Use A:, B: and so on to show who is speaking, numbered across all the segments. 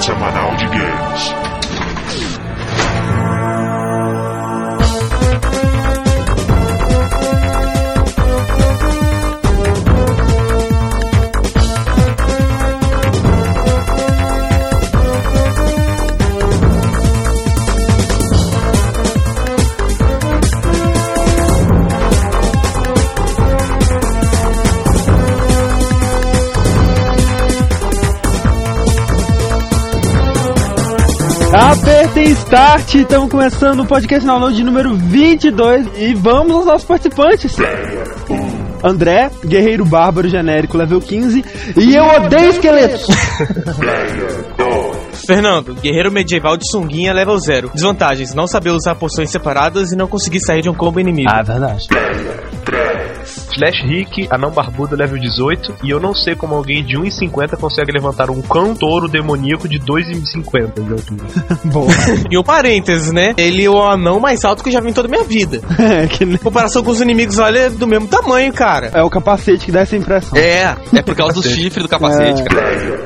A: semanal de games.
B: Apertem Start, estamos começando o podcast download número 22 e vamos aos nossos participantes. André, guerreiro bárbaro genérico, level 15, e eu odeio esqueletos.
C: Fernando, guerreiro medieval de sunguinha level 0. Desvantagens: não saber usar poções separadas e não conseguir sair de um combo inimigo.
B: Ah, verdade.
D: Flash Rick, anão barbudo level 18, e eu não sei como alguém de 1,50 consegue levantar um cão touro demoníaco de 2,50 de altura.
B: Bom,
C: E um parênteses, né? Ele é o anão mais alto que eu já vi em toda a minha vida.
B: é que
C: Em comparação com os inimigos, olha, é do mesmo tamanho, cara.
B: é o capacete que dá essa impressão.
E: É, é por causa do chifre do capacete,
B: É.
E: cara.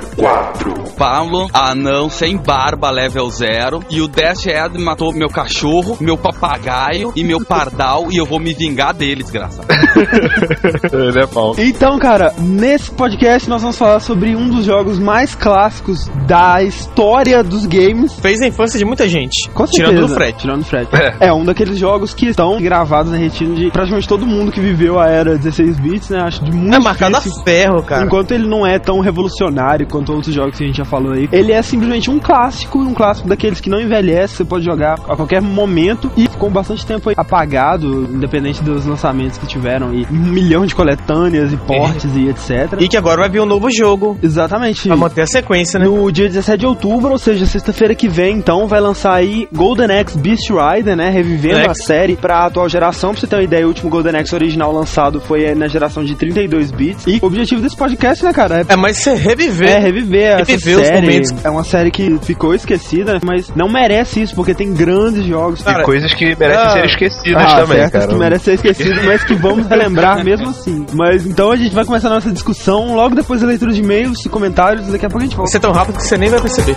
E: Pablo, anão sem barba, level 0. E o Dash Ed matou meu cachorro, meu papagaio e meu pardal. e eu vou me vingar dele, desgraçado.
D: Ele é.
B: Então, cara, nesse podcast nós vamos falar sobre um dos jogos mais clássicos da história dos games.
C: Fez a infância de muita gente.
B: Com certeza.
C: tirando o Fred.
B: Tirando o Fred.
D: É.
B: É. um daqueles jogos que estão gravados na retina de praticamente todo mundo que viveu a era 16 bits, né? Acho de muito
C: É marcado a ferro, cara.
B: Enquanto ele não é tão revolucionário quanto outros jogos que a gente já falou aí, ele é simplesmente um clássico, um clássico daqueles que não envelhece, você pode jogar a qualquer momento e ficou bastante tempo aí apagado, independente dos lançamentos que tiveram e milhão de coletâneas e portes e etc.
C: E que agora vai vir um novo jogo.
B: Exatamente.
C: Pra manter a sequência, né?
B: No dia 17 de outubro, ou seja, sexta-feira que vem, então, vai lançar aí Golden Axe Beast Rider, né? Revivendo a série pra atual geração. Pra você ter uma ideia, o último Golden Axe original lançado foi eh, na geração de 32 bits. E o objetivo desse podcast, né, cara, é
C: É, mas você reviver.
B: é reviver essa
C: Reviver os
B: série.
C: momentos.
B: É uma série que ficou esquecida, mas não merece isso, porque tem grandes jogos.
C: Cara,
D: e coisas que merecem
C: ah,
D: ser esquecidas
B: Ah,
D: também, cara.
B: que merecem ser esquecidas, mas que vamos relembrar mesmo assim. Mas então a gente vai começar a nossa discussão logo depois da leitura de e-mails e comentários. Daqui a pouco a gente volta.
C: Vai ser tão rápido que você nem vai perceber.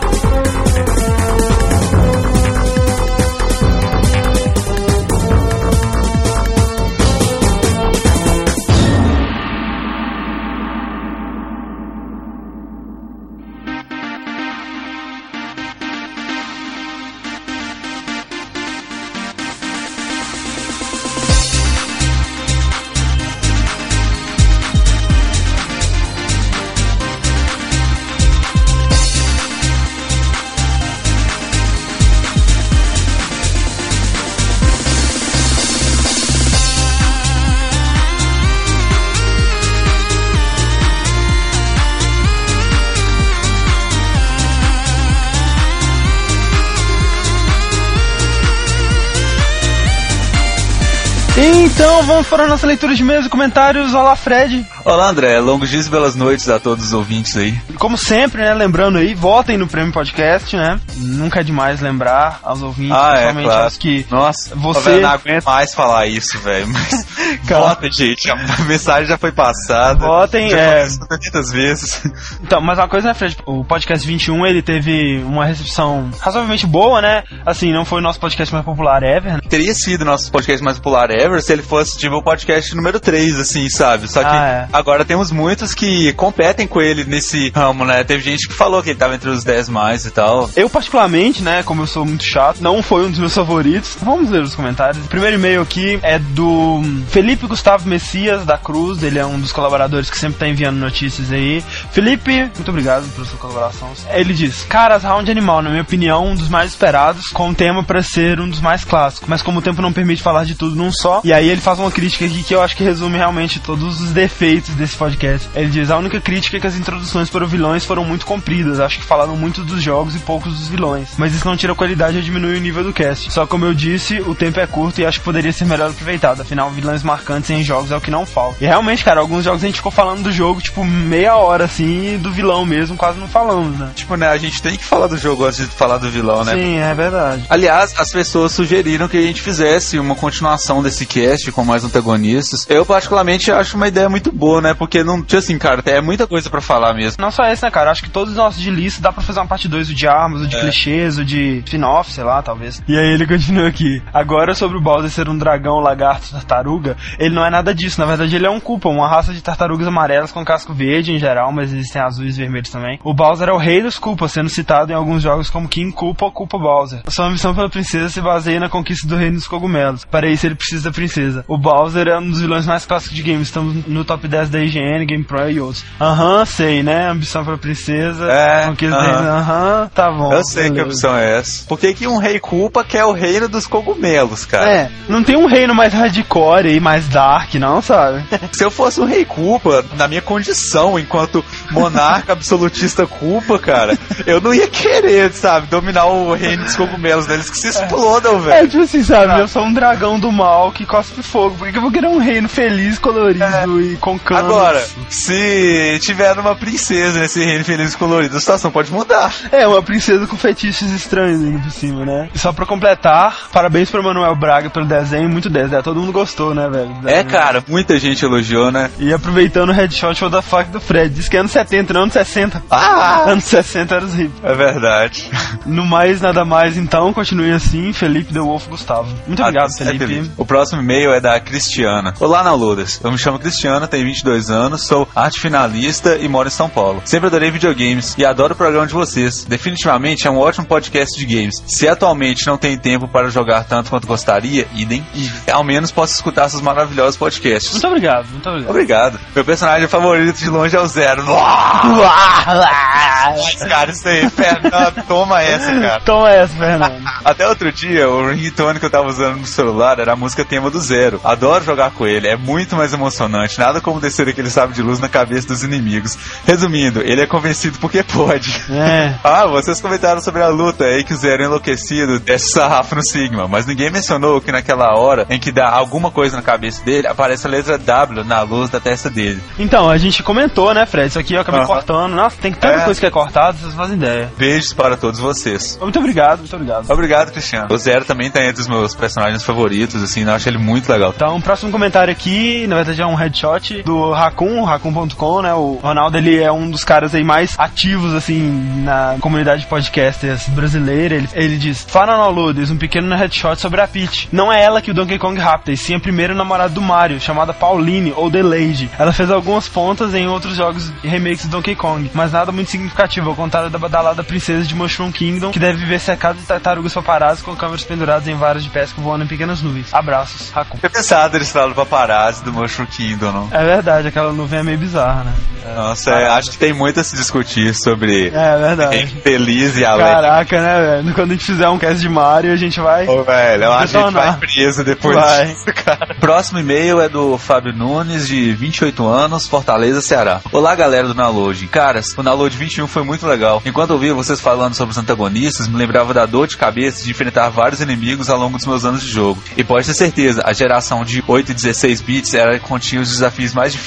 B: Então vamos para a nossa leitura de e-mails e comentários. Olá, Fred.
F: Olá André, longos dias e belas noites a todos os ouvintes aí.
B: Como sempre, né? Lembrando aí, votem no Prêmio Podcast, né? Nunca é demais lembrar aos ouvintes,
F: Ah, é,
B: principalmente
F: claro.
B: aos que.
F: Nossa,
B: Você-
F: velho, não aguento mais falar isso, velho. Mas vota, gente, a mensagem já foi passada.
B: Votem,
F: já
B: é.
F: muitas vezes.
B: Então, mas uma coisa, né, Fred? O podcast 21 ele teve uma recepção razoavelmente boa, né? Assim, não foi o nosso podcast mais popular ever, né?
F: Teria sido nosso podcast mais popular ever se ele fosse tipo o podcast número 3, assim, sabe? Só que
B: Ah, é.
F: Agora temos muitos que competem com ele nesse ramo, né? Teve gente que falou que ele tava entre os 10 mais e tal.
B: Eu, particularmente, né, como eu sou muito chato, não foi um dos meus favoritos. Vamos ler os comentários. O primeiro e-mail aqui é do Felipe Gustavo Messias da Cruz. Ele é um dos colaboradores que sempre tá enviando notícias aí. Felipe, muito obrigado pela sua colaboração. Ele diz: Caras, Round Animal, na minha opinião, um dos mais esperados, com o tema pra ser um dos mais clássicos. Mas como o tempo não permite falar de tudo num só, e aí ele faz uma crítica aqui que eu acho que resume realmente todos os defeitos desse podcast. Ele diz: A única crítica é que as introduções para vilões foram muito compridas. Acho que falaram muito dos jogos e poucos dos vilões. Mas isso não tira a qualidade ou diminui o nível do cast. Só como eu disse, o tempo é curto e acho que poderia ser melhor aproveitado. Afinal, vilões marcantes em jogos é o que não falta. E realmente, cara, alguns jogos a gente ficou falando do jogo, tipo, meia hora assim, e do vilão mesmo, quase não falamos, né?
F: Tipo, né, a gente tem que falar do jogo antes de falar do vilão, né?
B: Sim, é verdade.
F: Aliás, as pessoas sugeriram que a gente fizesse uma continuação desse cast com mais antagonistas. Eu, particularmente, acho uma ideia muito boa, né? Porque não, tipo assim, cara, é muita coisa pra falar mesmo.
B: Não só esse, né, cara? Acho que todos os nossos de lista dá pra fazer uma parte 2 de armas, o de clichês, o de spin-off, sei lá, talvez. E aí ele continua aqui. Agora sobre o Bowser ser um dragão, lagarto, tartaruga, ele não é nada disso. Na verdade, ele é um Koopa, uma raça de tartarugas amarelas com casco verde em geral, mas existem azuis e vermelhos também. O Bowser é o rei dos Koopas, sendo citado em alguns jogos como King Koopa ou Koopa Bowser. Sua ambição pela princesa se baseia na conquista do reino dos cogumelos. Para isso, ele precisa da princesa. O Bowser é um dos vilões mais clássicos de games. Estamos no top 10 da IGN, Game Pro e outros. Aham, sei, né? Ambição pela princesa,
F: É, aham.
B: Aham, tá bom.
F: Eu sei que a
B: beleza.
F: opção é essa. Por que, que um rei culpa quer o reino dos cogumelos, cara?
B: É, não tem um reino mais hardcore e mais dark, não, sabe?
F: Se eu fosse um rei culpa, na minha condição, enquanto monarca absolutista culpa, cara, eu não ia querer, sabe, dominar o reino dos cogumelos deles que se explodam,
B: É
F: velho.
B: tipo assim, sabe? Eu sou um dragão do mal que cospe fogo. Por que que eu vou querer um reino feliz, colorido e com
F: Agora, se tiver uma princesa nesse reino feliz e colorido, a situação pode mudar.
B: É, uma princesa com fetiches estranhos ainda por cima, né? E só pra completar, parabéns pro Manuel Braga pelo desenho, muito 10, né? Todo mundo gostou, né, velho?
F: É,
B: desenho.
F: cara, muita gente elogiou, né?
B: E aproveitando o headshot what the fuck do Fred, diz que é anos 70, não anos 60.
F: Ah!
B: Anos 60 era os hip.
F: É verdade.
B: No mais, nada mais, então, continue assim, Felipe The Wolf Gustavo. Muito obrigado,
F: Ah, é,
B: Felipe.
F: O próximo e-mail é da Cristiana. Olá, Downloaders. Eu me chamo Cristiana, tenho 22 anos, sou arte finalista e moro em São Paulo. Sempre adorei videogames e adoro o programa de vocês. Definitivamente é um ótimo podcast de games. Se atualmente não tem tempo para jogar tanto quanto gostaria, idem, ao menos posso escutar seus maravilhosos podcasts.
B: Muito obrigado, muito obrigado.
F: Obrigado. Meu personagem favorito de longe é o Zero. Mas, cara, isso aí, Fernando, toma essa, cara.
B: Toma essa, Fernando.
F: Até outro dia, o ringtone que eu tava usando no celular era a música tema do Zero. Adoro jogar com ele, é muito mais emocionante. Nada como descer aquele sábio de luz na cabeça dos inimigos. Resumindo, ele é convencido porque pode.
B: É.
F: Ah, vocês comentaram sobre a luta aí que o Zero enlouquecido desce sarrafo no Sigma, mas ninguém mencionou que naquela hora em que dá alguma coisa na cabeça dele, aparece a letra W na luz da testa dele.
B: Então, a gente comentou, né, Fred? Isso aqui eu acabei
F: Aham.
B: cortando. Nossa, tem tanta
F: É.
B: coisa que é cortada, vocês fazem ideia.
F: Beijos para todos vocês.
B: Muito obrigado, muito obrigado.
F: Obrigado, Cristiano. O Zero também tá entre os meus personagens favoritos, assim, eu acho ele muito legal.
B: Então, o próximo comentário aqui, na verdade é um headshot do Raccoon, Raccoon.com, né? O Ronaldo, ele é um dos caras aí mais ativos, assim, na comunidade de podcasters brasileira. Ele, ele diz, Fala Downloaders, um pequeno headshot sobre a Peach. Não é ela que o Donkey Kong rapta, e sim a primeira namorada do Mario, chamada Pauline, ou The Lady. Ela fez algumas pontas em outros jogos e remakes do Donkey Kong, mas nada muito significativo, ao contrário da badalada princesa de Mushroom Kingdom, que deve viver cercado de tartarugas paparazzi com câmeras penduradas em varas de pesca voando em pequenas nuvens. Abraços, Raccoon.
F: Eu pensado eles falam paparazzi do Mushroom Kingdom, não?
B: É verdade, aquela nuvem é meio bizarra, né?
F: Nossa, é, acho que tem muito a se discutir sobre
B: É
F: quem
B: verdade.
F: feliz e alegre.
B: Caraca, né, velho? Quando a gente fizer um cast de Mario, a gente vai.
F: Ô, velho, eu acho que a gente vai preso depois
B: Vai.
F: disso, cara. Próximo e-mail é do Fábio Nunes, de 28 anos, Fortaleza, Ceará. Olá, galera do Download. Caras, o Download 21 foi muito legal. Enquanto eu ouvia vocês falando sobre os antagonistas, me lembrava da dor de cabeça de enfrentar vários inimigos ao longo dos meus anos de jogo. E pode ter certeza, a geração de 8 e 16 bits era continha os desafios mais difíceis.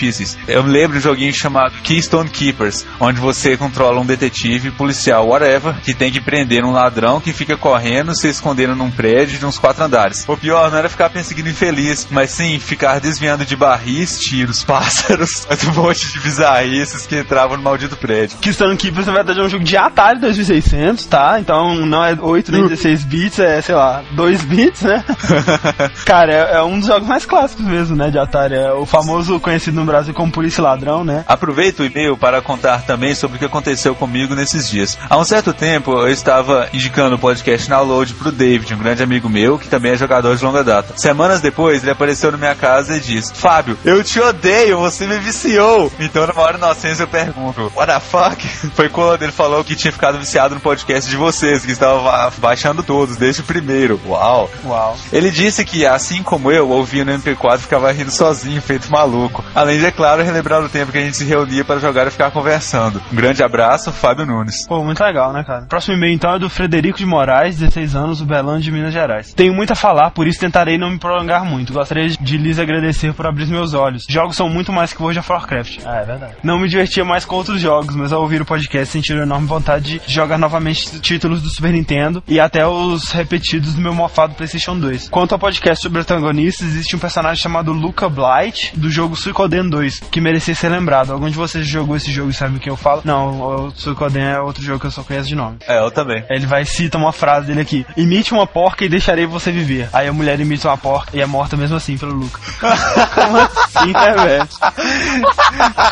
F: Eu me lembro de um joguinho chamado Keystone Keepers, onde você controla um detetive, policial, whatever, que tem que prender um ladrão que fica correndo, se escondendo num prédio de uns quatro andares. O pior não era ficar perseguindo infeliz, mas sim ficar desviando de barris, tiros, pássaros, um monte de bizarrices que entravam no maldito prédio.
B: Keystone Keepers, na verdade, é um jogo de Atari 2600, tá? Então não é 8 nem 16 bits, é, sei lá, 2 bits, né? Cara, é, é um dos jogos mais clássicos mesmo, né, de Atari. É o famoso conhecido no Brasil como Polícia Ladrão, né?
F: Aproveito o e-mail para contar também sobre o que aconteceu comigo nesses dias. Há um certo tempo eu estava indicando o podcast Download pro David, um grande amigo meu que também é jogador de longa data. Semanas depois ele apareceu na minha casa e disse: Fábio, eu te odeio, você me viciou. Então na maior inocência eu pergunto: What the fuck? Foi quando ele falou que tinha ficado viciado no podcast de vocês, que estava ba- baixando todos, desde o primeiro. Uau!
B: Uau.
F: Ele disse que, assim como eu, ouvia no MP4 e ficava rindo sozinho, feito maluco. Além de, é claro, relembrar o tempo que a gente se reunia para jogar e ficar conversando. Um grande abraço, Fábio Nunes.
B: Pô, muito legal, né, cara? Próximo e-mail, então, é do Frederico de Moraes, 16 anos, Ubelândia, de Minas Gerais. Tenho muito a falar, por isso tentarei não me prolongar muito. Gostaria de lhes agradecer por abrir meus olhos. Jogos são muito mais que World of Warcraft. Ah, é verdade. Não me diverti divertia mais com outros jogos, mas ao ouvir o podcast sentiram enorme vontade de jogar novamente títulos do Super Nintendo e até os repetidos do meu mofado PlayStation 2. Quanto ao podcast sobre protagonistas, existe um personagem chamado Luca Blight do jogo Suicoden 2, que merecia ser lembrado. Algum de vocês jogou esse jogo e sabe o que eu falo? Não, o Suicoden é outro jogo que eu só conheço de nome.
F: É, eu também.
B: Ele vai citar uma frase dele aqui: Imite uma porca e deixarei você viver. Aí a mulher imita uma porca e é morta mesmo assim pelo Luca. Como assim, né, velho?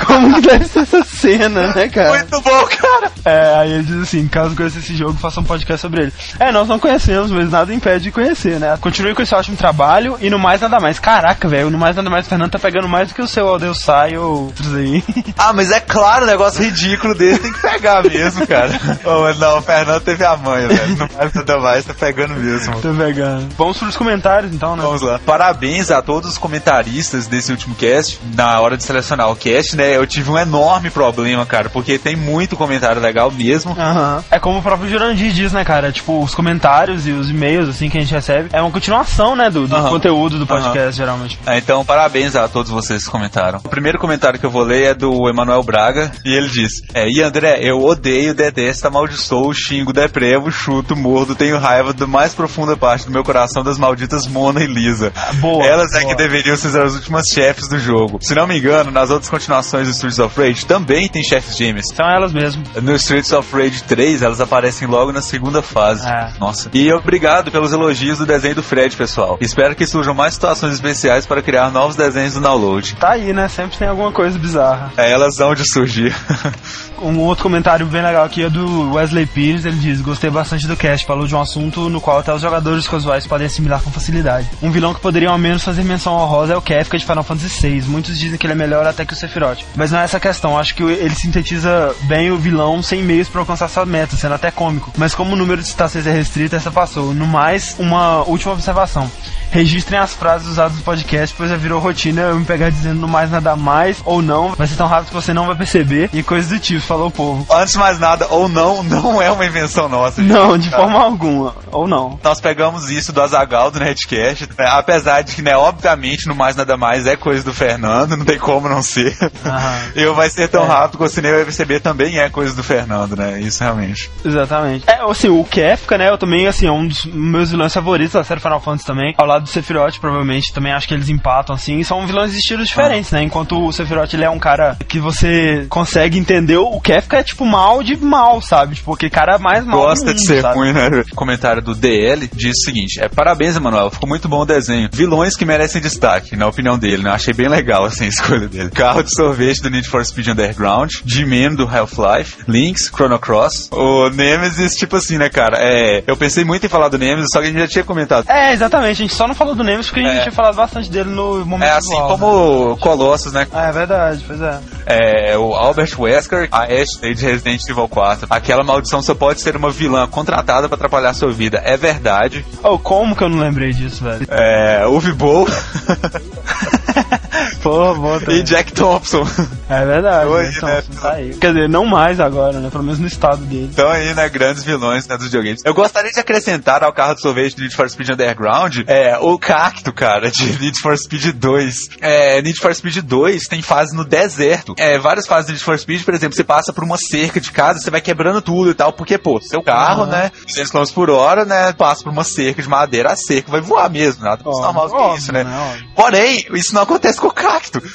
B: Como que deve ser essa cena, né, cara?
F: Muito bom, cara.
B: É, aí ele diz assim: caso conheça esse jogo, faça um podcast sobre ele. É, nós não conhecemos, mas nada impede de conhecer, né? Continue com esse ótimo trabalho e no mais nada mais. Caraca, velho, no mais nada mais, o Fernando tá pegando mais do que o seu Aldeu Sai ou outros aí.
F: Ah, mas é claro, o negócio ridículo dele tem que pegar mesmo, cara. Mas não, o Fernando teve a manha, velho. Não mais nada mais, tá pegando mesmo.
B: Tô pegando. Vamos pros comentários então, né?
F: Vamos lá. Parabéns a todos os comentaristas desse último cast. Na hora de selecionar o cast, né? Eu tive um enorme problema, cara, porque tem muito comentário legal mesmo.
B: Aham. É como o próprio Jurandir diz, né, cara? Tipo, os comentários e os e-mails, assim, que a gente recebe, é uma continuação, né, do, do
F: Aham.
B: conteúdo do podcast, geralmente.
F: É, então, parabéns a todos vocês que comentaram. O primeiro comentário que eu vou ler é do Emanuel Braga, e ele diz: É, e André, eu odeio, detesto, amaldiçoo, xingo, deprevo, chuto, mordo, tenho raiva da mais profunda parte do meu coração das malditas Mona e Lisa.
B: boa,
F: Elas é
B: boa.
F: que deveriam ser as últimas chefes do jogo. Se não me engano, nas outras continuações do Streets of Rage também tem chefes gêmeas.
B: São elas mesmo.
F: No Streets of Rage 3, elas aparecem logo na segunda fase.
B: É.
F: Nossa. E obrigado pelos elogios do desenho do Fred, pessoal. Espero que surjam mais situações especiais para criar novos desenhos do download.
B: Tá aí, né? Sempre tem alguma coisa bizarra.
F: É, elas vão de surgir.
B: Um outro comentário bem legal aqui é do Wesley Pires. Ele diz: Gostei bastante do cast. Falou de um assunto no qual até os jogadores casuais podem assimilar com facilidade. Um vilão que poderiam ao menos fazer menção honrosa é o Kefka de Final Fantasy VI. Muitos dizem que ele é melhor até que o Sephiroth. Mas não é essa questão. Acho que ele sintetiza bem o vilão sem meios para alcançar sua meta, sendo até cômico. Mas como o número de citações é restrito, essa passou. No mais, uma última observação. Registrem as frases usadas no podcast, pois já virou rotina eu me pegar dizendo no mais nada mais ou não. Vai ser tão rápido que você não vai perceber. E coisas do tipo, falou o povo.
F: Antes de mais nada, ou não, não é uma invenção nossa. gente.
B: Não, de forma alguma. Ou não.
F: Nós pegamos isso do Azagal, do Nerdcast, né? apesar de que, né, obviamente, no Mais Nada Mais é coisa do Fernando, não tem como não ser.
B: Aham.
F: Eu vai ser tão
B: É.
F: rápido que você nem vai perceber também é coisa do Fernando, né? Isso realmente.
B: Exatamente. É, assim, o Kefka, né, eu também, assim, é um dos meus vilões favoritos da série Final Fantasy também. Ao lado do Sephiroth, provavelmente, também acho que eles empatam, assim. E são vilões de estilos diferentes, né? Enquanto o Sephiroth, ele é um cara que você consegue entender. O Kefka é, tipo, mal de mal, sabe? Tipo, aquele cara mais mal
F: Gosta
B: do
F: de
B: mundo,
F: ser
B: sabe?
F: ruim, né? O comentário do DL diz o seguinte: é, parabéns, Emanuel. Ficou muito bom o desenho. Vilões que merecem destaque, na opinião dele, né? Achei bem legal assim, a escolha dele. Carro de sorvete do Need for Speed Underground, G-Man do Half-Life, Lynx, Chrono Cross. O Nemesis, tipo assim, né, cara? É, eu pensei muito em falar do Nemesis, só que a gente já tinha comentado.
B: É, exatamente. A gente só não falou do Nemesis porque a gente
F: É.
B: tinha falado bastante dele no momento
F: É assim
B: né?
F: como Colossus, né?
B: Ah, é verdade, pois é.
F: É, o Albert Wesker, a Ashley de Resident Evil 4. Aquela maldição só pode ser uma vilã contratada pra atrapalhar sua vida. É verdade.
B: Oh, como que eu não lembrei disso, velho?
F: É, Uwe Boll
B: Boa
F: e. Jack Thompson.
B: É verdade.
F: Oi,
B: né?
F: Né?
B: tá aí. Quer dizer, não mais agora, né? Pelo menos no estado dele.
F: Então aí, né, grandes vilões né, dos videogames. Eu gostaria de acrescentar ao carro de sorvete do Need for Speed Underground é, o cacto, cara, de Need for Speed 2. É, Need for Speed 2 tem fase no deserto. É, várias fases do Need for Speed, por exemplo, você passa por uma cerca de casa, você vai quebrando tudo e tal, porque, pô, seu carro,
B: Aham.
F: né, 200 km por hora, né, passa por uma cerca de madeira, a cerca vai voar mesmo, nada mais normal do que isso, né?
B: óbvio.
F: Porém, isso não acontece com o cacto.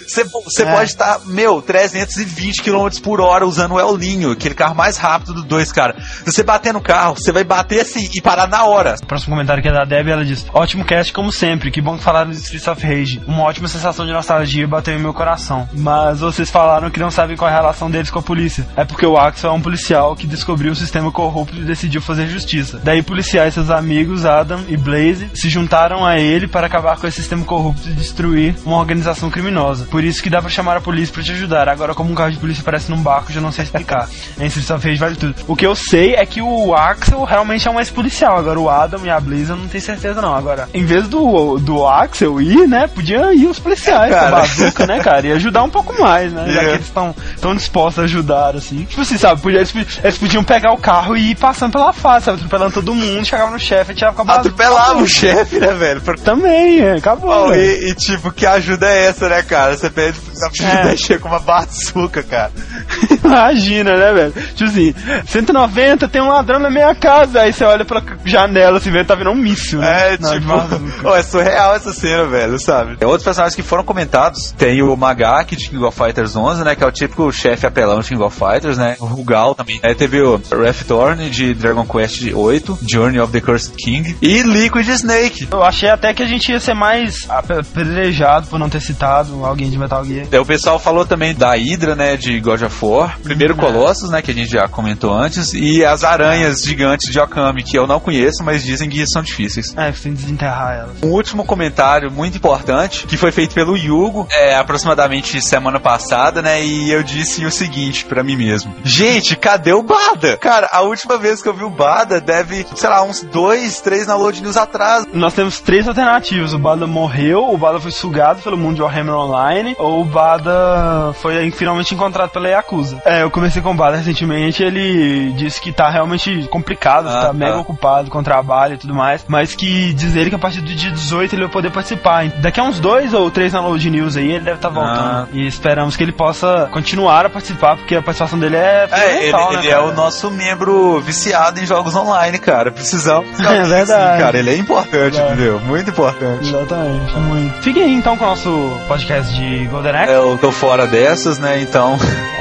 F: Você, você
B: É.
F: pode estar, meu, 320 km por hora usando o El-Ninho, aquele carro mais rápido dos dois, cara. Se você bater no carro, você vai bater assim e parar na hora.
B: O próximo comentário que é da Debbie, ela diz: Ótimo cast, como sempre. Que bom que falaram de Streets of Rage. Uma ótima sensação de nostalgia bateu em meu coração. Mas vocês falaram que não sabem qual é a relação deles com a polícia. É porque o Axel é um policial que descobriu o sistema corrupto e decidiu fazer justiça. Daí, policiais, seus amigos Adam e Blaze, se juntaram a ele para acabar com esse sistema corrupto e destruir uma organização criminosa. Por isso que dá pra chamar a polícia pra te ajudar. Agora, como um carro de polícia parece num barco, já não sei explicar. Streets of Rage vale tudo. O que eu sei é que o Axel realmente é um ex-policial. Agora, o Adam e a Blaze eu não tenho certeza, não. Agora, em vez do, do Axel ir, né, podia ir os policiais com a
F: Cara.
B: bazuca, né, cara? E ajudar um pouco mais, né? Já
F: É.
B: que eles estão tão dispostos a ajudar, assim. Tipo assim, sabe? Podia, eles, eles podiam pegar o carro e ir passando pela face, sabe? Atropelando todo mundo, chegava no chefe e tirava com a bazuca.
F: Atropelava o chefe, né, velho?
B: Também, é, acabou.
F: Oh, e, e, tipo, que ajuda é essa, né, cara? Você pede pra
B: É.
F: mexer com uma bazuca, cara.
B: Imagina, né, velho? Tipo assim, 190, tem um ladrão na minha casa. Aí você olha pela janela, assim, vê, tá vendo um míssil, né?
F: É, tipo. Ô, é surreal essa cena, velho, sabe? Outros personagens que foram comentados, tem o Magak de King of Fighters 11, né, que é o típico chefe apelão de King of Fighters, né? O Rugal também. Aí teve o Ref Thorne de Dragon Quest 8, Journey of the Cursed King e Liquid Snake.
B: Eu achei até que a gente ia ser mais apedrejado por não ter citado alguém de Metal Gear.
F: Daí o pessoal falou também da Hydra, né, de God of War. Primeiro Colossus, né, que a gente já comentou antes. E as aranhas gigantes de Okami, que eu não conheço, mas dizem que são difíceis.
B: É, tem que desenterrar ela.
F: Um último comentário muito importante, que foi feito pelo Yugo, é, aproximadamente semana passada, né, e eu disse o seguinte pra mim mesmo. Gente, cadê o Bada? Cara, a última vez que eu vi o Bada deve, sei lá, uns dois, três na Load News atrás.
B: Nós temos três alternativas. O Bada morreu, o Bada foi sugado pelo mundo de Warhammer Online, ou o Bada foi finalmente encontrado pela Yakuza. É, eu comecei com o Bada recentemente, ele disse que tá realmente complicado,
F: Ah,
B: tá
F: tá.
B: mega ocupado com trabalho e tudo mais, mas que diz ele que a partir do dia 18 ele vai poder participar. Daqui a uns dois ou três na Load News aí, ele deve estar voltando.
F: Ah.
B: E esperamos que ele possa continuar a participar, porque a participação dele é
F: É, ele,
B: fundamental, né,
F: ele é o nosso membro viciado em jogos online, cara. Precisamos.
B: É verdade.
F: Sim, cara, ele é importante,
B: Verdade.
F: entendeu? Muito importante.
B: Exatamente, muito. Fiquem aí então com o nosso podcast de Golden Axe.
F: Eu tô fora dessas, né? Então,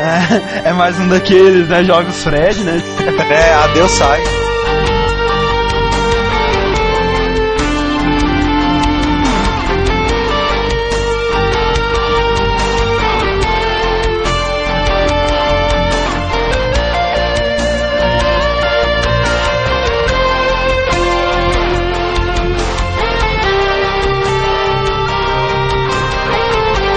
B: É, é mais um daqueles, né, jogos Fred, né?
F: é, adeus sai.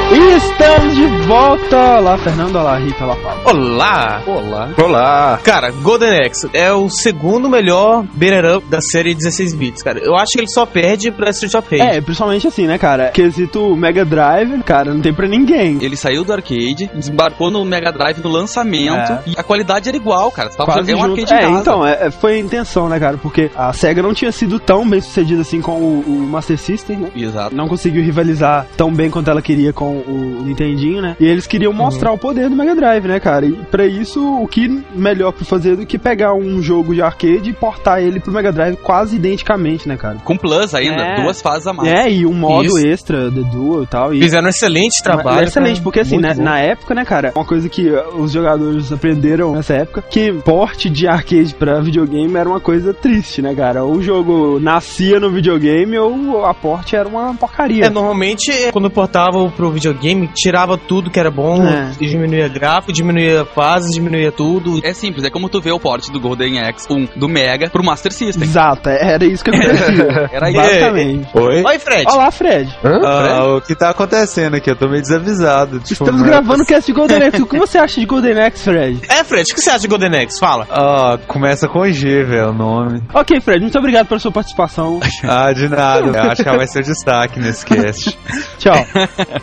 B: E estamos de volta! Olá, Fernando, olá, Rita, olá, Fábio.
C: Olá!
E: Olá.
D: Olá!
C: Cara, Golden Axe é o segundo melhor beater up da série 16 bits, cara. Eu acho que ele só perde pra Street of Rage.
B: É, principalmente assim, né, cara? Quesito Mega Drive, cara, não tem pra ninguém.
E: Ele saiu do arcade, desembarcou no Mega Drive no lançamento
B: É.
E: e a qualidade era igual, cara. Você tava
B: Quase
E: jogando um arcade em
B: É,
E: casa.
B: então, é, é, foi a intenção, né, cara? Porque a SEGA não tinha sido tão bem sucedida assim com o, o Master System, né?
E: Exato.
B: Não conseguiu rivalizar tão bem quanto ela queria com o Nintendinho, né? E eles queriam mostrar o poder do Mega Drive, né, cara? E pra isso, o que melhor pra fazer do que pegar um jogo de arcade e portar ele pro Mega Drive quase identicamente, né, cara?
E: Com Plus ainda,
B: É.
E: duas fases a mais.
B: É, e um modo
C: Isso.
B: extra The Dual e tal. E
C: Fizeram um excelente trabalho.
B: é excelente,
C: cara.
B: porque assim,
C: Muito
B: né, na época, né, cara, uma coisa que os jogadores aprenderam nessa época, que porte de arcade pra videogame era uma coisa triste, né, cara? Ou o jogo nascia no videogame ou a porte era uma porcaria.
C: É, normalmente, quando portava pro videogame, tirava tudo que era bom,
B: É.
C: diminuía gráfico, diminuía fases, diminuía tudo.
E: É simples, é como tu vê o porte do Golden Axe 1 do Mega pro Master System.
B: Exato, é- era isso que acontecia.
E: Era isso.
B: Basicamente.
D: Oi?
C: Oi, Fred.
B: Olá, Fred.
D: Ah, o que tá acontecendo aqui? Eu tô meio desavisado. Tipo,
B: Estamos
D: mas-
B: gravando o cast de Golden Axe. O que você acha de Golden Axe, Fred?
C: É, Fred, o que você acha de Golden Axe? Fala.
D: Ah, começa com G, velho, o nome.
B: Ok, Fred, muito obrigado pela sua participação.
D: Ah, de nada. Eu acho que ela vai ser o destaque nesse cast.
B: Tchau.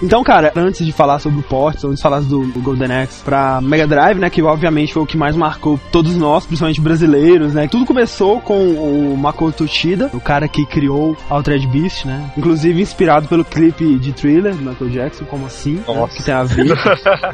B: Então, cara, antes de falar sobre o port, antes de falar do, do Golden Axe pra Mega Drive, né, que obviamente foi o que mais marcou todos nós, principalmente brasileiros, né? Tudo começou com o Makoto Toshida, o cara que criou Altered Beast, né? Inclusive inspirado pelo clipe de Thriller do Michael Jackson, como assim? né, que tem a ver.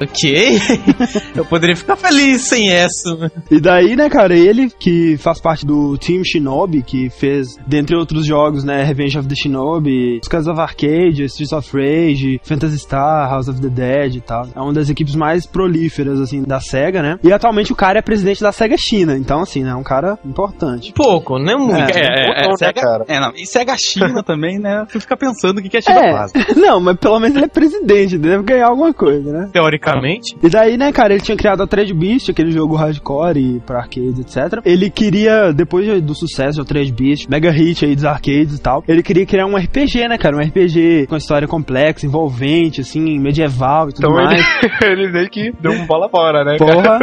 C: Ok. Eu poderia ficar feliz sem essa.
B: E daí, né, cara, ele que faz parte do Team Shinobi, que fez, dentre outros jogos, né, Revenge of the Shinobi, Skies of Arcade, Streets of Rage, Phantasy Star, House of the Dead e tal. É uma das equipes mais prolíferas, assim, da SEGA, né? E atualmente o cara é presidente da SEGA China, então, assim, né, é um cara importante.
C: Pouco, não é muito.
B: É.
E: É,
D: Não, né,
E: Sega,
D: cara?
E: é, não. E Sega China também, né? Tu fica pensando o que que a China faz.
B: É, não, mas pelo menos ele é presidente, ele deve ganhar alguma coisa, né?
C: Teoricamente.
B: E daí, né, cara, ele tinha criado a Trade Beast, aquele jogo hardcore e pra arcades, etc. Ele queria, depois de- do sucesso do Trade Beast, mega hit aí dos arcades e tal, ele queria criar um RPG, né, cara? Um RPG com história complexa, envolvente, assim, medieval e tudo
D: Então ele,
B: mais.
D: ele meio que deu um bola fora, né?
B: Porra.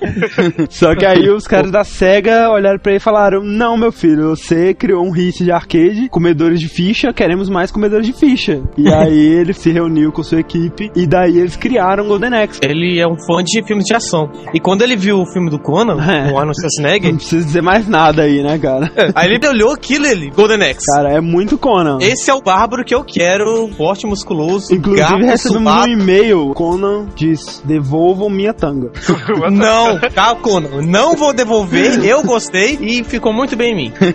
B: Só que aí os caras da SEGA olharam pra ele e falaram: Não, meu filho, você criou um hit de arcade, comedores de ficha, queremos mais comedores de ficha. E aí ele se reuniu com sua equipe e daí eles criaram o Golden Axe.
C: Ele é um fã de filmes de ação. E quando ele viu o filme do Conan,
B: É.
C: o Arnold Schwarzenegger,
B: Não precisa dizer mais nada aí, né, cara?
C: aí ele olhou aquilo ele, Golden Axe.
B: Cara, é muito Conan.
C: Esse é o bárbaro que eu quero, forte, musculoso,
B: Inclusive
C: gato,
B: recebemos um e-mail e-mail, Conan diz: devolvam minha tanga.
C: Não, calma, Conan, não vou devolver, eu gostei e ficou muito bem em mim.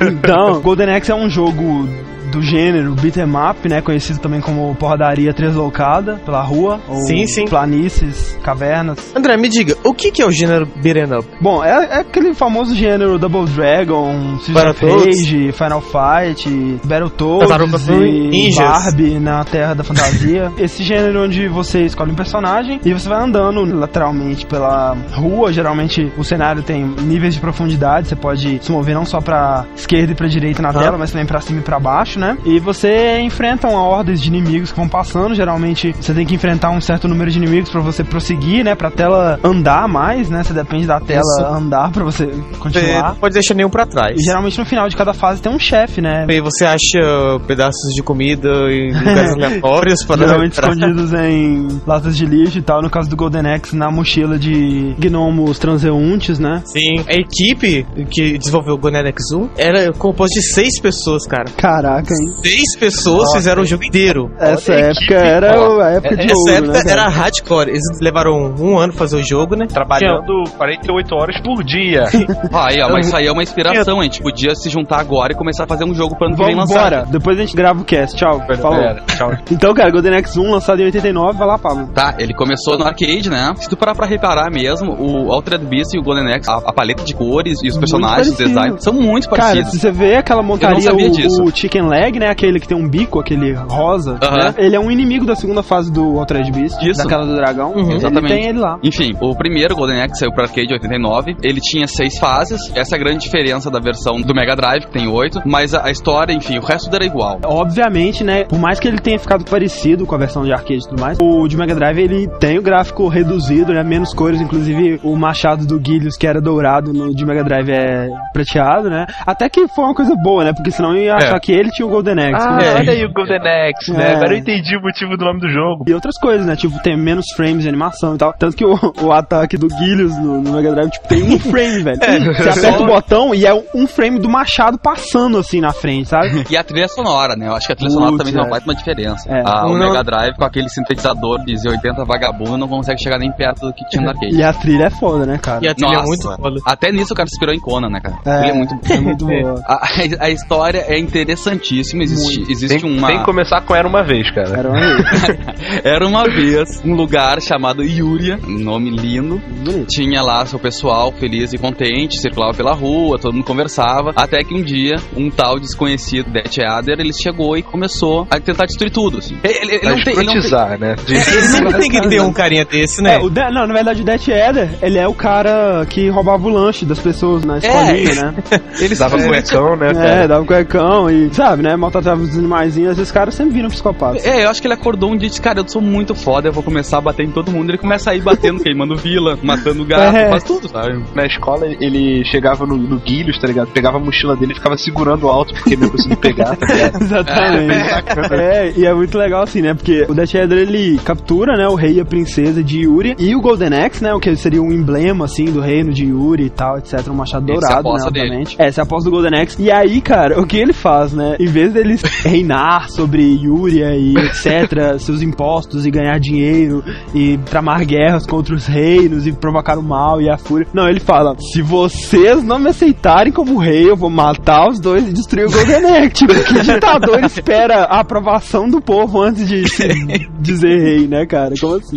B: Então, Golden Axe é um jogo do gênero beat'em up, né, conhecido também como porradaria deslocada pela rua, ou
C: Sim, sim.
B: planícies, cavernas.
C: André, me diga, o que, que é o gênero beat'em up?
B: Bom, é, é aquele famoso gênero Double Dragon, Season of. Rage, Final Fight, Battletoads e
C: Ninjas.
B: Barbie na Terra da Fantasia. Esse gênero onde você escolhe um personagem e você vai andando lateralmente pela rua. Geralmente o cenário tem níveis de profundidade, você pode se mover não só pra esquerda e pra direita na
C: Aham.
B: tela, mas também pra cima e pra baixo, né? E você enfrenta uma horda de inimigos que vão passando. Geralmente você tem que enfrentar um certo número de inimigos pra você prosseguir, né? Pra tela andar mais, né? Você depende da tela
C: Isso.
B: andar pra você
C: Você
B: continuar.
C: não pode deixar nenhum pra trás.
B: E geralmente no final de cada fase tem um chefe, né?
C: E você acha pedaços de comida em lugares aleatórios para
B: Geralmente escondidos em latas de lixo e tal. No caso do Golden Axe, na mochila de gnomos transeuntes, né?
C: Sim, a equipe que desenvolveu o Gonedex 1 era composta de seis pessoas, cara.
B: Caraca,
C: Seis pessoas fizeram o jogo inteiro.
B: Essa
D: Olha
B: época
D: equipe,
B: era
D: ó.
B: a época de
C: Essa
B: ouro,
C: época
B: né? cara?
C: era hardcore. Eles levaram um ano pra fazer o jogo, né?
D: Trabalhando 48 horas por dia.
E: Aí, ó, mas isso aí é uma inspiração. A gente podia se juntar agora e começar a fazer um jogo pro ano que vem
B: Vamos
E: lançar.
B: embora. Depois a gente grava o cast. Tchau. Falou.
D: Pera, tchau.
B: Então, cara, Golden Axe 1, lançado em 89, vai lá, Pablo.
E: Tá, ele começou no arcade, né? Se tu parar pra reparar mesmo, o Altered Beast e o Golden Axe, a, a paleta de cores e os personagens, designs, são muito
B: Cara,
E: parecidos.
B: se você vê aquela montaria,
E: sabia
B: o,
E: disso.
B: o Chicken Leg, né? Aquele que tem um bico, aquele rosa,
E: Aham.
B: né? Ele é um inimigo da segunda fase do Altered Beast.
E: Isso.
B: Daquela do dragão.
C: Uhum.
B: Ele
E: Exatamente.
B: tem ele lá.
E: Enfim, o primeiro Golden Axe saiu pro arcade em 89. Ele tinha seis fases. Essa é a grande diferença da versão do Mega Drive, que tem oito. Mas a, a história, enfim, o resto era igual.
B: Obviamente, né? Por mais que ele tenha ficado parecido com a versão de arcade e tudo mais, o de Mega Drive ele tem o gráfico reduzido, né? Menos cores, inclusive o machado do Guilhos, que era dourado no de Mega Drive, é prateado, né? Até que foi uma coisa boa, né? Porque senão eu ia achar que ele tinha o Golden Axe.
D: Ah,
B: né?
D: olha aí o Golden Axe, né?
B: É.
D: Agora eu entendi o motivo do nome do jogo.
B: E outras coisas, né? Tipo, tem menos frames de animação e tal. Tanto que o, o ataque do Guilhos no, no Mega Drive, tipo, tem um frame, velho. Você aperta o botão e é um frame do machado passando assim na frente, sabe?
E: E a trilha sonora, né? Eu acho que a trilha
B: Putz,
E: sonora também
B: é.
E: não faz uma diferença.
B: É.
E: Ah, o
C: Não-
E: Mega Drive com aquele sintetizador de Z80 vagabundo não consegue chegar nem perto do que tinha no arcade.
B: E a trilha é foda, né, cara?
C: E a trilha é
E: Nossa,
C: muito foda.
E: Até nisso o cara se inspirou em Conan, né, cara?
B: É,
E: Ele é muito
B: é muito boa.
E: A, a história é interessantíssima. Existe, existe
D: Tem,
E: uma.
D: tem que começar com Era Uma Vez, cara.
B: Era uma
E: Era uma vez um lugar chamado Yuria, um nome lindo.
B: bonito.
E: Tinha lá seu pessoal feliz e contente, circulava pela rua, todo mundo conversava. Até que um dia, um tal desconhecido, Death Adder, ele chegou e começou a tentar destruir tudo. Assim. Ele, ele- não tem. Ele não tem
D: né? De-
C: Ele sempre tem que ter um carinha desse, né?
B: É, o De- não, na verdade o Death Eder, ele é o cara que roubava o lanche das pessoas na escolinha, né?
E: ele
D: Dava cuecão, né,
B: É,
D: cara?
B: dava um cuecão e, sabe, né? Maltratava os animaizinhos. Esses caras sempre viram psicopatas.
E: É, eu acho que ele acordou um dia e disse, cara, eu sou muito foda, eu vou começar a bater em todo mundo. Ele começa a ir batendo, queimando vila, matando gato,
B: É.
E: faz tudo, sabe?
D: Na escola ele chegava no, no Guilhos, tá ligado? Pegava a mochila dele e ficava segurando alto porque ele não conseguia pegar, tá ligado?
B: Exatamente. É, e é muito legal assim, né? Porque o Death Eater, ele captura, né, o rei e a princesa de Yuri e o Golden Axe, né, o que seria um emblema, assim, do reino de Yuri e tal, etc, um machado
E: Esse é
B: dourado, né,
E: dele.
B: obviamente. Essa é a aposta do Golden Axe. E aí, cara, o que ele faz, né? Em vez dele reinar sobre Yuri e etc, seus impostos e ganhar dinheiro e tramar guerras contra os reinos e provocar o mal e a fúria. Não, ele fala, se vocês não me aceitarem como rei, eu vou matar os dois e destruir o Golden Axe. Tipo, que ditador espera a aprovação do povo antes de se dizer rei, né, cara? Como assim?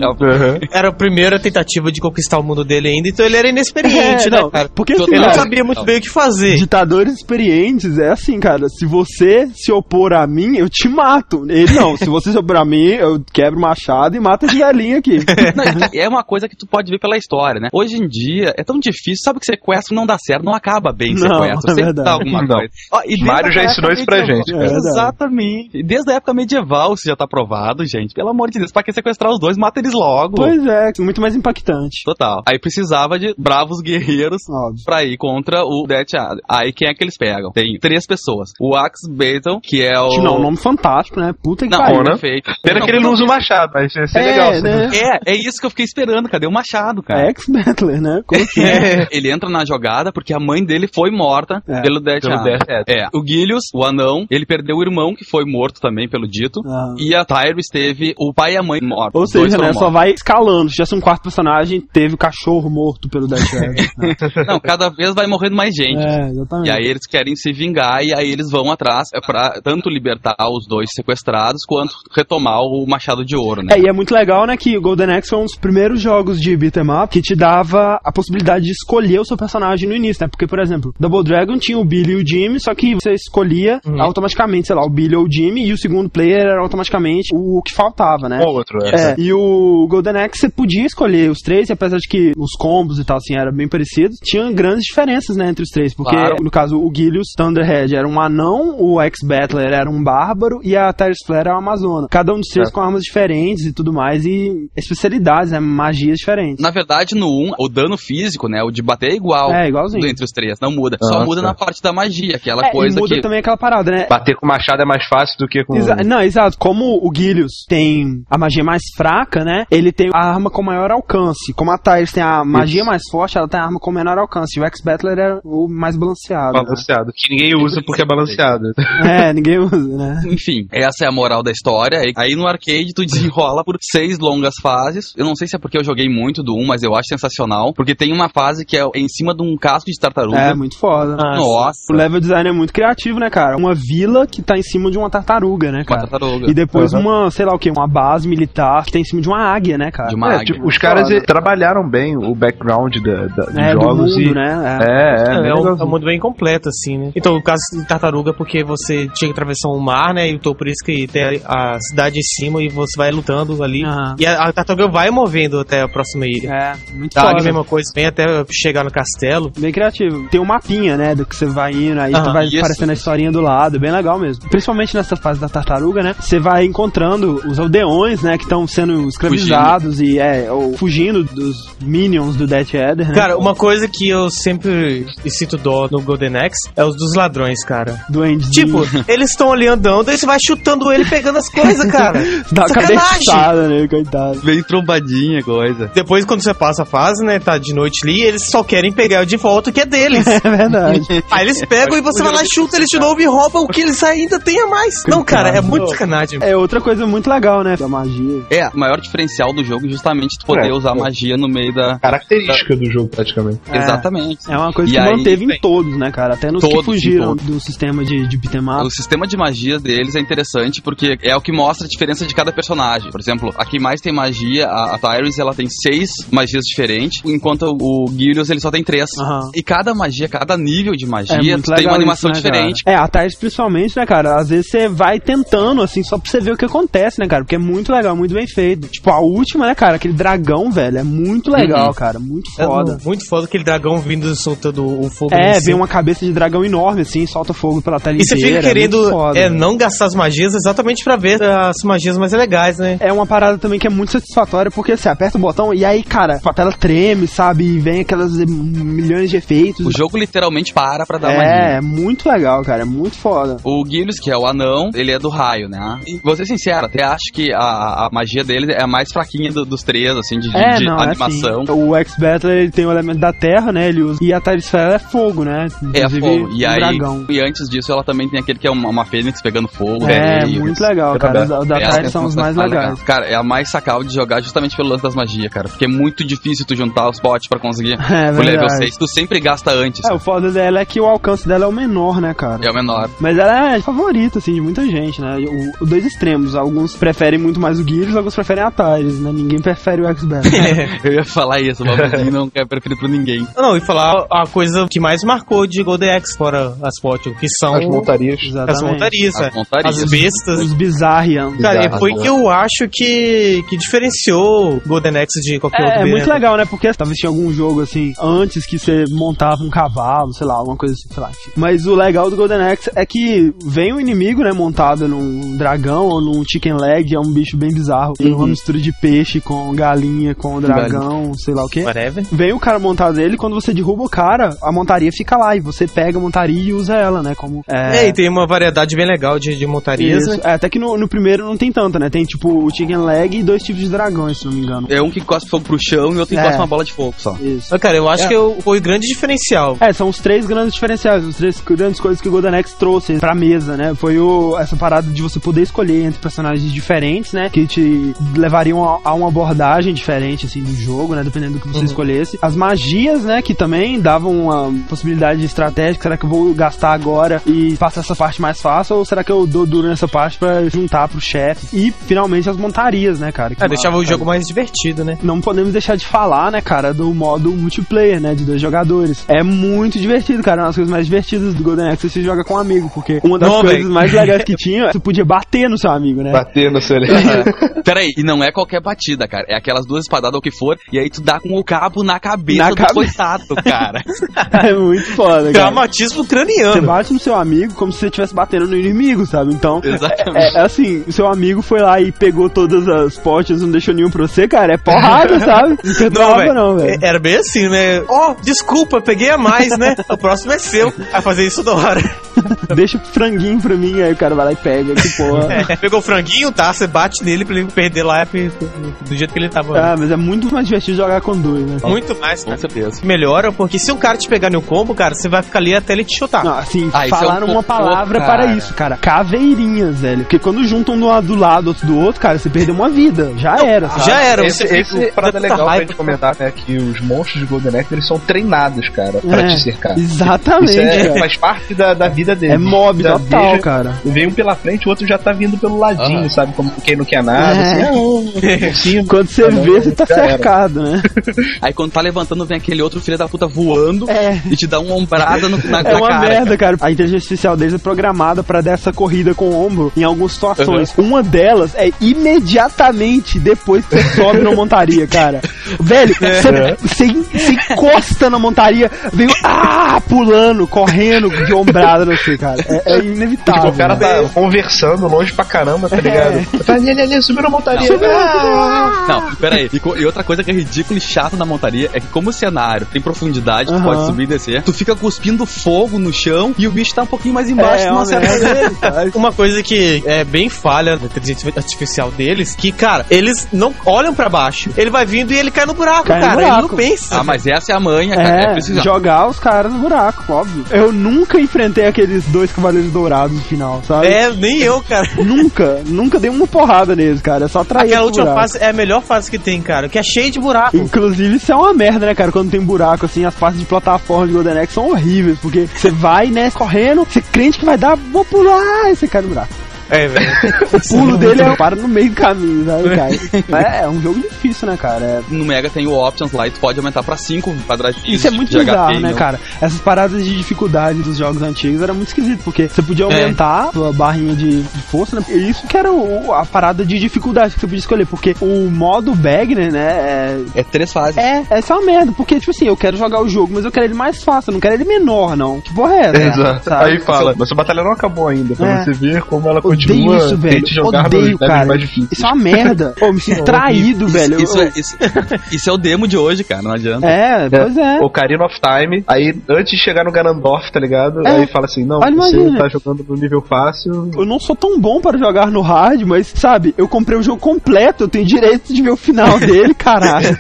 C: Era a primeira tentativa de conquistar o mundo dele ainda, então ele era inexperiente,
B: É,
C: né,
B: não,
C: cara?
B: porque assim,
C: Ele não sabia muito bem o que fazer.
B: Ditadores experientes é assim, cara. Se você se opor a mim, eu te mato. Ele não. Se você se opor a mim, eu quebro o machado e mato esse velhinho aqui.
E: Não, e é uma coisa que tu pode ver pela história, né? Hoje em dia é tão difícil, sabe que sequestro não dá certo, não acaba bem
B: Não,
E: sequestro,
B: é
E: sempre
B: verdade.
E: dá alguma
D: Não.
E: coisa. Ó, e
D: Mário já ensinou isso pra gente.
B: É.
E: Exatamente. E Desde a época medieval isso já tá provado, gente. Pelo amor de Deus, pra que sequestrar os dois? Mata eles logo.
B: Pois é, muito mais impactante.
E: Total. Aí precisava de bravos guerreiros
B: Óbvio.
E: pra ir contra o Death Adder. Aí quem é que eles pegam? Tem três pessoas. O Axe Clayton, que é o.
B: Não, nome fantástico, né? Puta que
E: Não,
B: pariu.
D: né?
E: perfeito.
D: Pena que ele não usa o machado, mas ia ser
B: É,
D: legal. assim.
B: né?
E: É, é isso que eu fiquei esperando. Cadê o Machado, cara?
B: É ex-Battler, né? Como assim?
E: Ele entra na jogada porque a mãe dele foi morta
B: É,
E: pelo Death
D: pelo. Death.
E: É. O Gilius, o anão, ele perdeu o irmão que foi morto também pelo dito.
B: Ah.
E: E a Tyrus teve o pai e a mãe mortos.
B: Ou seja, né? Só vai escalando. Se tivesse um quarto personagem, teve o cachorro morto pelo Death né?
E: Não, cada vez vai morrendo mais gente.
B: É, exatamente.
E: E aí eles querem se vingar e aí eles vão atrás é pra tanto libertar os dois sequestrados quanto retomar o Machado de Ouro, né?
B: É, e é muito legal, né, que o Golden Axe foi um dos primeiros jogos de beat'em up que te dava a possibilidade de escolher o seu personagem no início, né? Porque, por exemplo, Double Dragon tinha o Billy e o Jimmy, só que você escolhia automaticamente, sei lá, o Billy ou o Jimmy, e o segundo player era automaticamente o que faltava, né?
D: Ou outro, é.
B: É, e o Golden Axe você podia escolher os três, e apesar de que os combos e tal, assim, eram bem parecidos, tinha grandes diferenças, né, entre os três. Porque,
E: Claro.
B: no caso, o Gilius Thunderhead era um anão, o X-Battler era um bárbaro, e a Tyrus Flare era uma amazona. Cada um dos três
D: É.
B: com armas diferentes e tudo mais, e especialidades, né, magias diferentes.
E: Na verdade, no 1, o dano físico, né? O de bater é igual.
B: É, igualzinho.
E: Entre os três, não muda. Só
D: Ah,
E: muda
D: tá.
E: na parte da magia, aquela
B: É,
E: coisa
B: e muda
E: que.
B: também aquela parada, né?
D: Bater com machado é mais fácil do que com.
B: Exa- não, exato. Como o Gilius tem a magia mais fraca, né? Ele tem a arma com maior alcance. Como a Tyrus tem a magia mais forte, ela tem a arma com menor alcance. E o X-Battler é o mais balanceado. né?
D: Balanceado. Que ninguém usa porque é balanceado.
B: É, ninguém usa, né?
E: Enfim, essa é a moral da história. Aí no arcade tu desenrola por seis longas fases. Eu não sei se é porque eu joguei muito do 1, mas eu acho sensacional. Porque tem uma fase que é em cima de um casco de tartaruga.
B: É, muito foda.
E: Nossa,
B: O level design é muito criativo, né, cara? Uma vila que tá em cima de uma tartaruga, né,
E: uma
B: cara?
E: tartaruga.
B: E depois
D: Uhum.
B: uma, sei lá o que, uma base militar que tá em cima de uma águia, né, cara?
E: De uma
D: É,
E: águia.
D: tipo, os caras
B: Foda.
D: eh, trabalharam bem o background da, da- dos
B: É, do
D: jogos
B: mundo,
D: e.
B: né?
D: É, é,
C: É,
D: bem
C: é um, é um mundo bem completo, assim, né? Então, o caso de tartaruga, porque você tinha que atravessar um mar, né? Então, por isso que tem a, cidade em cima e você vai lutando ali.
B: Aham.
C: E a, a tartaruga vai movendo até a próxima ilha.
B: É, muito
C: Tá,
B: foda.
C: a mesma coisa, vem até chegar no castelo.
B: Bem criativo. Tem um mapinha, né, do que você vai indo, aí
C: Aham,
B: vai
E: isso.
B: aparecendo a historinha do lado, bem legal mesmo. Principalmente nessa fase da tartaruga, né, você vai encontrando os aldeões, né, que estão sendo escravizados e, é, ou fugindo dos minions do Death Adder, né.
C: Cara, uma coisa que eu sempre sinto dó no Golden Axe é os dos ladrões, cara.
B: Duendes.
C: Tipo, eles estão ali andando, aí você vai chutando ele pegando as coisas, cara.
B: dá uma
C: sacanagem.
B: cabeçada, né, coitado.
E: Bem trombadinha coisa.
C: Depois, quando você passa a fase, né, tá de noite ali, eles só querem pegar de volta o que é deles.
B: É verdade.
C: Aí eles pegam e você vai lá, chuta eles de novo e rouba o que eles ainda têm a mais. Não, cara, é muito sacanagem.
B: É outra coisa muito legal, né, da magia.
E: É, o maior diferencial do jogo é justamente tu poder
D: É,
E: usar
D: é.
E: magia no meio da.
D: Característica do jogo, praticamente.
B: É.
E: Exatamente.
B: É uma coisa
E: E
B: que
E: aí,
B: manteve em
E: bem,
B: todos, né, cara, até nos que
E: Todos,
B: fugiram
E: em
B: do sistema de, de beat'em up.
E: O sistema de magia deles é interessante porque é o que mostra a diferença de cada personagem. Por exemplo, a que mais tem magia, a, a Tyrus, ela tem seis magias diferentes, enquanto o Gilius ele só tem três.
B: Aham.
E: E cada magia, cada nível de
B: É
E: magia
B: muito
E: tem uma animação
B: isso, né,
E: diferente.
B: Cara? É, a Tars principalmente, né, cara? Às vezes você vai tentando, assim, só pra você ver o que acontece, né, cara? Porque é muito legal, muito bem feito. Tipo, a última, né, cara? Aquele dragão, velho, é muito legal,
E: Uhum.
B: cara. Muito
C: É
B: foda.
C: muito foda aquele dragão vindo soltando o fogo.
B: É,
C: em
B: vem uma cabeça de dragão enorme, assim, solta fogo pela tela
C: E você fica
B: é muito
C: querendo
B: foda,
C: é,
B: velho.
C: não gastar as magias exatamente pra ver as magias mais legais, né?
B: É uma parada também que é muito satisfatória, porque você aperta o botão e aí, cara, a tela treme, sabe? E vem aquelas milhões de efeitos.
E: O jogo literalmente para pra dar
B: é,
E: magia.
B: é muito legal, cara. É muito foda.
E: O Gilius, que é o anão, ele é do raio, né? E vou ser sincero, até acho que a, a magia dele é a mais fraquinha do- dos três, assim, de,
B: É,
E: de
B: não,
E: animação.
B: é assim. O X-Battler ele tem o elemento da terra, né? Ele usa. E a Tarisfera é fogo, né?
E: É
B: Inclusive,
E: fogo. E
B: um
E: aí,
B: dragão.
E: e antes disso, ela também tem aquele que é uma, uma fênix pegando fogo.
B: É,
E: né? E-
B: muito legal,
D: É
B: cara. Os da
E: Essa
B: Tyrus são os mais
E: mais
B: legais.
E: Cara, é a mais sacal de jogar justamente pelo lance das magias, cara. Porque é muito difícil tu juntar os potes pra conseguir
B: É
E: o level
B: verdade.
E: 6. Tu sempre gasta antes.
B: É, o foda dela é que o alcance dela é o menor, né, cara?
E: É o menor.
B: Mas ela é favorita, assim, de muita gente, né? O, os dois extremos. Alguns preferem muito mais o Gears, alguns preferem a Tyrus, né? Ninguém prefere o X-Battler.
E: Eu ia falar isso, o não quer preferir por ninguém.
C: Não, e falar a coisa que mais marcou de Golden Axe, fora as fotos, que são
D: As montarias.
C: As
B: Exatamente.
C: montarias,
E: As
C: é.
E: montarias.
C: as bestas.
B: Os Bizarrians.
C: Cara,
D: Bizarras,
C: foi que eu acho que, que diferenciou Golden Axe de qualquer outro
B: É, é muito legal, né? Porque talvez tinha algum jogo assim, antes que você montava um cavalo, sei lá, alguma coisa assim, sei lá. Mas o legal do Golden Axe é que vem o inimigo, né, montado num dragão ou num chicken leg, é um bicho bem bizarro. Tem uma mistura de peixe com galinha, com dragão, sei lá o que.
C: Whatever.
B: Vem o cara montado nele, quando você derruba o cara, a montaria fica lá e você pega a montaria e usa ela, né? Como.
C: É, e tem tem uma variedade bem legal de, de montarias,
B: Isso.
C: né?
B: É, até que no, no primeiro não tem tanta, né? Tem tipo o Chicken Leg e dois tipos de dragões, se não me engano.
E: É um que cospe fogo pro chão e outro que
B: É.
E: cospe uma bola de fogo só.
B: Isso.
C: Mas, cara, eu acho
B: É.
C: que eu- foi o grande diferencial.
B: É, são os três grandes diferenciais, as três grandes coisas que o Golden Axe trouxe pra mesa, né? Foi o, essa parada de você poder escolher entre personagens diferentes, né? Que te levariam a, a uma abordagem diferente, assim, do jogo, né? Dependendo do que você escolhesse. As magias, né? Que também davam uma possibilidade estratégica. Será que eu vou gastar agora e passar essa parte mais fácil? Ou será que eu dou duro nessa parte pra juntar pro chefe? E, finalmente, as montarias, né, cara? Que
C: É, deixava o jogo mais divertido, né?
B: não podemos deixar de falar, né, cara, do modo multiplayer, né, de dois jogadores. É muito divertido, cara. Uma das coisas mais divertidas do Golden Axe é você joga com um amigo, porque uma das
C: Não,
B: coisas
C: velho.
B: mais legais que tinha, você podia bater no seu amigo, né?
D: Bater no seu
E: Peraí, e não é qualquer batida, cara. É aquelas duas espadadas ou o que for, e aí tu dá com o cabo na cabeça
B: Na
E: do
B: cabe-
E: coitado, cara.
B: É muito foda, cara.
C: Traumatismo
B: Você
C: craniano.
B: bate no seu amigo como se você estivesse batendo no inimigo, sabe? Então,
E: Exatamente.
B: é, é assim, o seu amigo foi lá e pegou todas as potes, não deixou nenhum pra você, cara, é porrada, sabe? Não perdoava não, velho.
C: Era bem assim, né? Ó, desculpa, peguei a mais, né? O próximo é seu. Vai fazer isso da hora.
B: Deixa o franguinho pra mim, aí o cara vai lá e pega, que porra.
C: É, pegou o franguinho, tá? Você bate nele pra ele perder lá do jeito que ele tava.
B: Ah, mas é muito mais divertido jogar com dois, né?
C: Muito mais,
E: Com
C: cara.
E: certeza.
C: Melhora, porque se um cara te pegar no combo, cara, você vai ficar ali até ele te chutar.
B: Não, assim,
E: Ah, isso é um
B: falaram uma
E: cocô,
B: palavra
E: cara.
B: para isso, cara. Caveirinhas, velho. Porque quando juntam um do lado do lado, outro do outro, cara, você perdeu uma vida. Já era, sabe?
C: Já era,
D: Esse, esse
C: fica-
D: parada
C: tanta
D: legal pra gente comentar, né? Que os monstros de Golden Axe, eles são treinados, cara, pra
B: É,
D: te cercar.
B: Exatamente,
D: Isso é, faz parte da, da vida deles.
B: É mob total,
D: veja-
B: cara.
D: Vem um pela frente, o outro já tá vindo pelo ladinho,
E: Aham.
D: sabe? Como quem não quer nada.
B: É.
D: Assim, ah.
B: Quando você
D: Ah, não,
B: vê, você tá
D: já era.
B: cercado, né?
E: Aí quando tá levantando, vem aquele outro filho da puta voando
B: É.
E: e te dá uma ombrada no, na,
B: É
E: na
B: uma
E: cara.
B: merda, cara. A inteligência artificial deles é programada pra dar essa corrida com o ombro em algumas situações. Uma delas é imediatamente depois que você sobe na montaria, cara. Velho, você, você, você encosta na montaria, veio ah, pulando, correndo de ombrada, não sei, cara. É, é inevitável.
D: Tipo, o cara
B: né?
D: tá conversando longe pra caramba, tá ligado? Tá ali, ali, ali, subiu na montaria. Ah!
E: Não, pera aí. E, e outra coisa que é ridícula e chata na montaria é que como o cenário tem profundidade, tu
B: Aham.
E: pode subir e descer, tu fica cuspindo fogo no chão e o bicho tá um pouquinho mais embaixo,
B: É,
E: tu não
B: uma
E: acerta
B: merda.
E: ele.
C: Uma coisa que é bem falha da inteligência artificial deles, que, cara, eles não olham pra baixo. Ele vai vindo e ele cai no buraco,
B: Cai no
C: cara. Ele
B: buraco.
C: não pensa.
E: Ah, mas essa é a manha, cara. É,
B: É,
E: preciso.
B: jogar os caras no buraco, óbvio. Eu nunca enfrentei aqueles dois cavaleiros dourados no final, sabe?
C: É, nem eu, cara.
B: Nunca, nunca dei uma porrada neles, cara. É só trair
C: Aquela última
B: buraco.
C: fase é a melhor fase que tem, cara, que é cheio de buraco.
B: Inclusive, isso é uma merda, né, cara? Quando tem buraco, assim, as partes de plataforma de Golden Axe são horríveis, porque você vai, né, correndo, você crente que vai dar, vou pular, e você no buraco.
C: É, velho.
B: O pulo dele é para no meio do caminho, sabe, cai. É, é um jogo difícil, né, cara? É-
E: No Mega tem o Options lá e tu pode aumentar pra 5 quadradinhos.
B: Isso é muito
E: de
B: bizarro,
E: HP,
B: né,
E: não.
B: cara? Essas paradas de dificuldade dos jogos antigos era muito esquisito, porque você podia aumentar a sua barrinha de, de força, né? E isso que era o- a parada de dificuldade que você podia escolher, porque o modo Bagner, né, é,
E: É três fases.
B: É, essa é uma merda, porque, tipo assim, eu quero jogar o jogo, mas eu quero ele mais fácil, eu não quero ele menor, não. Que porra é essa?
D: Exato.
B: Sabe?
D: Aí fala, mas a batalha não acabou ainda, pra
B: É.
D: você ver como ela
B: Odeio
D: continua
B: isso, velho.
D: tente jogar
B: Odeio, cara. Isso é uma merda. Ô, me sinto traído, velho.
E: Isso,
B: Eu-
E: é, isso, isso é o demo de hoje, cara. Não adianta.
B: É, pois é.
D: Ocarina of Time, aí antes de chegar no Ganondorf, tá ligado?
B: É.
D: Aí fala assim, não,
B: Olha,
D: você
B: imagina.
D: tá jogando no nível fácil.
B: Eu não sou tão bom para jogar no hard, mas, sabe, eu comprei o jogo completo, eu tenho direito de ver o final dele, caralho.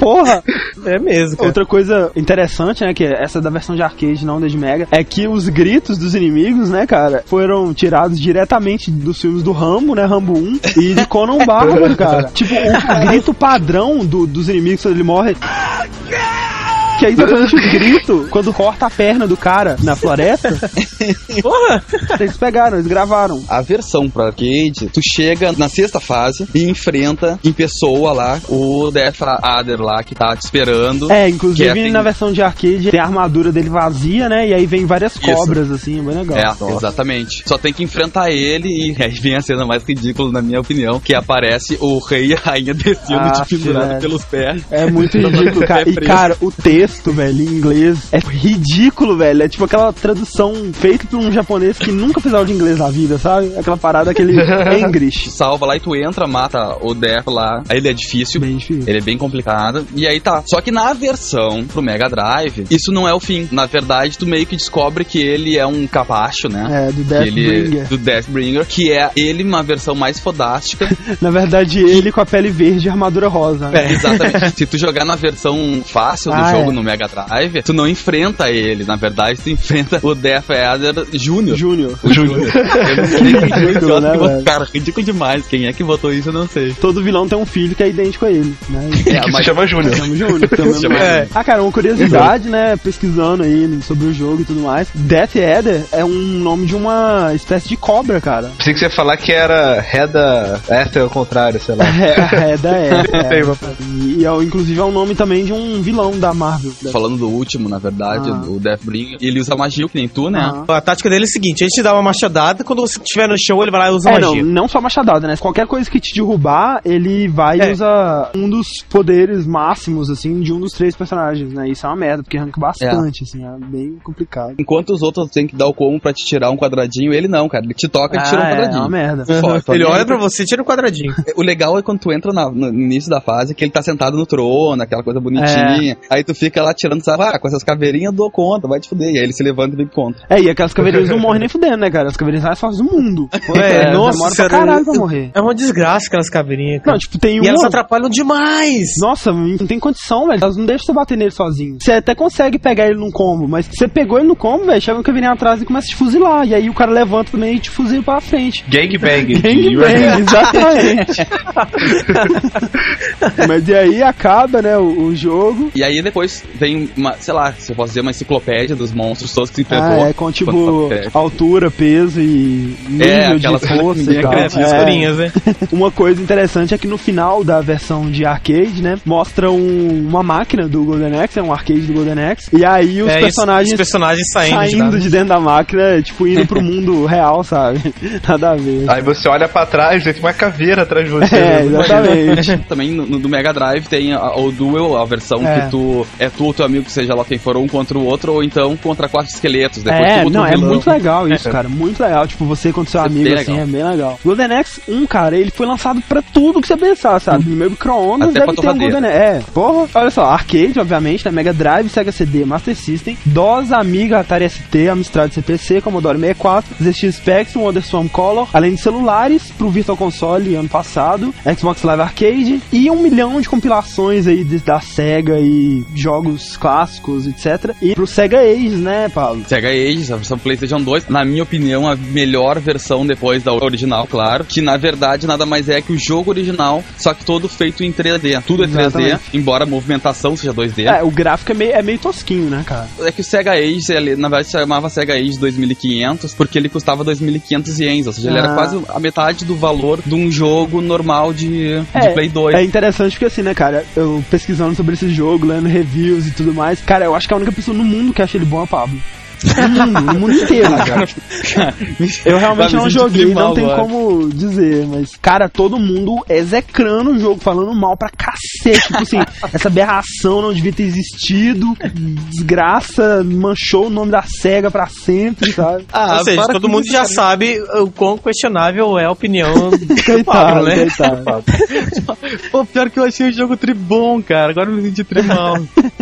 B: Porra!
C: É mesmo, cara.
B: Outra coisa interessante, né, que é essa da versão de arcade, não da de Mega, é que os gritos dos inimigos, né, cara, foram tirados diretamente dos filmes do Rambo, né, Rambo 1 e de Conan Bárbaro, cara. Tipo, o grito padrão do- dos inimigos quando ele morre. Que é exatamente o grito quando corta a perna do cara na floresta.
C: Porra!
B: Eles pegaram, eles gravaram.
E: A versão pro arcade, tu chega na sexta fase e enfrenta em pessoa lá o Death Adder lá que tá te esperando.
B: É, inclusive
E: é,
B: na versão de arcade tem a armadura dele vazia, né? E aí vem várias cobras, assim, é bem legal.
E: É, exatamente. Só tem que enfrentar ele e aí vem a cena mais ridícula, na minha opinião, que aparece o rei e a rainha descendo
B: Ah,
E: te pendurado pelos pés.
B: É muito ridículo, cara. E, cara, o texto texto, velho, em inglês é ridículo, velho. É tipo aquela tradução feita por um japonês que nunca fez aula de inglês na vida, sabe? Aquela parada, aquele English.
E: Salva lá e tu entra, mata o Death lá. Aí ele é difícil.
B: Bem difícil.
E: Ele é bem complicado. E aí tá. Só que na versão pro Mega Drive, isso não é o fim. Na verdade, tu meio que descobre que ele é um capacho, né?
B: É, do Deathbringer.
E: do Deathbringer, que é ele uma versão mais fodástica.
B: Na verdade, ele com a pele verde e armadura rosa.
C: É.
E: Exatamente. Se tu jogar na versão fácil do
B: Ah,
E: jogo
B: é.
E: No Mega Drive, tu não enfrenta ele. Na verdade, tu enfrenta o Death Adder Júnior.
B: Júnior.
E: O Júnior. Eu não sei quem é
B: Ridículo,
E: idiota
B: né,
E: que botou-? Cara, ridículo demais. Quem é que botou isso, eu não sei.
B: Todo vilão tem um filho que é idêntico a ele, né?
E: É,
D: que
E: mas-
D: se chama Júnior.
B: Chama Júnior.
E: Chama
B: É. Ah, cara, uma curiosidade, né? Pesquisando aí sobre o jogo e tudo mais. Death Adder é um nome de uma espécie de cobra, cara.
D: Pensei que você ia falar que era Reda. Essa é o contrário, sei lá.
B: É, é da é, é.
D: papai.
B: E, e é, inclusive é o nome também de um vilão da Marvel.
E: Falando do último, na verdade,
B: Ah.
E: o Deathbringer, ele usa magia que nem tu, né?
B: Ah.
C: A tática dele é a seguinte: a gente dá uma machadada, quando você estiver no chão, ele vai lá e usa
B: É, não,
C: magia.
B: não só machadada, né? Qualquer coisa que te derrubar, ele vai
C: É.
B: e usa um dos poderes máximos, assim, de um dos três personagens, né? Isso é uma merda, porque arranca bastante, assim, é bem complicado.
E: Enquanto os outros têm que dar o combo pra te tirar um quadradinho, ele não, cara. Ele te toca e te tira um
B: Ah, é, é
E: quadradinho.
B: uma merda.
E: Foda.
C: Ele olha pra você e tira o quadradinho.
E: O legal é quando tu entra na- no início da fase, que ele tá sentado no trono, aquela coisa bonitinha. Aí tu fica lá tirando, sabe, ah, com essas caveirinhas eu dou conta, vai te fuder. E aí ele se levanta e vem contra.
B: É, e aquelas caveirinhas não morrem nem fudendo, né, cara? As caveirinhas mais fáceis do mundo.
C: É, nossa,
B: demora pra caralho pra morrer.
C: É uma desgraça aquelas caveirinhas. cara.
B: Não, tipo, tem
C: e
B: uma...
C: elas atrapalham demais.
B: Nossa, não tem condição, velho. Elas não deixam você bater nele sozinho. Você até consegue pegar ele num combo, mas você pegou ele no combo, velho, chega um caveirinha atrás e começa a te fuzilar. E aí o cara levanta também e te fuzila pra frente.
D: Gangbang.
B: Gangbang, exatamente. Mas e aí acaba, né, o, o jogo.
E: E aí depois vem uma, sei lá, se eu posso dizer, uma enciclopédia dos monstros todos que se enfrentou.
B: Ah, é com tipo altura, peso e nível
E: É,
B: de
E: aquelas coisas
B: força e tal. É.
C: né?
B: Uma coisa interessante é que no final da versão de arcade, né, mostra um- uma máquina do Golden Axe, é um arcade do Golden Axe, e aí os
C: É,
B: personagens
C: Os personagens saindo,
B: saindo
C: de
B: de dentro da máquina, tipo, indo pro mundo real, sabe? Nada a ver.
D: Aí você olha pra trás tem uma caveira atrás de você.
B: É, exatamente.
E: Também no, no do Mega Drive tem a- o Duel, a versão
B: É.
E: que tu é tu ou teu amigo, seja lá quem for, um contra o outro, ou então contra quatro esqueletos. Depois tu
B: É, não,
E: um
B: é muito legal isso, cara. Muito legal. Tipo, você contra seu
E: é
B: amigo, assim,
E: legal.
B: é bem legal. Golden Axe 1, cara, ele foi lançado pra tudo que você pensar, sabe? No meu micro-ondas
E: Até
B: deve ter um. Golden Axe. É, porra. Olha só, arcade, obviamente, né? Mega Drive, Sega CD, Master System, DOS, Amiga, Atari ST, Amstrad CPC, Commodore 64, ZX Spectrum, WonderSwan Color, além de celulares pro Virtual Console ano passado, Xbox Live Arcade e um milhão de compilações aí da Sega e jogos clássicos, etc. E pro Sega Ages, né, Paulo?
E: Sega Ages, a versão PlayStation 2, na minha opinião, a melhor versão depois da original, claro. Que na verdade nada mais é que o jogo original, só que todo feito em 3D. Tudo é 3D,
B: Exatamente.
E: embora a movimentação seja 2D.
B: É, o gráfico é meio, é meio tosquinho, né, cara?
E: É que o Sega Ages, ele, na verdade, se chamava Sega Ages 2500, porque ele custava 2.500 ienes, ou seja, ele era
B: Ah.
E: quase a metade do valor de um jogo normal de, de
B: É,
E: Play 2.
B: É interessante porque assim, né, cara, eu pesquisando sobre esse jogo, lendo reviews e tudo mais, cara, eu acho que a única pessoa no mundo que acha ele bom é o Pablo. No mundo, no mundo inteiro, cara. Eu realmente não joguei,
E: mal
B: não tem como dizer, mas, cara, todo mundo execrando o jogo, falando mal pra cacete. Tipo assim, essa aberração não devia ter existido, desgraça, manchou o nome da SEGA pra sempre, sabe?
E: Ah,
C: Ou seja, todo mundo já sabe o quão questionável é a opinião do
B: Coitado,
C: Pablo, né?
B: coitado.
E: Pô, pior que eu achei o jogo tribom, cara. Agora eu me senti trimal.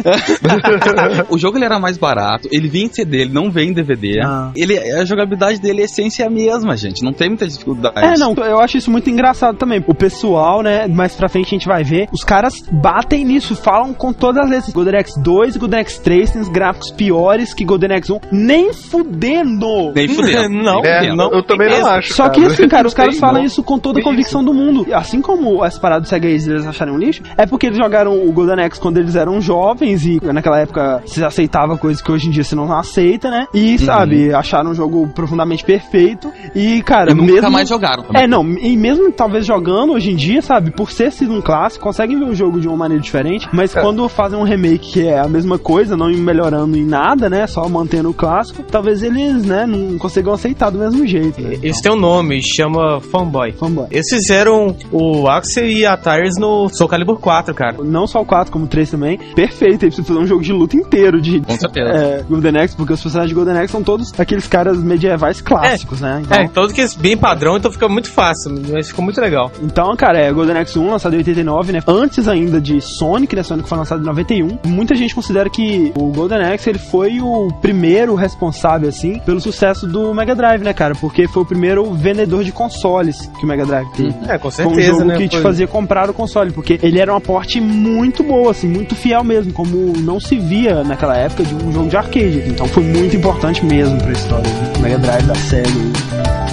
E: o jogo ele era mais barato, ele vinha em CD, ele não vem em DVD.
B: Ah.
E: Ele, a jogabilidade dele, a essência é a mesma, gente. Não tem muita dificuldade.
B: É, não, eu acho isso muito engraçado também. O pessoal, né, mais pra frente a gente vai ver, os caras batem nisso, falam com todas as letras. Golden Axe 2 e Golden Axe 3 tem os gráficos piores que Golden Axe 1, nem fudendo!
E: Nem fudendo.
C: Não,
D: É,
C: não.
D: eu também não acho.
B: Só que
D: cara.
B: assim, cara, os caras falam
D: não.
B: isso com toda a
D: Que
B: convicção do mundo. Assim como as paradas do Sega eles acharam um lixo, é porque eles jogaram o Golden Axe quando eles eram jovens e naquela época você aceitava coisas que hoje em dia você não aceita. né? E, sabe, acharam um jogo profundamente perfeito. E, cara,
E: E nunca
B: mesmo.
E: mais jogaram. também.
B: É, não, e mesmo talvez jogando hoje em dia, sabe, por ser sido um clássico, conseguem ver o jogo de uma maneira diferente, mas quando fazem um remake que é a mesma coisa, não melhorando em nada, né, só mantendo o clássico, talvez eles, né, não consigam aceitar do mesmo jeito. Né?
C: Eles têm um nome, chama Fanboy.
B: Fanboy.
C: Eles fizeram o Axel e a Tires no Soul Calibur 4, cara.
B: Não só o 4, como o 3 também. Perfeito, aí precisa fazer um jogo de luta inteiro de
E: certeza.
B: é, Golden Axe, porque os personagens de Golden Axe são todos aqueles caras medievais clássicos, né? Então,
C: É, todos que eles bem padrão, então fica muito fácil, mas ficou muito legal.
B: Então, cara, é Golden Axe 1, lançado em 89, né? Antes ainda de Sonic, né? Sonic foi lançado em 91. Muita gente considera que o Golden Axe ele foi o primeiro responsável, assim, pelo sucesso do Mega Drive, né, cara? Porque foi o primeiro vendedor de consoles que o Mega Drive teve.
C: É, com
B: Foi um
C: certeza,
B: jogo
C: né?
B: que te
C: Foi-
B: fazia comprar o console, porque ele era uma porte muito boa, assim, muito fiel mesmo, como não se via naquela época de um jogo de arcade. Então foi muito importante mesmo pra história do Mega Drive da Sega.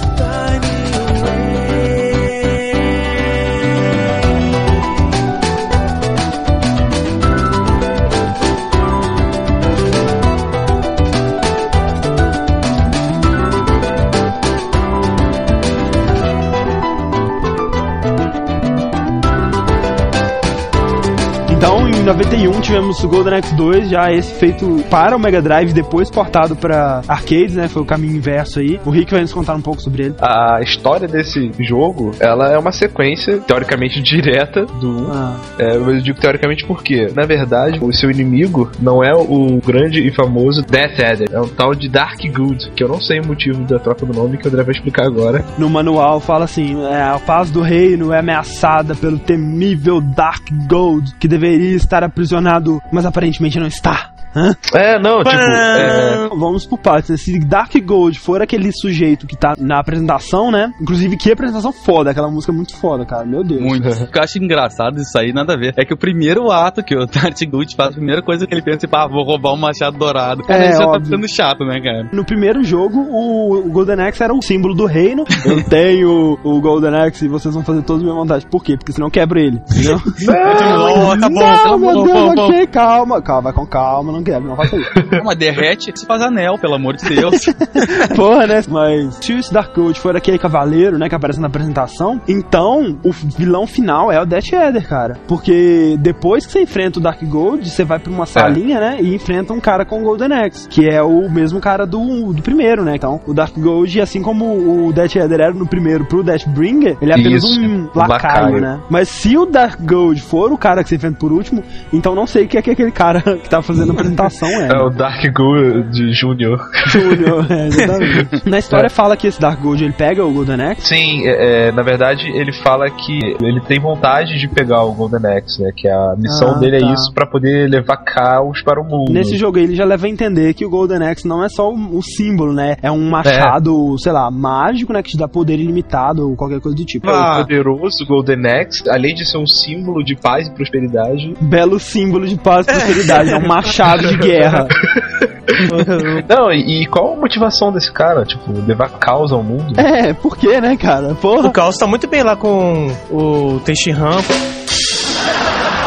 B: Em 91 tivemos o Golden Axe 2, já esse feito para o Mega Drive, depois portado para arcades, né? Foi o caminho inverso aí. O Rick vai nos contar um pouco sobre ele.
D: A história desse jogo, ela é uma sequência, teoricamente, direta do 1.
B: Ah,
D: É, eu digo teoricamente porque, na verdade, o seu inimigo não é o grande e famoso Death Adder, é um tal de Dark Good, que eu não sei o motivo da troca do nome, que o André vai explicar agora.
B: no manual fala assim: é, a paz do reino é ameaçada pelo temível Dark Gold, que deveria estar aprisionado, mas aparentemente não está. Hã?
D: É, não, tipo, é,
B: Vamos por partes. né? Se Dark Gold for aquele sujeito que tá na apresentação, né? Inclusive, que apresentação foda, aquela música é muito foda, cara. Meu Deus.
E: Muito. O que eu acho engraçado isso aí, nada a ver. É que o primeiro ato que o Tart Good faz, a primeira coisa que ele pensa é, tipo, ah, vou roubar um machado dourado. Cara,
B: É,
E: isso já tá
B: óbvio.
E: ficando chato, né, cara?
B: No primeiro jogo, o, o Golden Axe era o símbolo do reino. Eu tenho o Golden Axe e vocês vão fazer todos a minha vontade. Por quê? Porque senão eu quebro ele. Entendeu?
C: Tá bom,
B: não,
C: tá
B: meu Deus, ok, calma. Calma, vai com calma, não quebra, não faça isso.
E: Não, mas derrete se faz anel, pelo amor de Deus.
B: Porra, né? Mas se esse Dark Gold for aquele cavaleiro, né, que aparece na apresentação, então o vilão final é o Death Adder, cara. Porque depois que você enfrenta o Dark Gold, você vai pra uma salinha, né, e enfrenta um cara com o Golden Axe, que é o mesmo cara do, do primeiro, né? Então, o Dark Gold, assim como o Death Adder era no primeiro pro Deathbringer, ele é apenas
D: Isso,
B: um lacaio, né? Mas se o Dark Gold for o cara que você enfrenta por último, então não sei o que é que aquele cara que tá fazendo a apresentação é.
D: é o Dark Good Junior.
B: Júnior, é, exatamente. Na história fala que esse Dark Gold ele pega o Golden Axe.
D: Sim, é, é, na verdade ele fala que ele tem vontade de pegar o Golden Axe, né? Que a missão
B: Ah,
D: dele
B: tá.
D: é isso pra poder levar caos para o mundo.
B: Nesse jogo aí, ele já leva a entender que o Golden Axe não é só o, o símbolo, né? É um machado, sei lá, mágico, né? Que te dá poder ilimitado ou qualquer coisa do tipo.
D: É o
C: Ah.
D: poderoso Golden Axe, além de ser um símbolo de paz e prosperidade.
B: Belo símbolo de paz e prosperidade. é um machado de guerra.
D: Não, e, e qual a motivação desse cara? Tipo, levar caos ao mundo?
B: É, por quê, né, cara? Porra.
C: O Caos tá muito bem lá com o Tenshinhan.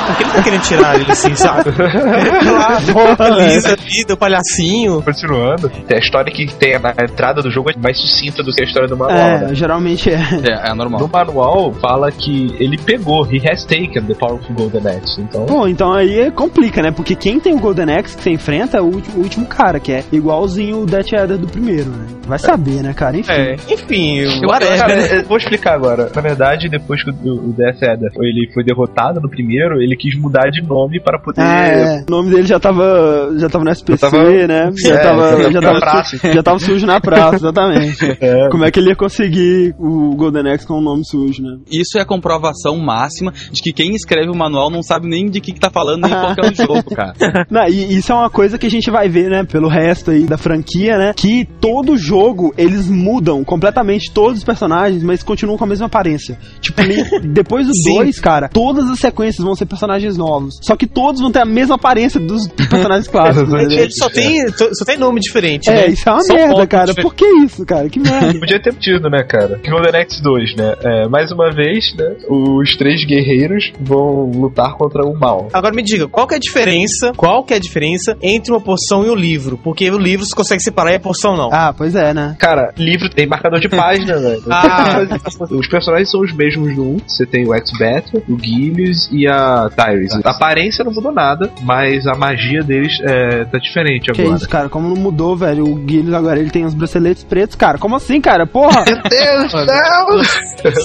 C: Por que ele tá querendo tirar ele assim, sabe?
B: né?
C: lisa ali, do palhacinho.
D: Continuando, a história que tem na entrada do jogo é mais sucinta do que a história do manual. né?
B: É, geralmente é.
E: É, é
D: No
E: normal.
D: manual fala que ele pegou, he has taken the powerful golden axe. Então,
B: Bom, então aí complica, né? Porque quem tem o Golden Axe que você enfrenta é o último, o último cara, que é igualzinho o Death Adder do primeiro, né? Vai saber, né, cara? Enfim.
C: É, enfim,
E: Eu-
D: Cara,
C: né?
D: eu vou explicar agora. Na verdade, depois que o, o Death Adder foi, ele foi derrotado no primeiro, ele quis mudar de nome para poder.
B: Ah, é. O nome dele já tava, já tava no SPC,
D: Já tava-
B: né? Já
D: É,
B: tava, já
D: na
B: tava,
D: praça.
B: su- já tava sujo na praça, exatamente.
D: É.
B: Como é que ele ia conseguir o Golden Axe com o nome sujo, né?
E: Isso é a comprovação máxima de que quem escreve o manual não sabe nem de que, que tá falando, nem qual que é o jogo, cara.
B: Não, e isso é uma coisa que a gente vai ver, né, pelo resto aí da franquia, né? Que todo jogo eles mudam completamente todos os personagens, mas continuam com a mesma aparência. Tipo, depois do
C: Sim.
B: 2, cara, todas as sequências vão ser personagens personagens novos. Só que todos vão ter a mesma aparência dos personagens clássicos.
C: Ele,
B: entendeu?
C: ele só, tem, só tem nome diferente,
B: É,
C: né?
B: isso é uma
C: Só
B: merda,
C: foto
B: cara.
C: diferente.
B: Por que isso, cara? Que merda.
D: Podia ter tido, né, cara? Golden Axe 2, né? É, mais uma vez, né? Os três guerreiros vão lutar contra o mal.
C: Agora me diga, qual que é a diferença? Qual que é a diferença entre uma poção e o livro? Porque o livro você consegue separar e a poção não.
B: Ah, pois é, né?
D: Cara, livro tem marcador de página, velho.
C: Ah.
D: Os personagens são os mesmos no 1. Você tem o X-Battle, o Gillius e a Tyrese. A aparência não mudou nada, mas a magia deles é, tá diferente
B: Que
D: agora.
B: isso, cara? Como não mudou, velho? O Guilherme agora ele tem os braceletes pretos, cara. Como assim, cara? Porra!
D: Meu Deus do céu!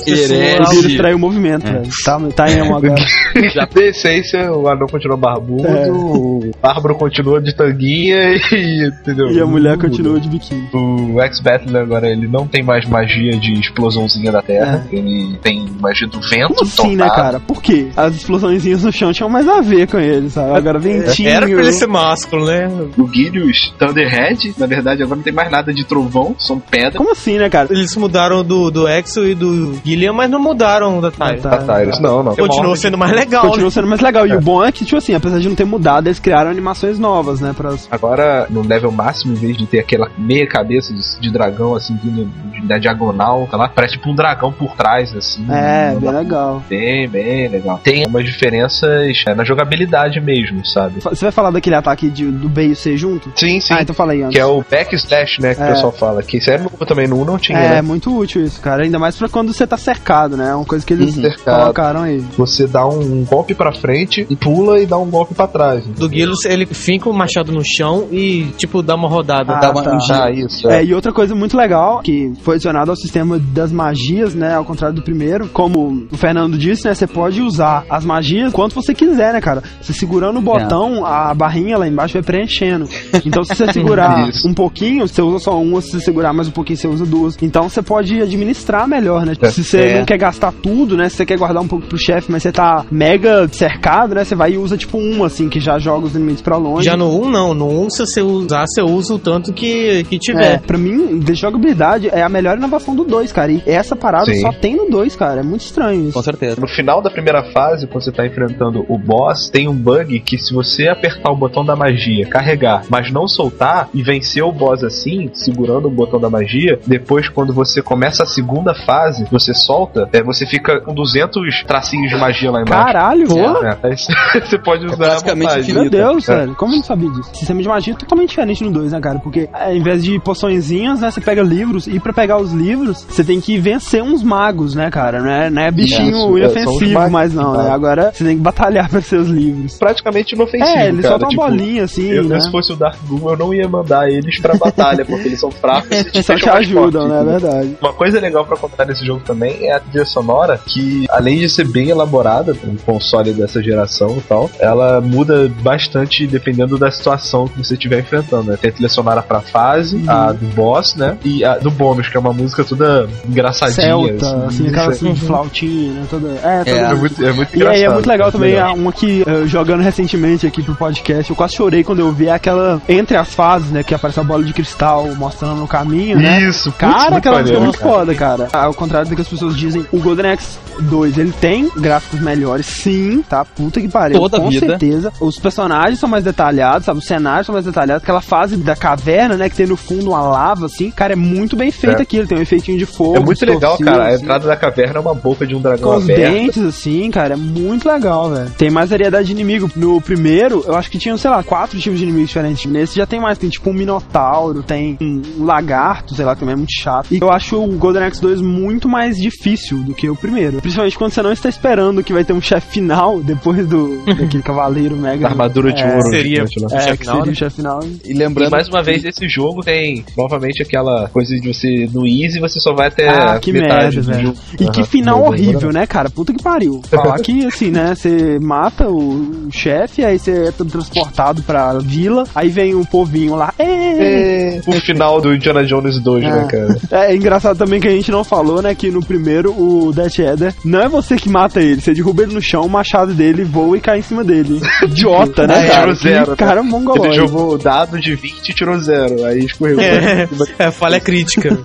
B: o Guilherme
E: Herege.
B: traiu o movimento, velho. Tá, tá emo agora.
D: De essência, o anão continua barbudo,
B: É.
D: o bárbaro continua de tanguinha e. Entendeu?
B: E a mulher
D: muda.
B: continua de biquíni.
D: O X-Battler agora ele não tem mais magia de explosãozinha da terra, ele tem magia do vento.
B: É. Como assim, né, cara? Por quê? As explosõezinhas no chão tinham mais a ver com ele, sabe? Agora ventinho.
C: Era pra ele ser másculo, né?
D: O Gilius Thunderhead, na verdade, agora não tem mais nada de trovão, são pedras.
B: Como assim, né, cara?
C: Eles mudaram do, do Exo e do Gillian, mas não mudaram da Tyre.
B: tá.
D: Da Tyrus. Não, não.
C: Continuou sendo mais legal.
B: Continua sendo mais legal. E o bom é que, tipo assim, apesar de não ter mudado, eles criaram animações novas, né? Pra...
D: Agora, no level máximo, em vez de ter aquela meia cabeça de, de dragão, assim, vindo de- da diagonal, tá lá, parece tipo um dragão por trás, assim.
B: É, bem legal.
D: Bem, bem legal. Tem umas diferenças é, na jogabilidade mesmo, sabe?
B: Você vai falar daquele ataque de, do B e C junto?
D: Sim, sim.
B: Ah, então fala aí, antes.
D: Que é o backslash, né, que
B: É.
D: o pessoal fala. Que isso é novo também, no 1 não tinha,
B: É,
D: né?
B: muito útil isso, cara. Ainda mais pra quando você tá cercado, né? É uma coisa que eles
D: Uhum.
B: Colocaram aí.
D: Você dá um golpe pra frente e pula e dá um golpe pra trás.
C: Do Gilus, ele finca o machado no chão e, tipo, dá uma rodada.
B: Ah,
E: Dá uma-
B: tá.
D: Ah, isso.
B: É,
D: É.
B: e outra coisa muito legal, que foi adicionado ao sistema das magias, né? Ao contrário do primeiro, como o Fernando disse, né? Você pode usar as magias quanto você quiser, né, cara? Você segurando o botão, a barrinha lá embaixo vai preenchendo. Então, se você segurar
D: Isso.
B: um pouquinho, você usa só uma, se você segurar mais um pouquinho, você usa duas. Então, você pode administrar melhor, né?
D: É.
B: Se você
E: É.
B: não quer gastar tudo, né? Se você quer guardar um pouco pro chefe, mas você tá mega cercado, né? Você vai e usa tipo uma, assim, que já joga os inimigos pra longe.
C: Já no 1, não. No 1, se você usar, você usa o tanto que, que
B: É,
C: tiver.
B: pra mim, de jogabilidade é a melhor inovação do 2, cara. E essa parada
D: Sim.
B: só tem no 2, cara. É muito estranho isso.
E: Com certeza.
D: No final da primeira fase, quando você tá enfrentando o boss, tem um bug que se você apertar o botão da magia, carregar, mas não soltar e vencer o boss assim, segurando o botão da magia, depois quando você começa a segunda fase, você solta, é, você fica com 200 tracinhos de magia lá embaixo.
B: Caralho, pô.
D: É, aí você pode usar à vontade.
B: Meu. Deus,
D: É.
B: velho. Como eu não sabia disso? Sistema de magia é totalmente diferente no 2, né, cara? Porque é, ao invés de poçõezinhas, né, você pega livros. E pra pegar os livros, você tem que vencer uns magos, né, cara? Não é, não é bichinho
D: Isso, é,
B: inofensivo mais não, né?
D: tá.
B: Agora você tem que batalhar pra ser os livros.
D: Praticamente inofensivo,
B: É, eles
D: cara.
B: soltam
D: tipo,
B: uma bolinha assim,
D: Eu,
B: né?
D: Se fosse o Dark Doom, eu não ia mandar eles pra batalha, porque eles são fracos e
B: Eles só te
D: deixam mais
B: ajudam,
D: forte,
B: né? É verdade.
D: Uma coisa legal pra contar nesse jogo também é a trilha sonora, que além de ser bem elaborada, um console dessa geração e tal, ela muda bastante dependendo da situação que você estiver enfrentando, né? Tem a trilha sonora pra fase,
B: Uhum.
D: a do boss, né? E a do bônus, que é uma música toda engraçadinha.
B: Celta, assim, aquela
D: Isso
B: assim, flautinha, né? Toda... É, toda...
D: é, é muito, é muito
B: E aí
D: engraçado.
B: é muito legal também,
D: legal.
B: uma que eh, jogando recentemente aqui pro podcast, eu quase chorei quando eu vi aquela entre as fases, né, que aparece a bola de cristal mostrando o caminho, né?
D: Isso,
B: Cara,
D: muito
B: aquela música é muito
D: cara.
B: foda, cara. Ao contrário do que as pessoas dizem, o Golden Axe 2, ele tem gráficos melhores, sim, tá? Puta que pariu.
E: Toda
B: com
E: vida.
B: certeza. Os personagens são mais detalhados, sabe? Os cenários são mais detalhados. Aquela fase da caverna, né, que tem no fundo uma lava, assim, cara, é muito bem feito
D: É.
B: aquilo. Tem um efeitinho de fogo.
D: É muito legal, cara. A
B: assim.
D: entrada da caverna é uma boca de um dragão
B: Com os
D: aberta.
B: dentes, assim, cara, é muito legal, velho. Tem mais variedade de inimigo. No primeiro, eu acho que tinham, sei lá, quatro tipos de inimigos diferentes. Nesse já tem mais, tem tipo um minotauro, tem um lagarto, sei lá, que também é muito chato. E eu acho o Golden Axe 2 muito mais difícil do que o primeiro. Principalmente quando você não está esperando que vai ter um chefe final depois do daquele cavaleiro mega.
D: Da armadura de
B: É,
D: ouro.
C: seria-.
B: É,
C: chefe
B: que
C: final,
B: seria
C: né?
B: o chefe final.
E: E
D: E
E: lembrando.
D: mais uma vez, esse jogo tem novamente aquela coisa de você no Easy você só vai até
B: Ah, que
D: metade
B: merda,
D: do
B: velho.
D: jogo.
B: E que
D: Aham.
B: final horrível, né, cara? Puta que pariu. Falar que, assim, né, você mata o chefe, aí você é transportado pra vila, aí vem o povinho lá, "Ê,
D: o final do Indiana Jones 2, né, cara?
B: É, é engraçado também que a gente não falou, né, que no primeiro o Death Eder não é você que mata ele, você derruba ele no chão, o machado dele voa e cai em cima dele. Idiota, né,
D: É,
B: cara?
D: tirou zero,
B: Que
D: né?
B: cara mongolóide.
D: Ele jogou o dado de 20 e tirou zero. Aí escorregou.
C: É, é falha crítica.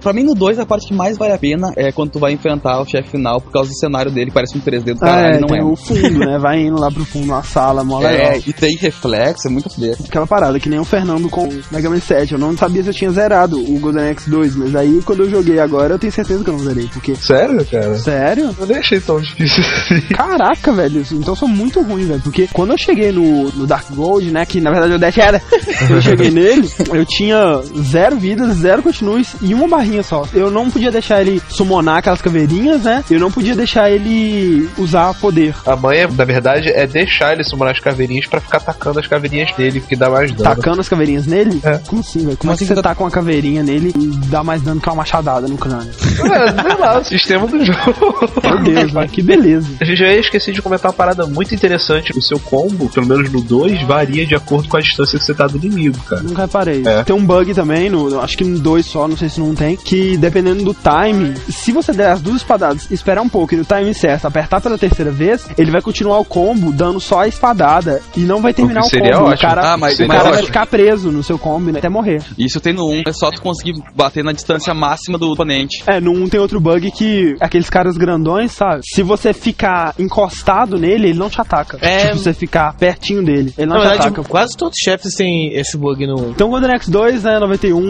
E: Pra mim, no 2, a parte que mais vale a pena é quando tu vai enfrentar o chefe final por causa do cenário dele, parece um 3D do
B: Ah,
E: caralho,
B: é,
E: não
B: tem
E: é.
B: o fundo, né? Vai indo lá pro fundo, uma sala, mó legal.
E: É, e tem reflexo, é muito foder.
B: Aquela parada, que nem o Fernando com o Mega Man 7. Eu não sabia se eu tinha zerado o Golden Axe 2, mas aí quando eu joguei agora, eu tenho certeza que eu não zerei. Porque,
D: Sério, cara?
B: sério?
D: Eu nem achei tão difícil assim.
B: Caraca, velho, então eu sou muito ruim, velho. Porque quando eu cheguei no, no Dark Gold, né? Que na verdade o Death era. eu cheguei nele, eu tinha zero vidas, zero continues e uma barrinha só. Eu não podia deixar ele summonar aquelas caveirinhas, né? Eu não podia deixar ele usar poder.
D: A manha, na verdade, é deixar ele sumar as caveirinhas pra ficar atacando as caveirinhas dele, que dá mais dano.
B: Tacando as caveirinhas nele?
D: É.
B: Como assim, velho? Como
E: assim
B: assim você tá com uma caveirinha nele e dá mais dano que uma machadada no crânio?
D: É, sei lá, o sistema do jogo.
B: Meu Deus, velho, que beleza.
D: A gente já esqueci de comentar uma parada muito interessante. O seu combo, pelo menos no 2, varia de acordo com a distância que você tá do inimigo, cara.
B: Nunca reparei.
D: É.
B: Tem um bug também, no, acho que no 2 só, não sei se não tem, que dependendo do time, se você der as duas espadadas, esperar um pouco e no time certo apertar pela terceira vez, ele vai continuar o combo dando só a espadada e não vai terminar
D: O
B: o,
D: que seria
B: combo.
D: ótimo.
B: O cara,
E: Ah, mas-
B: o cara vai ficar preso no seu combo né, até morrer.
E: Isso tem no 1, é só tu conseguir bater na distância máxima do oponente.
B: É, no 1 tem outro bug que aqueles caras grandões, sabe? Se você ficar encostado nele, ele não te ataca.
C: É.
B: Se você ficar pertinho dele, ele não
C: Na
B: te
C: verdade,
B: ataca.
C: quase todos os chefes têm esse bug no.
B: Então, Golden Axe 2, né, 91,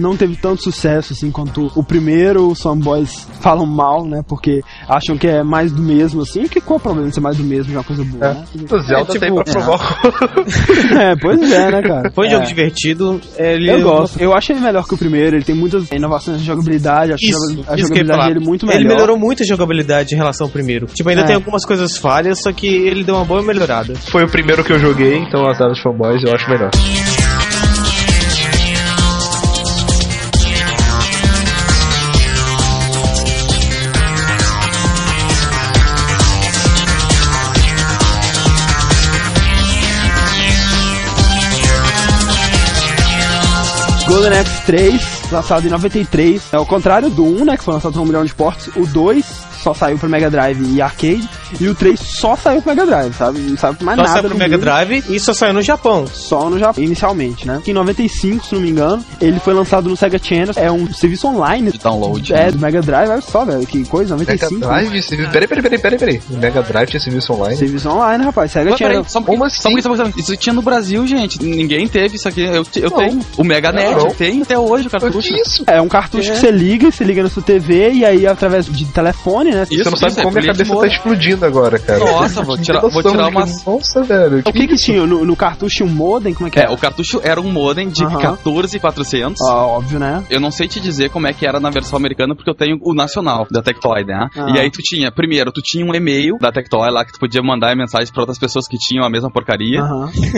B: não teve tanto sucesso assim quanto o primeiro. Os fanboys falam mal, né, porque acham que é mais do mesmo, assim. Que qual é o problema de ser mais do mesmo, de uma coisa boa, né?
D: O Zelda
C: É, tipo,
D: tem pra provar.
B: É, pois é, né, cara?
C: Foi um
B: É.
C: jogo divertido. Ele
B: Eu gosto. Eu acho ele melhor que o primeiro. Ele tem muitas inovações de jogabilidade. Acho
C: Isso,
B: a jogabilidade dele muito melhor.
C: Ele melhorou muito a jogabilidade em relação ao primeiro. Tipo, ainda
B: É.
C: tem algumas coisas falhas, só que ele deu uma boa melhorada.
D: Foi o primeiro que eu joguei, então as dos fanboys eu acho melhor.
B: Golden Axe 3, lançado em 93. É o contrário do 1, né? Que foi lançado por um milhão de portes. O 2 só saiu pro Mega Drive e arcade. E o 3 só saiu pro Mega Drive, sabe? Não saiu pra mais
C: Só
B: nada.
C: saiu pro Mega
B: mundo.
C: Drive e só saiu no Japão.
B: Só no Japão, inicialmente, né? Em 95, se não me engano, ele foi lançado no Sega Channel. É um serviço online.
E: De download.
B: É, do Mega Drive, olha só, velho, que coisa,
D: Mega
B: 95.
D: Drive, serviço... Peraí, peraí, peraí, peraí, peraí. O Mega Drive tinha serviço online?
B: Serviço online, rapaz, Sega
E: Mas peraí,
B: Channel.
E: só
D: Como
E: só pouquinho, só um pouquinho. Isso tinha no Brasil, gente. Ninguém teve isso aqui. Eu, eu
D: Não.
E: tenho. O Mega Nerd
D: Não.
E: tem até hoje o cartucho.
D: Que isso?
B: É um cartucho
E: É.
B: que você liga, você liga na sua TV e aí através de telefone, né?
E: Isso,
D: Você não sabe
E: é
D: como minha cabeça tá explodindo agora, cara.
E: Nossa, vou tirar, vou tirar umas.
D: Nossa, velho.
B: O que que tinha? No, no cartucho um modem? Como é que
E: É,
B: é?
E: o cartucho era um modem de
B: Aham.
E: 14400.
B: Ah, óbvio, né?
E: Eu não sei te dizer como é que era na versão americana, porque eu tenho o nacional da Tectoy, né?
B: Ah.
E: E aí tu tinha, primeiro, tu tinha um e-mail da Tectoy lá que tu podia mandar mensagens pra outras pessoas que tinham a mesma porcaria.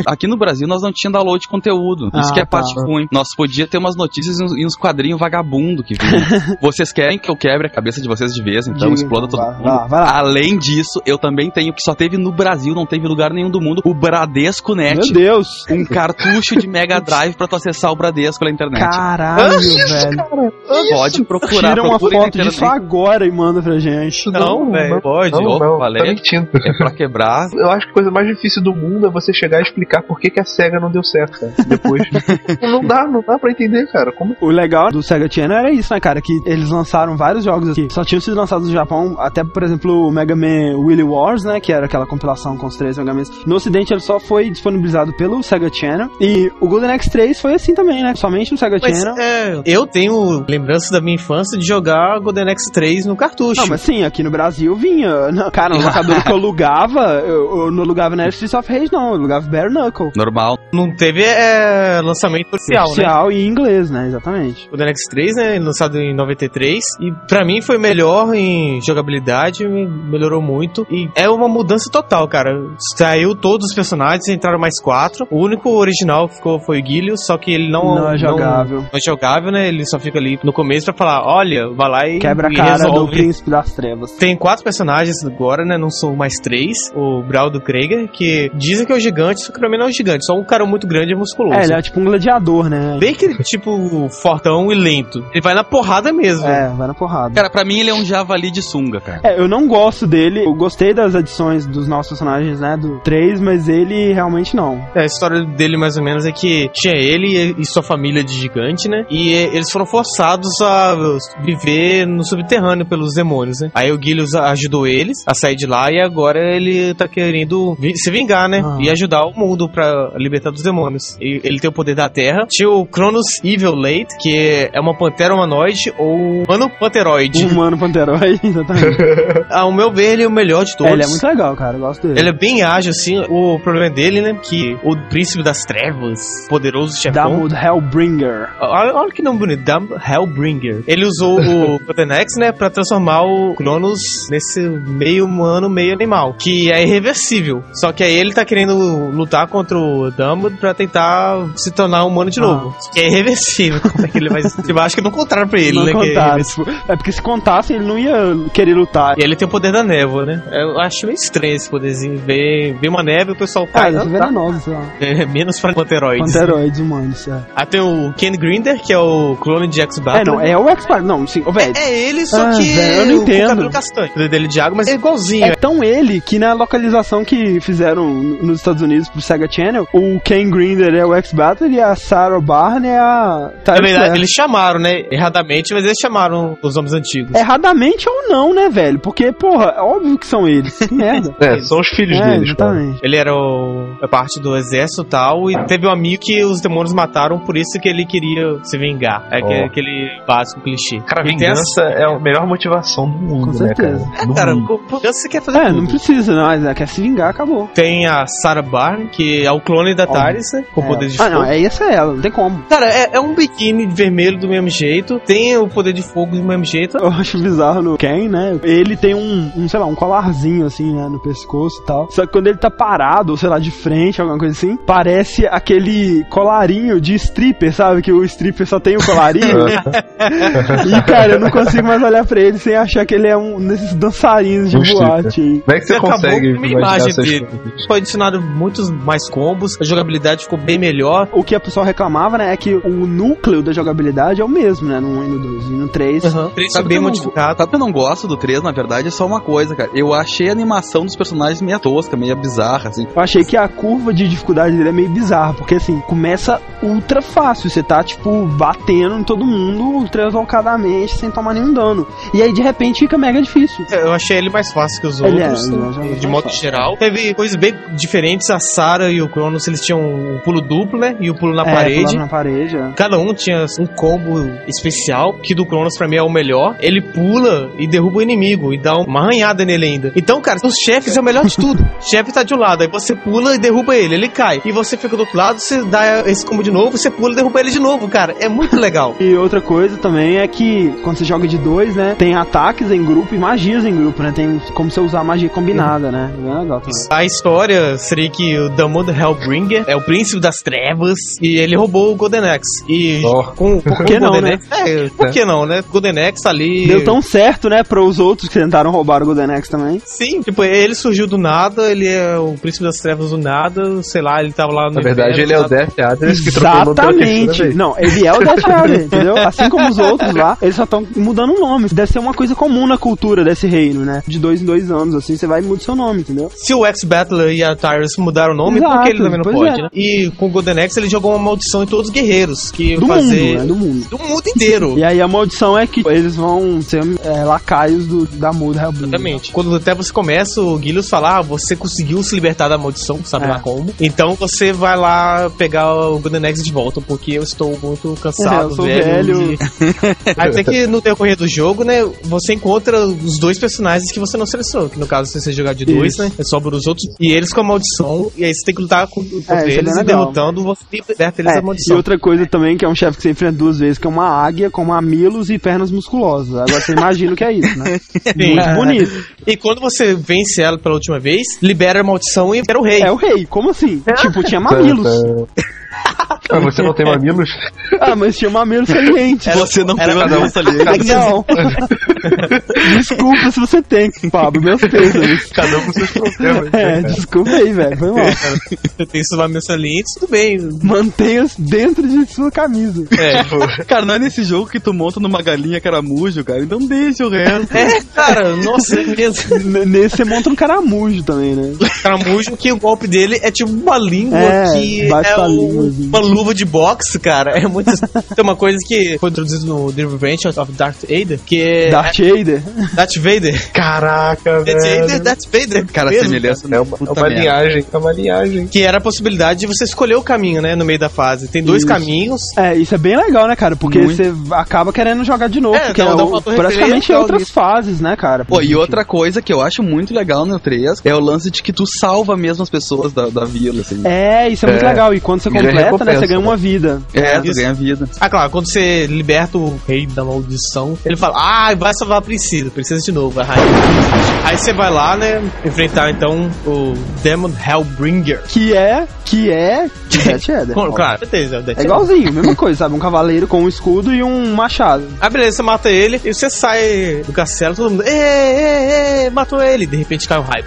E: Aqui no Brasil nós não tinha download de conteúdo. Isso
B: Ah,
E: que é a
B: tá.
E: parte ruim. Nós podia ter umas notícias e uns, e uns quadrinhos vagabundo que vinham. vocês querem que eu quebre a cabeça de vocês de vez, então
B: Diga,
E: exploda todo
B: vai,
E: mundo.
B: vai lá, vai lá.
E: Além disso, eu também tenho que só teve no Brasil, não teve lugar nenhum do mundo, o Bradesco Net.
B: Meu Deus!
E: Um cartucho de Mega Drive pra tu acessar o Bradesco pela internet.
B: Caralho, velho.
E: Pode procurar,
B: Tira uma
E: na
B: foto disso agora e manda pra gente.
C: Não, velho, pode.
D: Não, não,
E: valeu.
D: tá mentindo.
E: É pra quebrar.
D: Eu acho que a coisa mais difícil do mundo é você chegar e explicar por que, que a SEGA não deu certo, cara. Depois. não dá, não dá pra entender, cara. Como
B: O legal do Sega Channel era isso, né, cara? Que eles lançaram vários jogos aqui. Só tinham sido lançados no Japão, até, por exemplo, o Mega Man Willy Wars, né? Que era aquela compilação com os três Mega Mans. No ocidente ele só foi disponibilizado pelo Sega Channel. E o Golden Axe 3 foi assim também, né? Somente no Sega
C: Mas
B: Channel.
C: é, eu tenho lembranças da minha infância de jogar Golden Axe 3 no cartucho.
B: Não, mas sim, aqui no Brasil vinha. Não, cara, no locador que eu alugava, eu, eu não alugava na Streets of Rage, não. Eu alugava Bare Knuckle.
E: Normal.
C: Não teve é, lançamento oficial, né?
B: Oficial e em inglês, né? Exatamente.
C: Golden Axe 3, né, lançado em 93, e pra mim foi melhor em jogabilidade melhorou muito. E é uma mudança total, cara. Saiu todos os personagens, entraram mais quatro. O único original que ficou foi o Guilius, só que ele não,
B: Não é jogável.
C: Não, é jogável, né? Ele só fica ali no começo pra falar: olha, vai lá e.
B: Quebra a cara do
C: resolve.
B: príncipe das trevas.
C: Tem quatro personagens agora, né? Não são mais três. O Braldo Krieger, que dizem que é o gigante, só que pra mim não é um gigante, só um cara muito grande e musculoso.
B: É, ele é tipo um gladiador, né?
C: Bem aquele tipo fortão e lento. Ele vai na porrada mesmo.
B: É, vai na porrada.
E: Cara, pra mim ele é um javali de sunga, cara.
B: É, eu não gosto dele. Eu gostei das adições dos nossos personagens, né? Do 3, mas ele realmente não.
C: É, A história dele, mais ou menos, é que tinha ele e sua família de gigante, né? E eh, eles foram forçados a viver no subterrâneo pelos demônios, né? Aí o Gilius ajudou eles a sair de lá e agora ele tá querendo se vingar, né?
B: Ah.
C: E ajudar o mundo pra libertar dos demônios. E ele tem o poder da terra. Tinha o Cronos Evil Late, que é uma pantera humanoide ou um humano panteroide.
B: Humano Panterói, exatamente.
C: Ao meu ver, ele é o melhor de todos.
B: É, ele é muito legal, cara. Eu gosto dele.
C: Ele é bem ágil, assim. O problema dele, né? Que o príncipe das trevas, poderoso chefão.
B: Damod Hellbringer.
C: Olha, olha que nome bonito, Dam Hellbringer. Ele usou o Codenex, né, pra transformar o Cronos nesse meio humano, meio animal, que é irreversível. Só que aí ele tá querendo lutar contra o Dumbledore pra tentar se tornar humano de novo. Que é irreversível. Como é que ele vai... Eu acho que não contaram pra ele,
B: não
C: né? é
B: contaram. tipo, é porque se contasse, ele não ia querer lutar.
C: E ele tem o poder da névoa, né? Eu acho meio estranho esse poderzinho. Ver, ver uma névoa e o pessoal
B: Ah,
C: cai.
B: ele é
C: tá?
B: venenoso, sei lá.
C: É, menos pra panteroides.
B: Panteroides humanos, é.
C: Aí tem o Ken Grinder, que é o clone de X-Battle.
B: É, não, é o X-Pac. Não, sim, ô, velho.
C: É ele, só
B: Ah,
C: que
B: velho, eu não
C: com
B: entendo.
C: cabelo castanho. O dele de água, mas é igualzinho.
B: É tão ele que na localização que fizeram nos Estados Unidos pro Sega Channel, o Ken Grinder é o X-Battle e a Sarah Barney é a
C: Na
B: Tyler
C: verdade, eles chamaram, né? Erradamente, mas eles chamaram os nomes antigos.
B: Erradamente ou não, né, velho? Porque, porra, é óbvio que são eles. Que merda.
D: É, são os filhos
B: é,
D: deles, cara.
B: exatamente.
C: Ele era o, a parte do exército e tal, e teve um amigo que os demônios mataram, por isso que ele queria se vingar. É aquele,
D: Ó.
C: aquele básico clichê.
D: Cara,
C: E
D: vingança é a melhor motivação do mundo,
B: Com
D: né, cara?
B: certeza.
D: Do
C: Cara,
D: mundo.
C: por que você quer fazer
B: É,
C: tudo?
B: não precisa, não. Mas é, quer se vingar, acabou.
C: Tem a Sarah Barn, que é o clone da Taris, né? Com
B: É.
C: poder de
B: Ah,
C: fogo.
B: não, é essa é ela, não tem como.
C: Cara, é, é um biquíni vermelho do mesmo jeito, tem o poder de fogo do mesmo jeito.
B: Eu acho bizarro no Ken, né? Ele tem um, um, sei lá, um colarzinho assim, né, no pescoço e tal. Só que quando ele tá parado, ou sei lá, de frente, alguma coisa assim, parece aquele colarinho de stripper, sabe? Que o stripper só tem o colarinho. e, cara, eu não consigo mais olhar pra ele sem achar que ele é um desses dançarinos de
D: Um stripper.
B: boate aí.
D: Como é que você
C: Acabou
D: consegue
C: com uma
D: imaginar
C: imagem dele. Foi adicionado muitos mais combos, a jogabilidade ficou bem melhor.
B: O que a pessoa reclamava, né, é que o núcleo da jogabilidade é o mesmo, né, no 1 e no 2. E no 3,
C: Uhum.
E: Sabe
C: bem
E: não-
C: modificado.
E: Sabe que eu não gosto do 3, na verdade, é só uma coisa, cara. Eu achei a animação dos personagens meio tosca, meio bizarra, assim.
B: Eu achei que a curva de dificuldade dele é meio bizarra, porque assim, começa ultra fácil, você tá, tipo, batendo em todo mundo ultra exalcadamente, sem tomar nenhum dano. E aí, de repente, fica mega difícil.
C: Eu achei ele mais fácil que os
B: Ele é,
C: outros,
B: é, é
C: de modo
B: fácil.
C: geral. Teve coisas bem diferentes, a Sarah e o Cronos, eles tinham um pulo duplo, né? E o pulo na
B: É,
C: parede.
B: na parede, é.
C: Cada um tinha um combo especial, que do Cronos pra mim é o melhor. Ele pula e derruba o inimigo e dá uma arranhada nele ainda. Então, cara, os chefes é o melhor de tudo. O chefe tá de um lado, aí você pula e derruba ele, ele cai. E você fica do outro lado, você dá esse combo de novo, você pula e derruba ele de novo, cara. É muito legal.
B: E outra coisa também é que quando você joga de dois, né, tem ataques em grupo e magias em grupo, né? Tem como você usar magia combinada, né? É legal também.
C: A história seria que o Damod Hellbringer é o príncipe das trevas e ele roubou o Golden Axe. E
D: Oh.
C: com, com,
B: Por que
C: o
B: não,
C: Golden
B: né?
C: É, por que não, né? Golden Axe tá ali.
B: Deu tão certo, né, para os outros que tentaram roubar o Golden Axe também.
C: Sim, tipo, ele surgiu do nada, ele é o príncipe das trevas do nada, sei lá, ele tava lá no.
D: Na verdade,
C: inferno,
D: ele é o. Death Adres que
B: Exatamente. Não, ele é o Death Rider, entendeu? Assim como os outros lá, eles só estão mudando o nome. Deve ser uma coisa comum na cultura desse reino, né? De dois em dois anos, assim, você vai e muda o seu nome, entendeu?
C: Se o X-Battler e a Tyrus mudaram o nome,
B: Exato,
C: por que ele também não pode,
B: é.
C: né? E com o Golden Axe ele jogou uma maldição em todos os guerreiros, que
B: Do
C: fazer...
B: mundo, né? Do mundo.
C: Do mundo inteiro.
B: E aí a maldição é que eles vão ser é, lacaios do, da muda Hellblade.
C: Exatamente. Quando até você começa, o Guilherme fala, ah, você conseguiu se libertar da maldição, sabe
B: É.
C: lá como. Então você vai lá pegar o Golden Axe de volta, porque eu estou muito cansado,
B: É, eu sou
C: velho.
B: velho.
C: e- Aí até que no decorrer do jogo, né, você encontra os dois personagens que você não selecionou, que no caso se você jogar de dois,
B: Isso.
C: né, é sobra os outros, e eles com a maldição, e aí você tem que lutar com- contra
B: isso é
C: eles e derrotando, você liberta eles
B: É,
C: da
B: e
C: maldição.
B: outra coisa também, que é um chefe que você enfrenta duas vezes, que é uma águia com mamilos e pernas musculosas. Agora você imagina o que é isso. Né? Muito bonito.
C: E quando você vence ela pela última vez, libera a maldição e era o rei.
B: É o rei, como assim? Tipo, tinha mamilos.
D: Ah, você não tem mamilos?
B: Ah, mas tinha mamilos salientes.
E: Você não
C: era
E: tem
C: cada
E: uma
C: um.
E: saliente.
B: Não. Desculpa se você tem, Pablo, meus pêsames.
D: Cada um com seus problemas.
B: É,
D: né, cara?
B: desculpa aí, velho. Foi mal.
C: Você tem seus mamilos salientes, tudo bem.
B: Mantenha dentro de sua camisa.
C: É.
E: Cara, não é nesse jogo que tu monta numa galinha caramujo, cara. Então deixa o resto.
C: É, cara, nossa, é mesmo.
B: N- Nesse você monta um caramujo também, né?
C: Caramujo que o golpe dele é tipo uma língua
B: É,
C: que
B: bate
C: é
B: a língua,
C: uma luva de boxe, cara. É muito. Tem uma coisa que foi introduzida no The Revenge of Darth Vader, que é.
B: Darth Vader.
C: Darth Vader.
D: Caraca,
C: Darth Vader,
D: velho.
C: Darth Vader.
E: Cara,
C: mesmo,
E: semelhança
D: É uma, é uma
E: merda.
D: linhagem, é uma linhagem.
C: Que era a possibilidade de você escolher o caminho, né, no meio da fase. Tem dois
B: Isso.
C: caminhos.
B: É, isso é bem legal, né, cara? Porque
E: Muito.
B: você acaba querendo jogar de novo.
C: É,
B: porque é o- praticamente é outras fases, né, cara?
E: Pô, e outra coisa que eu acho muito legal no 3 é o lance de que tu salva mesmo as pessoas da, da vila, assim.
B: É, isso é, muito
D: É.
B: legal. E quando você completa, né,
D: recompensa,
B: você ganha
D: né?
B: uma vida.
E: É, tu
C: isso.
E: ganha vida.
C: Ah, claro, quando você liberta o rei da maldição, ele fala, ah, vai salvar a princesa, princesa de novo, a rainha. Aí você vai lá, né, enfrentar então o Demon Hellbringer.
B: Que é, que é, Death Eder.
C: Com- Claro, certeza, é o Death
B: É igualzinho, mesma coisa, sabe? Um cavaleiro com um escudo e um machado.
C: Ah, beleza, você mata ele e você sai do castelo, todo mundo, ê, ê, ê, matou ele. De repente cai um raio.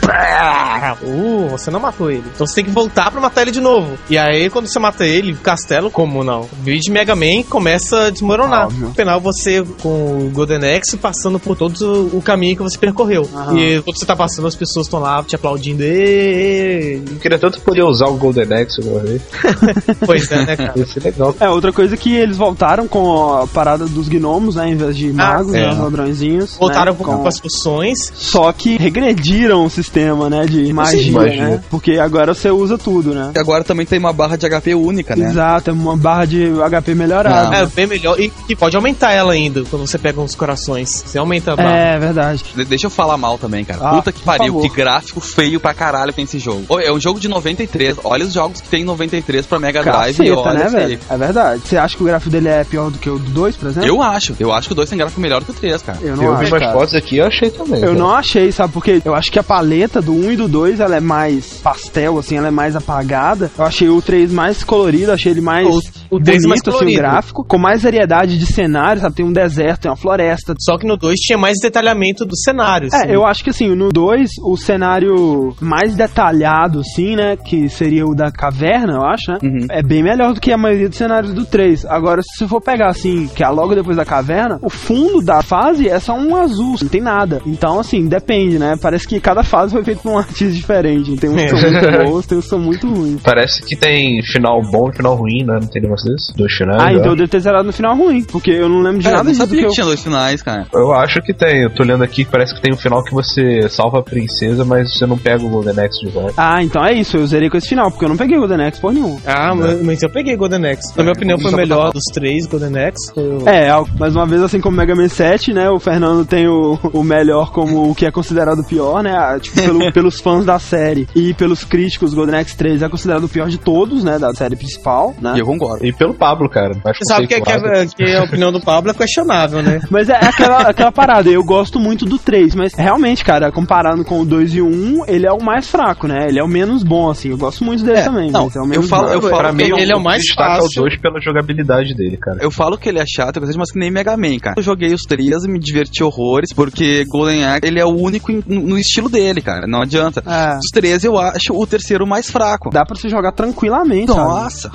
C: Uh, você não matou ele. Então você tem que voltar pra matar ele de novo. E aí, quando você mata ele, o castelo, como não? Vídeo de Mega Man começa a desmoronar.
B: Óbvio.
C: No final, você com o Golden Axe passando por todo o, caminho que você percorreu.
B: Aham.
C: E quando você tá passando, as pessoas estão lá te aplaudindo.
D: Eu queria tanto poder usar o Golden Axe uma vez.
C: Pois é, né, cara?
D: Ia ser legal.
B: É, outra coisa que eles voltaram com a parada dos gnomos, né? Em vez de magos,
C: é.
B: né? Os ladrõezinhos.
C: Voltaram
B: né,
C: com, com as poções.
B: Só que regrediram o sistema, né? De magia,
D: magia.
B: né? Porque agora você usa tudo, né?
E: E agora também tem uma barra de HP única, né?
B: Exato, é uma barra de HP melhorada.
C: É bem melhor. E, e pode aumentar ela ainda quando você pega uns corações. Você aumenta a barra.
B: É, verdade.
E: De- Deixa eu falar mal também, cara.
B: Ah,
E: Puta que pariu,
B: favor.
E: que gráfico feio pra caralho tem esse jogo. É um jogo de 93. Olha os jogos que tem em 93 pra Mega Drive e olha
B: né, velho? É verdade. Você acha que o gráfico dele é pior do que o do 2, por exemplo?
E: Eu acho. Eu acho que o 2 tem gráfico melhor que o 3, cara.
B: Eu não
D: Eu
B: acho,
D: vi umas
B: cara.
D: fotos aqui e eu achei também.
B: Eu
D: cara.
B: não achei, sabe? Porque eu acho que a paleta do 1 e do 2 ela é mais pastel, assim, ela é mais apagada. Eu achei o 3 mais colorido, achei ele mais
C: o 3
B: bonito,
C: mais
B: assim, o
C: colorido.
B: gráfico, com mais variedade de cenários, sabe? Tem um deserto, tem uma floresta.
C: Só que no 2 tinha mais detalhamento do cenário. assim.
B: É, eu acho que assim, no 2, o cenário mais detalhado, assim, né? Que seria o da caverna, eu acho, né?
E: Uhum.
B: É bem melhor do que a maioria dos cenários do 3. Agora, se você for pegar assim, que é logo depois da caverna, o fundo da fase é só um azul, não tem nada. Então, assim, depende, né? Parece que cada fase foi feita por um artista diferente. Tem uns que são muito bons, tem uns que são muito ruins.
D: Parece que tem final bom e final ruim, né? Não tem negócio desse? Dois finais.
B: Ah,
D: eu
B: então eu devo ter zerado no final ruim, porque eu não lembro de
E: É, eu
B: nada
E: não
B: disso
E: sabia
B: que
E: que
B: eu
E: tinha dois finais, cara.
D: Eu acho que tem. Eu tô olhando aqui, parece que tem um final que você salva a princesa, mas você não pega o Golden Axe de volta.
B: Ah, então é isso, eu zerei com esse final, porque eu não peguei o Golden Axe por nenhum.
C: Ah, mas, mas eu peguei Golden Axe. Na minha opinião, foi o melhor dos três Golden Axe. O-
B: É, mais uma vez, assim como Mega Man 7, né? O Fernando tem o, o melhor como o que é considerado o pior, né? Tipo, pelo- pelos fãs da série e pelos críticos, Golden Axe 3 é considerado o pior de todos, né? Da série principal, né?
E: E eu concordo.
D: E pelo Pablo, cara.
C: Você sabe que, que,
D: conceituado.
C: que a opinião do Pablo é questionável, né?
B: Mas é aquela, aquela parada, eu gosto muito do 3, mas realmente, cara, comparando com o 2 e o 1, ele é o mais fraco, né? Ele é o menos bom, assim. Eu gosto muito dele
E: É,
B: também,
E: não,
B: mas é o
E: eu
B: menos
E: falo-
B: bom.
E: eu falo
D: Pra mim,
C: ele é o mais
D: destaca
C: fácil.
D: o 2 pela jogabilidade dele, cara.
E: Eu falo que ele é chato, mas que nem Mega Man, cara. Eu joguei os três e me diverti horrores, porque Golden Axe, ele é o único em- no estilo dele, cara. Não adianta.
B: É,
E: Dos três, eu acho o terceiro mais fraco.
B: dá pra você jogar tranquilamente, sabe?
E: Nossa,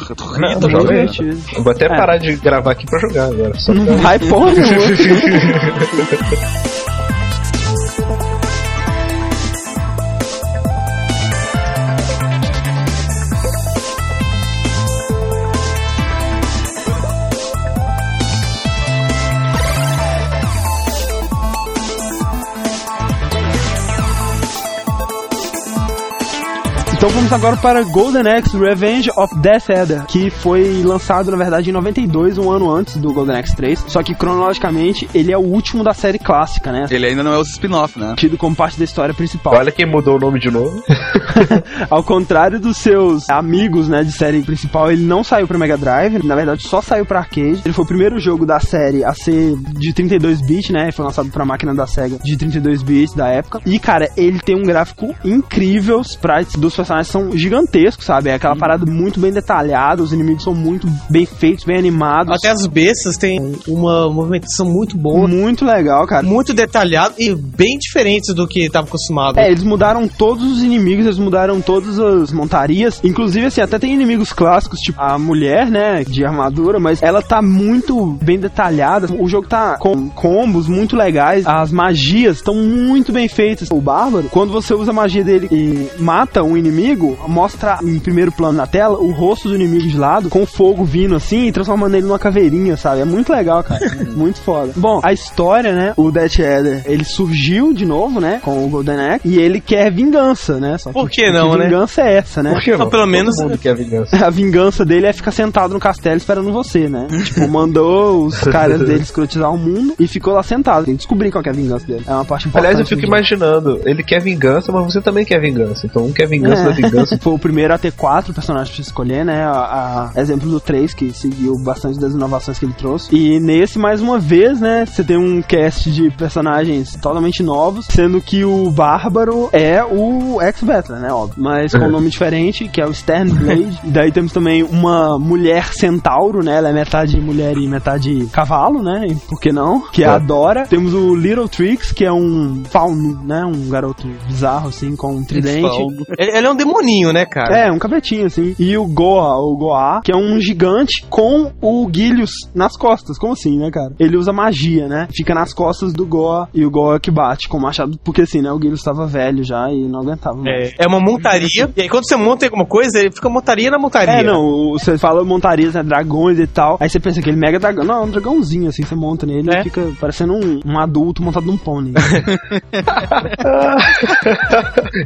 B: divertido.
D: Eu vou até
B: É.
D: parar de gravar aqui pra jogar agora. Só
B: Não
D: pra...
B: vai porra nenhuma. Então vamos agora para Golden Axe Revenge of Death Adder, que foi lançado na verdade em 92, um ano antes do Golden Axe 3. Só que cronologicamente ele é o último da série clássica, né?
E: Ele ainda não é os spin-off, né?
B: Tido como parte da história principal.
D: Olha quem mudou o nome de novo.
B: Ao contrário dos seus amigos, né, de série principal, ele não saiu pra Mega Drive, na verdade só saiu pra arcade. Ele foi o primeiro jogo da série a ser de 32 bits, né? Foi lançado pra máquina da Sega de 32 bits da época. E, cara, ele tem um gráfico incrível, os sprites dos personagens são gigantescos, sabe? É aquela parada muito bem detalhada, os inimigos são muito bem feitos, bem animados.
C: Até as bestas têm uma movimentação muito boa,
B: Muito legal, cara.
C: muito detalhado e bem diferente do que estava acostumado.
B: É, eles mudaram todos os inimigos, eles mudaram todas as montarias. Inclusive, assim, até tem inimigos clássicos, tipo a mulher, né, de armadura, mas ela tá muito bem detalhada. O jogo tá com combos muito legais. As magias estão muito bem feitas. O Bárbaro, quando você usa a magia dele e mata um inimigo, mostra em primeiro plano na tela o rosto do inimigo de lado, com fogo vindo assim e transformando ele numa caveirinha, sabe? É muito legal, cara. muito foda. Bom, a história, né, o Death Adder, ele surgiu de novo, né, com o Golden Axe, e ele quer vingança, né? Só
C: Por que não, né?
B: vingança é essa, né?
D: Por que
C: Então,
D: não?
C: pelo menos-
D: Todo mundo quer vingança.
B: A vingança dele é ficar sentado no castelo esperando você, né? tipo, mandou os caras dele escrotizar o mundo e ficou lá sentado. Tem que descobrir qual que é a vingança dele. É uma parte importante.
D: Aliás, eu fico imaginando, ele quer vingança, mas você também quer vingança. Então um quer vingança da vingança.
B: Foi o primeiro a ter quatro personagens pra escolher, né? A, a- exemplo do 3, que seguiu bastante das inovações que ele trouxe. E nesse, mais uma vez, né? Você tem um cast de personagens totalmente novos, sendo que o Bárbaro é o ex-Battler, né? Óbvio. Mas com um nome diferente, que é o Sternblade. e daí temos também uma mulher centauro, né? Ela é metade mulher e metade cavalo, né? E Por que não? Que é a
D: É.
B: Dora. Temos o Little Trix, que é um fauno, né? Um garoto bizarro, assim, com um tridente.
C: Ele, ele é um demoninho, né, cara?
B: É, um capetinho, assim. E o Goa, o Goa, que é um gigante com o Guilhos nas costas. Como assim, né, cara? Ele usa magia, né? Fica nas costas do Goa e o Goa que bate com o machado. Porque assim, né? O Guilhos tava velho já e não aguentava mais.
C: É, é uma montaria. E aí quando você monta alguma coisa, ele fica montaria na montaria.
B: É, não, você fala montarias, né, dragões e tal. Aí você pensa aquele mega dragão. Não, é um dragãozinho, assim, você monta nele
C: É.
B: e fica parecendo um, um adulto montado num pônei.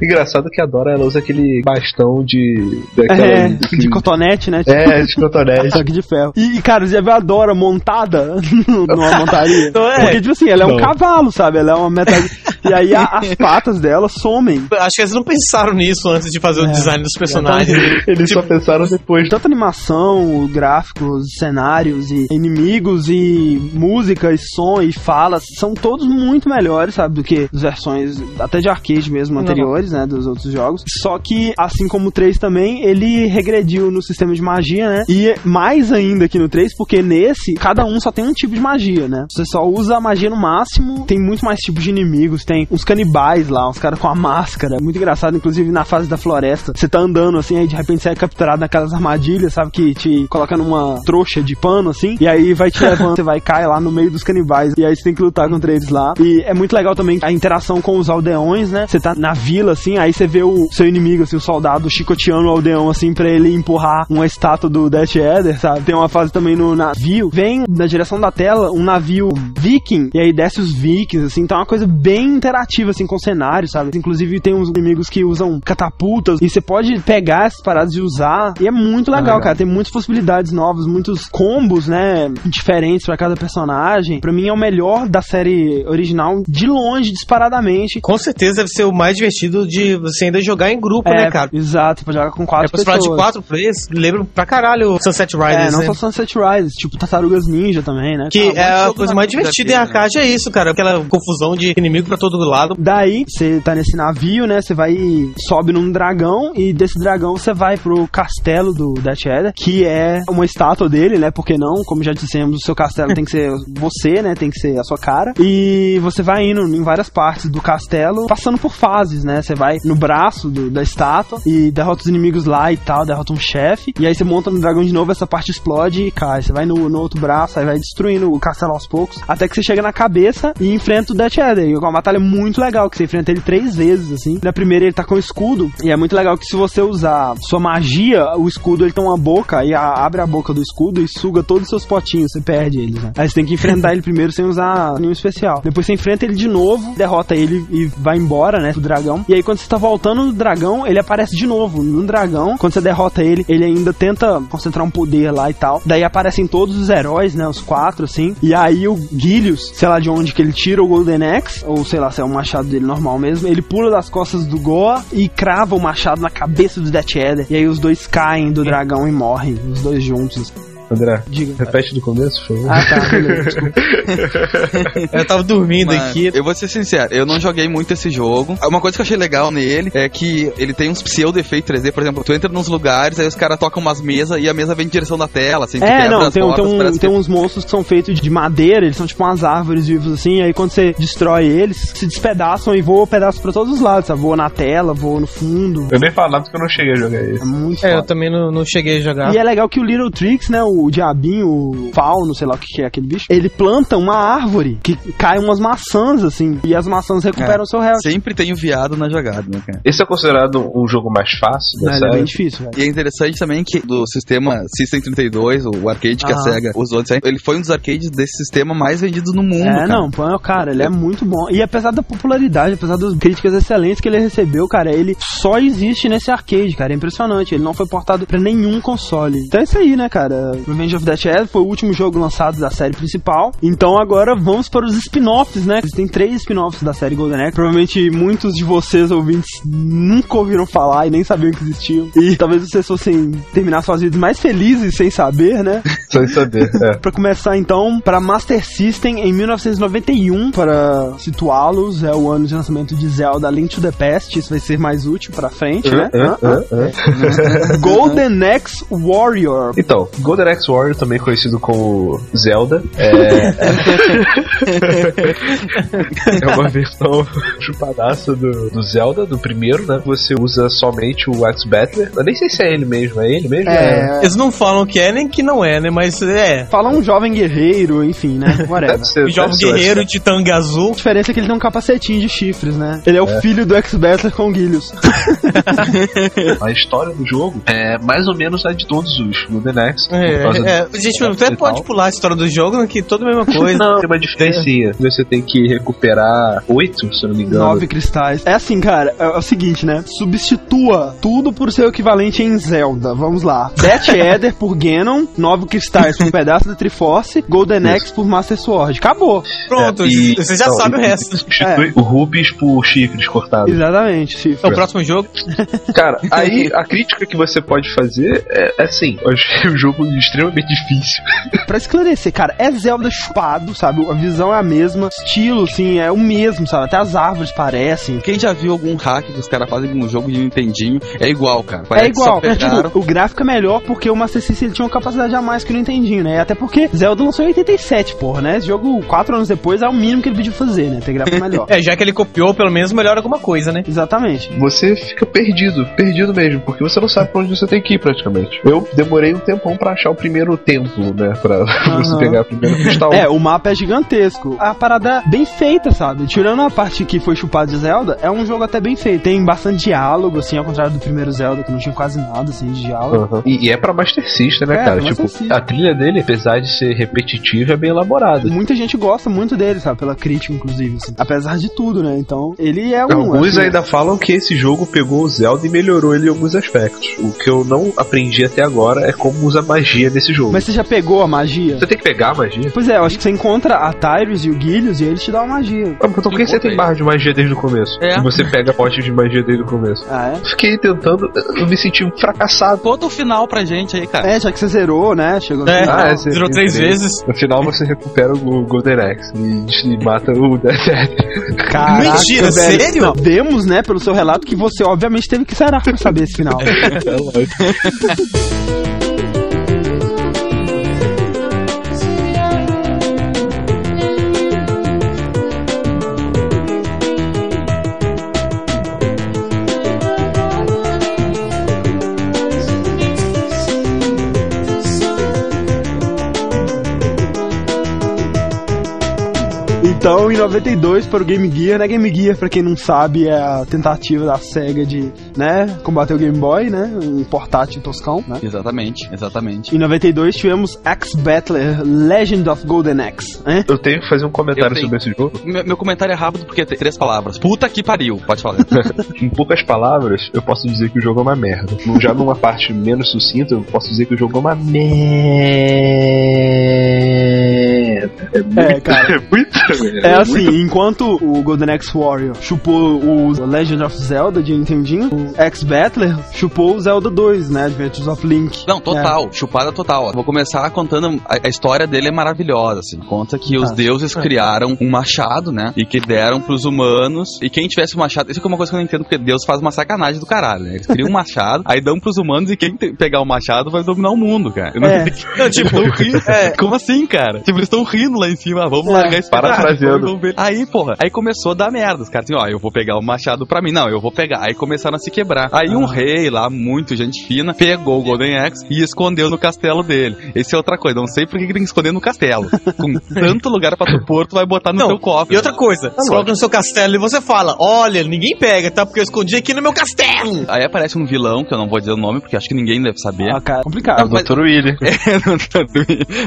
D: Engraçado que a Dora ela usa aquele bastão de. Daquela,
B: é, de cotonete, né?
D: É, de cotonete.
B: Só que de ferro. E, cara, você já viu a Dora montada numa montaria?
C: Não é?
B: Porque, tipo assim, ela é um
D: Não.
B: cavalo, sabe? Ela é uma metade. E aí a- as patas dela somem.
C: Acho que eles não pensaram nisso antes de fazer o design dos personagens.
D: Eles só pensaram depois.
B: Tanto animação, gráficos, cenários e inimigos e música e som e falas são todos muito melhores, sabe, do que as versões até de arcade mesmo anteriores, né, dos outros jogos. Só que assim como o 3 também, ele regrediu no sistema de magia, né? E mais ainda que no 3, porque nesse cada um só tem um tipo de magia, né? Você só usa a magia no máximo, tem muito mais tipos de inimigos, tem uns canibais lá, uns caras com a máscara, muito engraçado, inclusive na fase da floresta, você tá andando assim, aí de repente você é capturado naquelas armadilhas, sabe, que te coloca numa trouxa de pano assim, e aí vai te levando, você vai cair lá no meio dos canibais, e aí você tem que lutar contra eles lá. E é muito legal também a interação com os aldeões, né? Você tá na vila assim, aí você vê o seu inimigo, assim, o soldado chicoteando o aldeão assim pra ele empurrar uma estátua do Death Eder, sabe? Tem uma fase também no navio, vem na direção da tela um navio viking, e aí desce os vikings, assim, então é uma coisa bem interativa, assim, com o cenário, sabe? Inclusive tem uns inimigos que usam catapultas, e você pode pegar essas paradas e usar, e é muito legal, cara. Tem muitas possibilidades novas, muitos combos, né, diferentes pra cada personagem. Pra mim é o melhor da série original, de longe, disparadamente.
C: Com certeza deve ser o mais divertido de você ainda jogar em grupo,
B: É,
C: né, cara?
B: Exato, pode jogar com
C: É
B: quatro
C: pra falar
B: pessoas.
C: de quatro players, lembra pra caralho Sunset
B: É,
C: Riders,
B: não
C: né?
B: só Sunset Riders, tipo Tartarugas Ninja também, né?
C: Que
E: Ah,
C: é a coisa mais divertida em arcade é isso, cara. Aquela confusão de inimigo pra todo lado.
B: Daí, você tá nesse navio, né? Você vai sobe num dragão e desse dragão você vai pro castelo do Death Adder, que é uma estátua dele, né? Porque não, como já dissemos, o seu castelo tem que ser você, né? Tem que ser a sua cara. E você vai indo em várias partes do castelo, passando por fases, né? Você vai no braço do- da estátua e derrota os inimigos lá e tal, derrota um chefe. E aí você monta no dragão de novo, essa parte explode e cai. Você vai no, no outro braço, aí vai destruindo o castelo aos poucos, até que você chega na cabeça e enfrenta o Death Adder. E é uma batalha muito legal, que você enfrenta ele três vezes, assim. Na primeira ele tá com o escudo, e é muito legal que se você usar sua magia, o escudo ele tem uma boca, e a- abre a boca do escudo e suga todos os seus potinhos, você perde eles, né? Aí você tem que enfrentar ele primeiro sem usar nenhum especial. Depois você enfrenta ele de novo, derrota ele e vai embora, né, do dragão. E aí quando você tá voltando no dragão, ele aparece de novo no dragão. Quando você derrota ele, ele ainda tenta concentrar um poder lá e tal. Daí aparecem todos os heróis, né, os quatro, assim. E aí o Gilius, sei lá de onde que ele tira o Golden Axe, ou sei lá lá se é o machado dele normal mesmo. Ele pula das costas do Goa e crava o machado na cabeça do Death Eder. E aí os dois caem do dragão e morrem, os dois juntos.
D: André,
B: Diga.
D: repete do começo, por favor.
B: Ah, tá, beleza.
C: Eu tava dormindo
E: Mano,
C: aqui.
E: eu vou ser sincero, eu não joguei muito esse jogo. Uma coisa que eu achei legal nele é que ele tem uns pseudo efeitos 3D, por exemplo, tu entra nos lugares, aí os caras tocam umas mesas e a mesa vem em direção da tela, assim, tu
B: É, não,
E: as
B: tem, um- tem,
E: portas,
B: um- tem
E: que-
B: uns monstros que são feitos de madeira, eles são tipo umas árvores vivas assim, aí quando você destrói eles, se despedaçam e voam pedaços pra todos os lados, sabe? Voa na tela, voa no fundo.
D: Eu nem falo nada porque eu não cheguei a jogar
B: É
D: isso.
B: muito
C: É, eu também não, não cheguei a jogar.
B: E é legal que o Little Trix, né, o diabinho, o fauno, sei lá o que que é aquele bicho, ele planta uma árvore que cai umas maçãs, assim, e as maçãs recuperam o seu health.
E: Sempre tem o viado na jogada, né, cara?
D: Esse é considerado um jogo mais fácil da
B: Né, é bem difícil, velho.
E: E é interessante também que do sistema System 32, o arcade que a
B: Aham.
E: SEGA usou, antes, ele foi um dos arcades desse sistema mais vendidos no mundo,
B: É,
E: cara.
B: não, pô, cara, ele é muito bom. E apesar da popularidade, apesar das críticas excelentes que ele recebeu, cara, ele só existe nesse arcade, cara. É impressionante. Ele não foi portado pra nenhum console. Então é isso aí, né, cara? Revenge of the Death Ed foi o último jogo lançado da série principal. Então agora vamos para os spin-offs, né? Existem três spin-offs da série Golden Axe. Provavelmente muitos de vocês, ouvintes, nunca ouviram falar e nem sabiam que existiam. E talvez vocês fossem terminar suas vidas mais felizes sem saber, né?
D: Sem saber. É.
B: Pra começar então, para Master System em 1991, para situá-los, é o ano de lançamento de Zelda Link to the Past, isso vai ser mais útil pra frente, né? Golden Axe Warrior.
D: Então, Golden Axe Warrior, também conhecido como Zelda, é, é uma versão chupadaça do, do Zelda, do primeiro, né? Você usa somente o Axe Battler. Eu nem sei se é ele mesmo, é ele mesmo?
B: É,
C: Eles não falam que é nem que não é, né? Mas é.
B: fala um jovem guerreiro, enfim, né? Whatever.
D: Deve ser,
C: O jovem
D: ser
C: guerreiro
D: Axe
C: de tanga azul.
B: A diferença é que ele tem um capacetinho de chifres, né? Ele é o filho do X-Battler com Guilhos.
D: Battler. A história do jogo é mais ou menos a de todos os Golden Axe.
C: É, é, gente,
D: do
C: até
D: e
C: pode
D: tal.
C: pular a história do jogo, né, que toda a mesma coisa.
D: Não, tem uma diferencinha. Você tem que recuperar oito, se eu não me engano.
B: Nove cristais. É assim, cara, é, é o seguinte, né? Substitua tudo por seu equivalente em Zelda. Vamos lá. Death Eder por Ganon, nove cristais por pedaço da Triforce, Golden Axe por Master Sword. Acabou.
C: Pronto,
D: É, e-
C: você já
D: não,
C: sabe o
D: e-
C: resto.
D: Substitui o Rubis por chifres cortados.
B: Exatamente, chifre.
C: É o próximo jogo.
D: Cara, aí a crítica que você pode fazer é, é assim, eu achei o jogo extremamente difícil.
B: Pra esclarecer, cara, é Zelda chupado, sabe? A visão é a mesma, estilo, assim, é o mesmo, sabe? Até as árvores parecem.
E: Quem já viu algum hack que os caras fazem no jogo de Nintendinho, é igual, cara.
B: É
E: Parece que
B: igual, é, tipo, o gráfico é melhor porque o Master System tinha uma capacidade a mais que o Nintendinho, né? Até porque Zelda lançou em 87, porra, né? Esse jogo, quatro anos depois, é o mínimo que ele podia fazer, né? Ter gráfico melhor.
C: É, já que ele copiou, pelo menos melhora alguma coisa, né?
B: Exatamente.
D: Você fica perdido, perdido mesmo, porque você não sabe pra onde você tem que ir praticamente. Eu demorei um tempão pra achar o primeiro templo, né? Pra você
B: Aham.
D: pegar o primeiro cristal.
B: É, o mapa é gigantesco. A parada é bem feita, sabe? Tirando a parte que foi chupada de Zelda, é um jogo até bem feito. Tem bastante diálogo, assim, ao contrário do primeiro Zelda, que não tinha quase nada, assim, de diálogo.
D: Aham. E, e é pra Master System, né,
B: É,
D: cara? Tipo, a trilha dele, apesar de ser repetitiva, é bem elaborada.
B: Muita gente gosta muito dele, sabe? Pela crítica, inclusive, assim. Apesar de tudo, né? Então, ele é um.
D: Alguns
B: assim,
D: ainda falam que esse jogo pegou o Zelda e melhorou ele em alguns aspectos. O que eu não aprendi até agora é como usa magia nesse jogo.
B: Mas você já pegou a magia?
D: Você tem que pegar a magia?
B: Pois é, eu acho que você encontra a Tyrus e o Guilhos e eles te dão uma magia.
D: Ah, então por que você tem barra de magia desde o começo?
E: É.
D: E você pega pote de magia desde o começo?
B: Ah, é?
D: Fiquei tentando, eu me senti um fracassado.
E: Conta o final pra gente aí, cara.
B: É, já que você zerou, né? Chegou
C: É,
B: no final.
D: Ah,
C: Virou
D: esse-
C: três vezes.
D: No final você recupera o Golden Axe e, e mata o Death.
B: Caraca,
C: Mentira,
B: velho.
C: sério?
B: Não, vemos, né, pelo seu relato, que você obviamente teve que zerar pra saber esse final.
D: É lógico.
B: Então, em 92, para o Game Gear, né? Game Gear, pra quem não sabe, é a tentativa da SEGA de, né, combater o Game Boy, né? Um portátil toscão, né?
E: Exatamente, exatamente.
B: Em 92 tivemos X Battler Legend of Golden Axe, né?
D: Eu tenho que fazer um comentário sobre esse jogo.
E: Meu, meu comentário é rápido porque tem três palavras. Puta que pariu, pode falar.
D: Em poucas palavras, eu posso dizer que o jogo é uma merda. Já numa parte menos sucinta, eu posso dizer que o jogo é uma merda. É, muito,
B: É, cara.
D: é muito
B: É assim, enquanto o Golden Axe Warrior chupou o Legend of Zelda de Nintendinho, o X-Battler chupou o Zelda 2, né? Adventures of Link.
E: Não, total, chupada total. Vou começar contando. A, a história dele é maravilhosa, assim. Conta que os
B: Ah.
E: deuses criaram um machado, né? E que deram pros humanos. E quem tivesse o machado. Isso é uma coisa que eu não entendo, porque Deus faz uma sacanagem do caralho, né? Eles criam um machado, aí dão pros humanos e quem pegar o machado vai dominar o mundo, cara. Eu não
B: É.
E: tipo, tão rindo. Como assim, cara? Tipo, eles estão rindo lá em cima. ah, Vamos
B: É.
E: largar esse
D: Parafraseando.
E: Aí, porra, aí começou a dar merda. Os caras assim, ó, eu vou pegar o machado pra mim. Não, eu vou pegar. Aí começaram a se quebrar. Aí
B: Ah.
E: um rei lá, muito gente fina, pegou o Golden Axe e escondeu no castelo dele. Esse é outra coisa. Não sei por que tem que esconder no castelo. Com tanto lugar pra tu pôr, tu vai botar no
C: Não,
E: teu cofre.
C: E outra coisa, você coloca no seu castelo e você fala: Olha, ninguém pega, tá? Porque eu escondi aqui no meu castelo.
E: Aí aparece um vilão, que eu não vou dizer o nome, porque acho que ninguém deve saber.
B: Ah, cara, complicado.
E: Não, mas-
D: Dr. Willy.
E: não,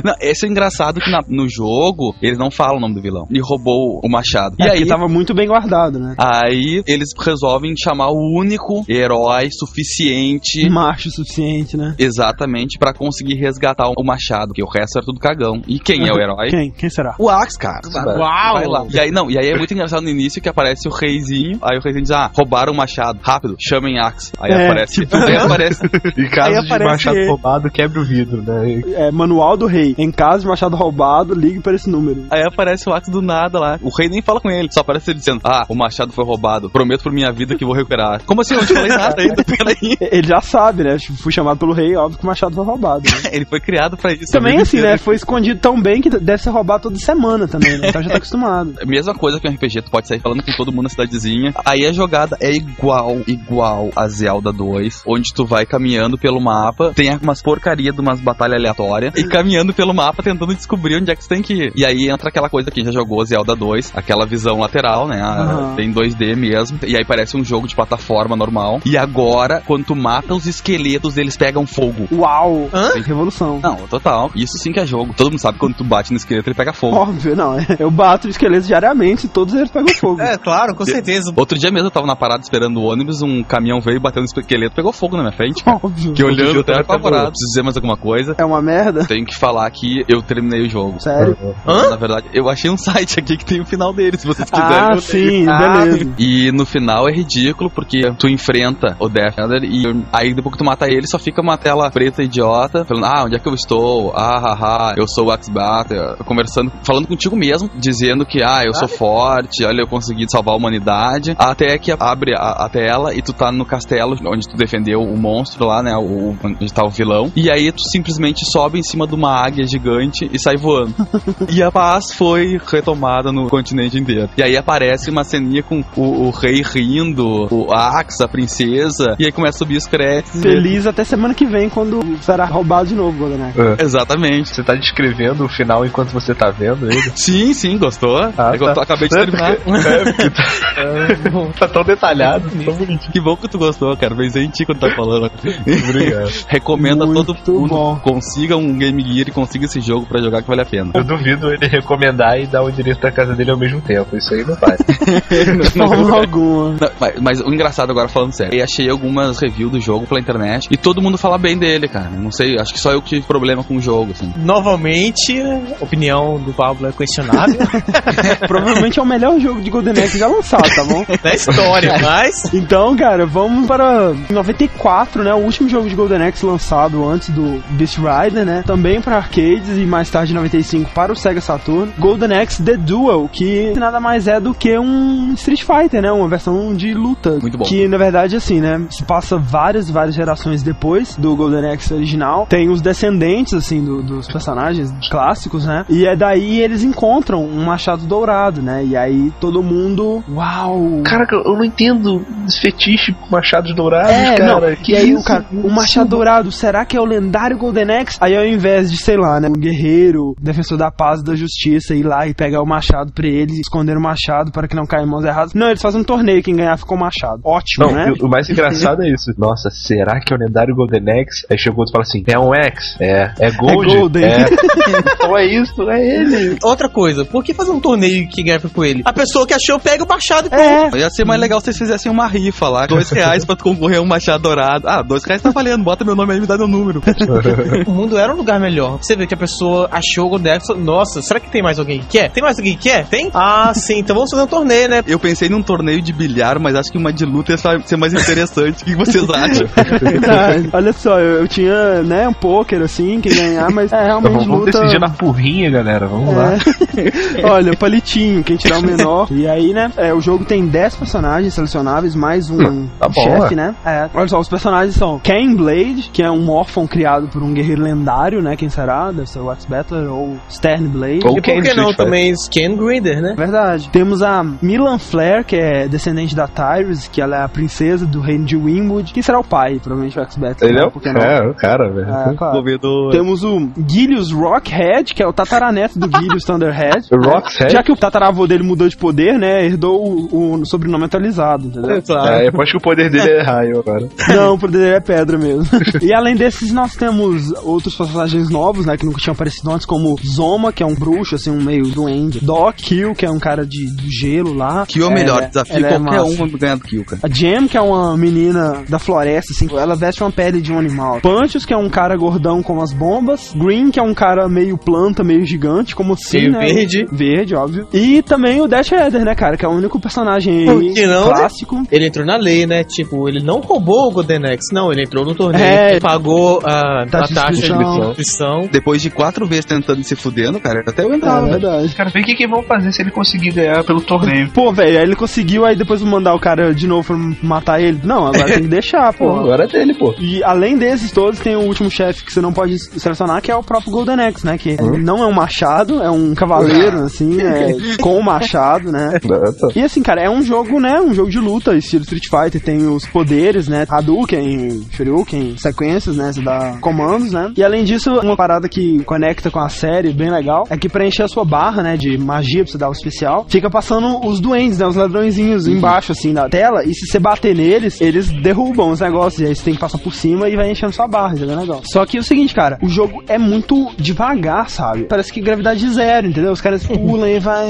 E: não, esse é engraçado que na- no jogo eles não falam o nome do vilão. Ele roubou o machado.
B: É,
E: e
B: porque
E: aí
B: tava muito bem guardado, né?
E: Aí eles resolvem chamar o único herói suficiente.
B: Macho suficiente, né?
E: Exatamente, pra conseguir resgatar o machado, que o resto era tudo cagão. E quem é o herói?
B: Quem? Quem será?
E: O Axe, cara.
C: Uau!
E: Vai lá. E aí, não, e aí é muito engraçado no início que aparece o reizinho. Aí o reizinho diz: Ah, roubaram o machado. Rápido, chamem Axe. Aí
B: É,
E: aparece.
B: tipo-
E: Aí aparece.
D: Em caso
B: Aí
D: de
B: aparece
D: machado
B: ele.
D: roubado, quebra o vidro, né?
B: É, manual do rei. Em caso de machado roubado, ligue para esse número.
E: Aí aparece o Axe do nada lá. O rei nem fala com ele, só aparece ele dizendo: Ah, o machado foi roubado. Prometo por minha vida que vou recuperar. Como assim? Eu não te falei nada ainda. Peraí.
B: Ele já sabe, né? Tipo, Fui chamado pelo rei, óbvio que o machado foi roubado. né?
E: Ele foi criado pra isso.
B: Também
E: vida
B: assim,
E: inteira.
B: né? Foi escondido tão bem que deve ser roubado toda semana também, né? Então já tá acostumado.
E: Mesma coisa que um RPG, tu pode sair falando com todo mundo na cidadezinha. Aí a jogada é igual, igual a Zelda 2, onde tu vai caminhando pelo mapa, tem umas porcaria de umas batalhas aleatórias, e caminhando pelo mapa tentando descobrir onde é que tu tem que ir. E aí entra aquela coisa que já jogou Zelda 2, aquela visão lateral, né?
B: Aham.
E: Tem 2D mesmo, e aí parece um jogo de plataforma normal. E agora, quando tu mata os esqueletos, eles pegam fogo.
B: Uau!
C: Hã?
B: Revolução.
E: Não, total. Isso sim que é jogo. Todo mundo sabe que quando tu bate no esqueleto, ele pega fogo.
B: Óbvio, não. é. Eu bato esqueletos diariamente e todos eles pegam fogo.
C: É, claro, com certeza.
E: Outro dia mesmo eu tava na parada esperando o ônibus, um caminhão veio batendo no esqueleto, pegou fogo na minha frente, cara.
B: Óbvio.
E: Que olhando até apavorado. Preciso dizer mais alguma coisa.
B: É uma merda?
E: Tenho que falar que eu terminei o jogo.
B: Sério?
C: Hã?
E: Na verdade, eu achei um site aqui que tem o final dele, se vocês quiserem.
B: Ah, sim,
C: Ah,
B: beleza.
E: E no final é ridículo, porque tu enfrenta o Death e aí depois que tu mata ele, só fica uma tela preta idiota, falando, ah, onde é que eu estou? Ah, haha, eu sou o X-Batter. Conversando, falando contigo mesmo, dizendo que, ah, eu sou forte, olha, eu consegui salvar a humanidade. Até que abre a, a tela e tu tá no castelo, onde tu defendeu o monstro lá, né, o, onde tá o vilão. E aí tu simplesmente sobe em cima de uma águia gigante e sai voando. E a paz foi retomada no continente inteiro. E aí aparece uma ceninha com o, o rei rindo, o Axe, a princesa, e aí começa a subir os créditos.
B: Feliz até semana que vem, quando será roubado de novo, Golden Axe.
E: Exatamente.
D: Você tá descrevendo o final enquanto você tá vendo ele?
E: Sim, sim, gostou?
D: Ah,
E: É eu
D: tá.
E: acabei de
D: É,
E: terminar.
D: É, porque tá, tá tão detalhado, tão bonitinho.
E: Que bom que tu gostou, cara. Pensei em ti quando tá falando.
D: Obrigado.
E: Recomendo a todo
B: Muito
E: mundo
B: bom.
E: consiga um Game Gear e consiga esse jogo pra jogar que vale a pena.
D: Eu duvido ele recomendar e dar o endereço da casa dele ao mesmo tempo. Isso aí não faz.
B: De forma alguma.
E: Não, mas, mas o engraçado agora falando sério, eu achei algumas reviews do jogo pela internet e todo mundo fala bem dele, cara. Não sei, acho que só eu que tive problema com o jogo, assim.
C: Novamente, a opinião do Pablo é questionável
B: Provavelmente é o melhor jogo de Golden Axe já lançado, tá bom?
C: da história, mas.
B: Então, cara, vamos para 94, né? O último jogo de Golden Axe lançado antes do Beast Rider, né? Também para arcades e mais tarde em 95 para o Sega Saturn. Golden Axe The Duel, que nada mais é do que um Street Fighter, né? Uma versão de luta.
E: Muito bom.
B: Que na verdade, assim, né? Se passa várias, várias gerações depois do Golden Axe original. Tem os descendentes, assim, do- dos personagens clássicos, né? E é daí eles encontram um machado dourado, né? E aí todo mundo. Uau!
D: Caraca, eu não entendo esse fetiche com machados dourados,
B: É,
D: cara.
B: não.
D: Que
B: e aí
D: isso?
B: o cara, o Machado Dourado, será que é o lendário Golden Axe? Aí ao invés de, sei lá, né, um guerreiro, defensor da paz e da justiça, ir lá e pegar o machado pra ele, esconder o machado para que não caia em mãos erradas. Não, eles fazem um torneio, quem ganhar ficou o machado. Ótimo,
D: Não,
B: né?
D: e o mais engraçado é isso. Nossa, será que é o lendário Golden Axe? Aí chegou outro e fala assim: é um X? É. É Gold?
B: É Golden.
D: É. então é isso, é ele.
C: Outra coisa, por que fazer um torneio que ganha com ele? A pessoa que achou pega o machado e
B: É,
E: Ia ser mais legal se vocês fizessem uma rifa lá, dois reais pra tu concorrer a um machado dourado. Ah, dois reais tá valendo, bota meu nome aí e me dá meu número.
C: o mundo era um lugar melhor. Você vê que a pessoa achou o Golden Axe nossa, será que tem mais alguém que quer? quer? Tem mais alguém que quer? Tem? Ah, sim, então vamos fazer um torneio, né?
E: Eu pensei num torneio de bilhar, mas acho que uma de luta ia ser mais interessante. O que vocês acham?
B: Verdade. Olha só, eu, eu tinha, né, um poker assim, quem ganhar, mas é realmente
D: Então, vamos
B: luta.
D: decidir na porrinha, galera. Vamos lá.
B: É. Olha, palitinho, quem tirar o menor. E aí, né, é, o jogo tem 10 personagens selecionáveis, mais um
D: tá bom,
B: chefe,
D: é.
B: né? É. Olha só, os personagens são Ken Blade, que é um órfão criado por um guerreiro lendário, né? Quem será? Deve ser o Wax Battler ou Stern Blade.
D: Ou
C: E por que não
D: Fighter.
C: Ken Grinder, né?
B: Verdade. Temos a Milan Flair, que é descendente da Tyrus, que ela é a princesa do reino de Winwood. Quem será o pai? Provavelmente o Wax Battler.
D: Ele
B: né?
D: é o
B: que
D: cara, o cara, velho.
B: É, claro.
E: Desenvolvedor.
B: Temos o Gilius Rockhead, que é o tataraneto do Gilius Thunderhead.
D: Rockhead?
B: Já que o tataravô dele mudou de poder, né? Herdou o, o sobrenome atualizado, entendeu?
C: claro.
D: É, eu acho que o poder dele é raio agora.
B: Não, o poder dele é pedra mesmo. e além desses, nós temos outros personagens novos, né? Que nunca tinham aparecido antes, como Zoma, que é um bruxo, assim, um meio duende. Doc Kill, que é um cara de, do gelo lá.
E: Kill é o melhor
B: Ela-
E: desafio,
B: é
E: qualquer
B: massa.
E: um vai ganhar do Kill, cara.
B: A Jam, que é uma menina da floresta, assim, ela veste uma pele de um animal. Punchos, que é um cara gordão com as bombas. Green, que é um cara meio planta, meio gigante, como assim,
C: Meio
B: né?
C: verde.
B: Verde, óbvio. E também o Dash Eder, né, cara? Que é o único personagem aí
C: não, né?
B: clássico.
C: Ele entrou na lei, né? Tipo, ele não roubou o Golden Axe, não. Ele entrou no torneio,
B: É.
C: pagou a, a
B: Taxa de
C: taxa de
B: inscrição.
E: Depois de quatro vezes tentando se fudendo, cara, até eu
B: É
E: entrava. velho.
B: verdade.
D: Cara, vê o que, que vão fazer se ele conseguir ganhar pelo torneio.
B: Pô, velho, aí ele conseguiu, aí depois mandar o cara de novo pra matar ele. Não, agora tem que deixar,
D: Pô,
B: pô.
D: agora é dele, pô.
B: E além desses todos, tem o último chefe que você não pode selecionar, que é o próprio Golden Axe, né? Que
D: Hum?
B: não é um machado, é um cavaleiro, assim, é, com o machado, né? E assim, cara, é um jogo, né? Um jogo de luta, estilo Street Fighter. Tem os poderes, né? Hadouken, Shoryuken, sequências, né? Você dá comandos, né? E além disso, uma parada que conecta com a série, bem legal, é que preencher a sua barra, né? De magia pra você dar o especial, fica passando os duendes, né? Os ladrõezinhos embaixo, assim, da tela. E se você bater neles, eles derrubam os negócios. E aí você tem que passar por cima e vai enchendo sua barra, entendeu? Legal. Só que é o seguinte, cara, o jogo é muito devagar, sabe? Parece que gravidade zero, entendeu? Os caras pulam e vai.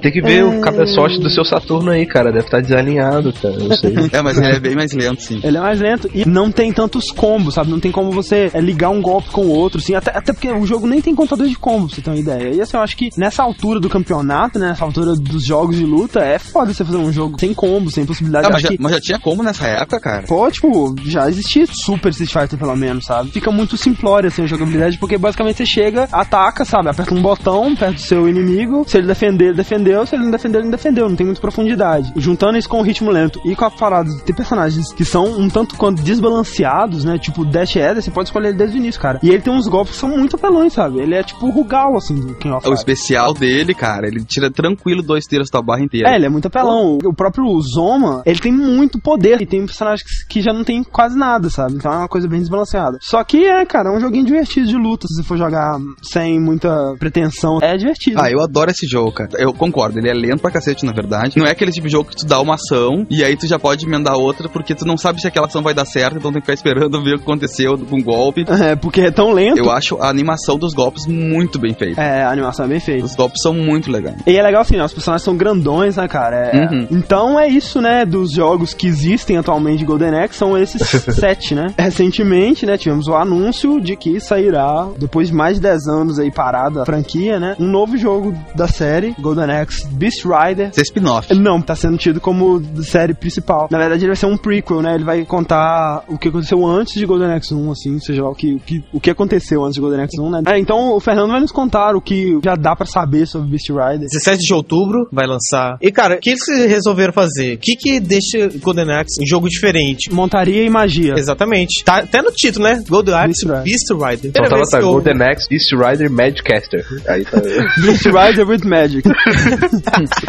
D: Tem que ver o cabeçote do seu Saturno aí, cara. Deve estar desalinhado, cara. Não sei.
E: É, mas ele é bem mais lento, sim.
B: Ele é mais lento e não tem tantos combos, sabe? Não tem como você é, ligar um golpe com o outro, assim. Até, até porque o jogo nem tem contador de combos, pra você ter uma ideia. E assim, eu acho que nessa altura do campeonato, né? Nessa altura dos jogos de luta, é foda você fazer um jogo sem combos, sem possibilidade.
E: Ah, mas, já,
B: que
E: mas já tinha como nessa época, cara?
B: Pô, tipo, já existia Super Street Fighter, pelo menos, sabe? Fica muito simplório, assim, a jogabilidade, porque basicamente você chega, ataca, sabe? Aperta um botão perto do seu inimigo. Se ele defender, ele defendeu. Se ele não defender, ele não defendeu. Não tem muita profundidade. Juntando isso com o ritmo lento e com a parada de ter personagens que são um tanto quanto desbalanceados, né? Tipo, Dash Eder, você pode escolher ele desde o início, cara. E ele tem uns golpes que são muito apelões, sabe? Ele é tipo o Rugal, assim, do King of
E: O
B: Fighters.
E: especial dele, cara, ele tira tranquilo dois tiros da barra inteira.
B: É, ele é muito apelão. O próprio Zoma, ele tem muito poder. E tem personagens que já não tem quase nada, sabe? Então é uma coisa bem desbalanceada. Só que é, cara, é um joguinho divertido de luta. Se você for jogar sem muita pretensão, é divertido.
E: Ah, eu adoro esse jogo, cara. Eu concordo, ele é lento pra cacete, na verdade. Não é aquele tipo de jogo que tu dá uma ação e aí tu já pode emendar outra porque tu não sabe se aquela ação vai dar certo, então tem que ficar esperando ver o que aconteceu com o golpe.
B: É, porque é tão lento.
E: Eu acho a animação dos golpes muito bem feita.
B: É, a animação é bem feita.
E: Os golpes são muito legais.
B: E é legal assim, né? Os personagens são grandões, né, cara? É-
E: Uhum.
B: Então é isso, né? Dos jogos que existem atualmente de Golden Axe, são esses sete, né? Recentemente, né, tivemos o anúncio de que sairá, depois de mais de 10 anos aí parada a franquia, né? Um novo jogo da série, Golden Axe Beast Rider.
E: Esse é spin-off.
B: Não, tá sendo tido como série principal. Na verdade, ele vai ser um prequel, né? Ele vai contar o que aconteceu antes de Golden Axe 1, assim, seja lá o que, o que, o que aconteceu antes de Golden Axe 1, né? É, então o Fernando vai nos contar o que já dá pra saber sobre Beast Rider.
C: 17 de outubro vai lançar. E cara, o que eles resolveram fazer? O que que deixa Golden Axe um jogo diferente?
B: Montaria e magia.
C: Exatamente. Tá até no título, né? Golden Axe
B: Beast Rider.
C: Beast Rider.
D: Então
C: Primeira
D: tava
C: vez
D: tá,
C: eu-
D: Golden Axe, Beast Rider, Magicaster. Aí tá.
B: Beast Rider with Magic.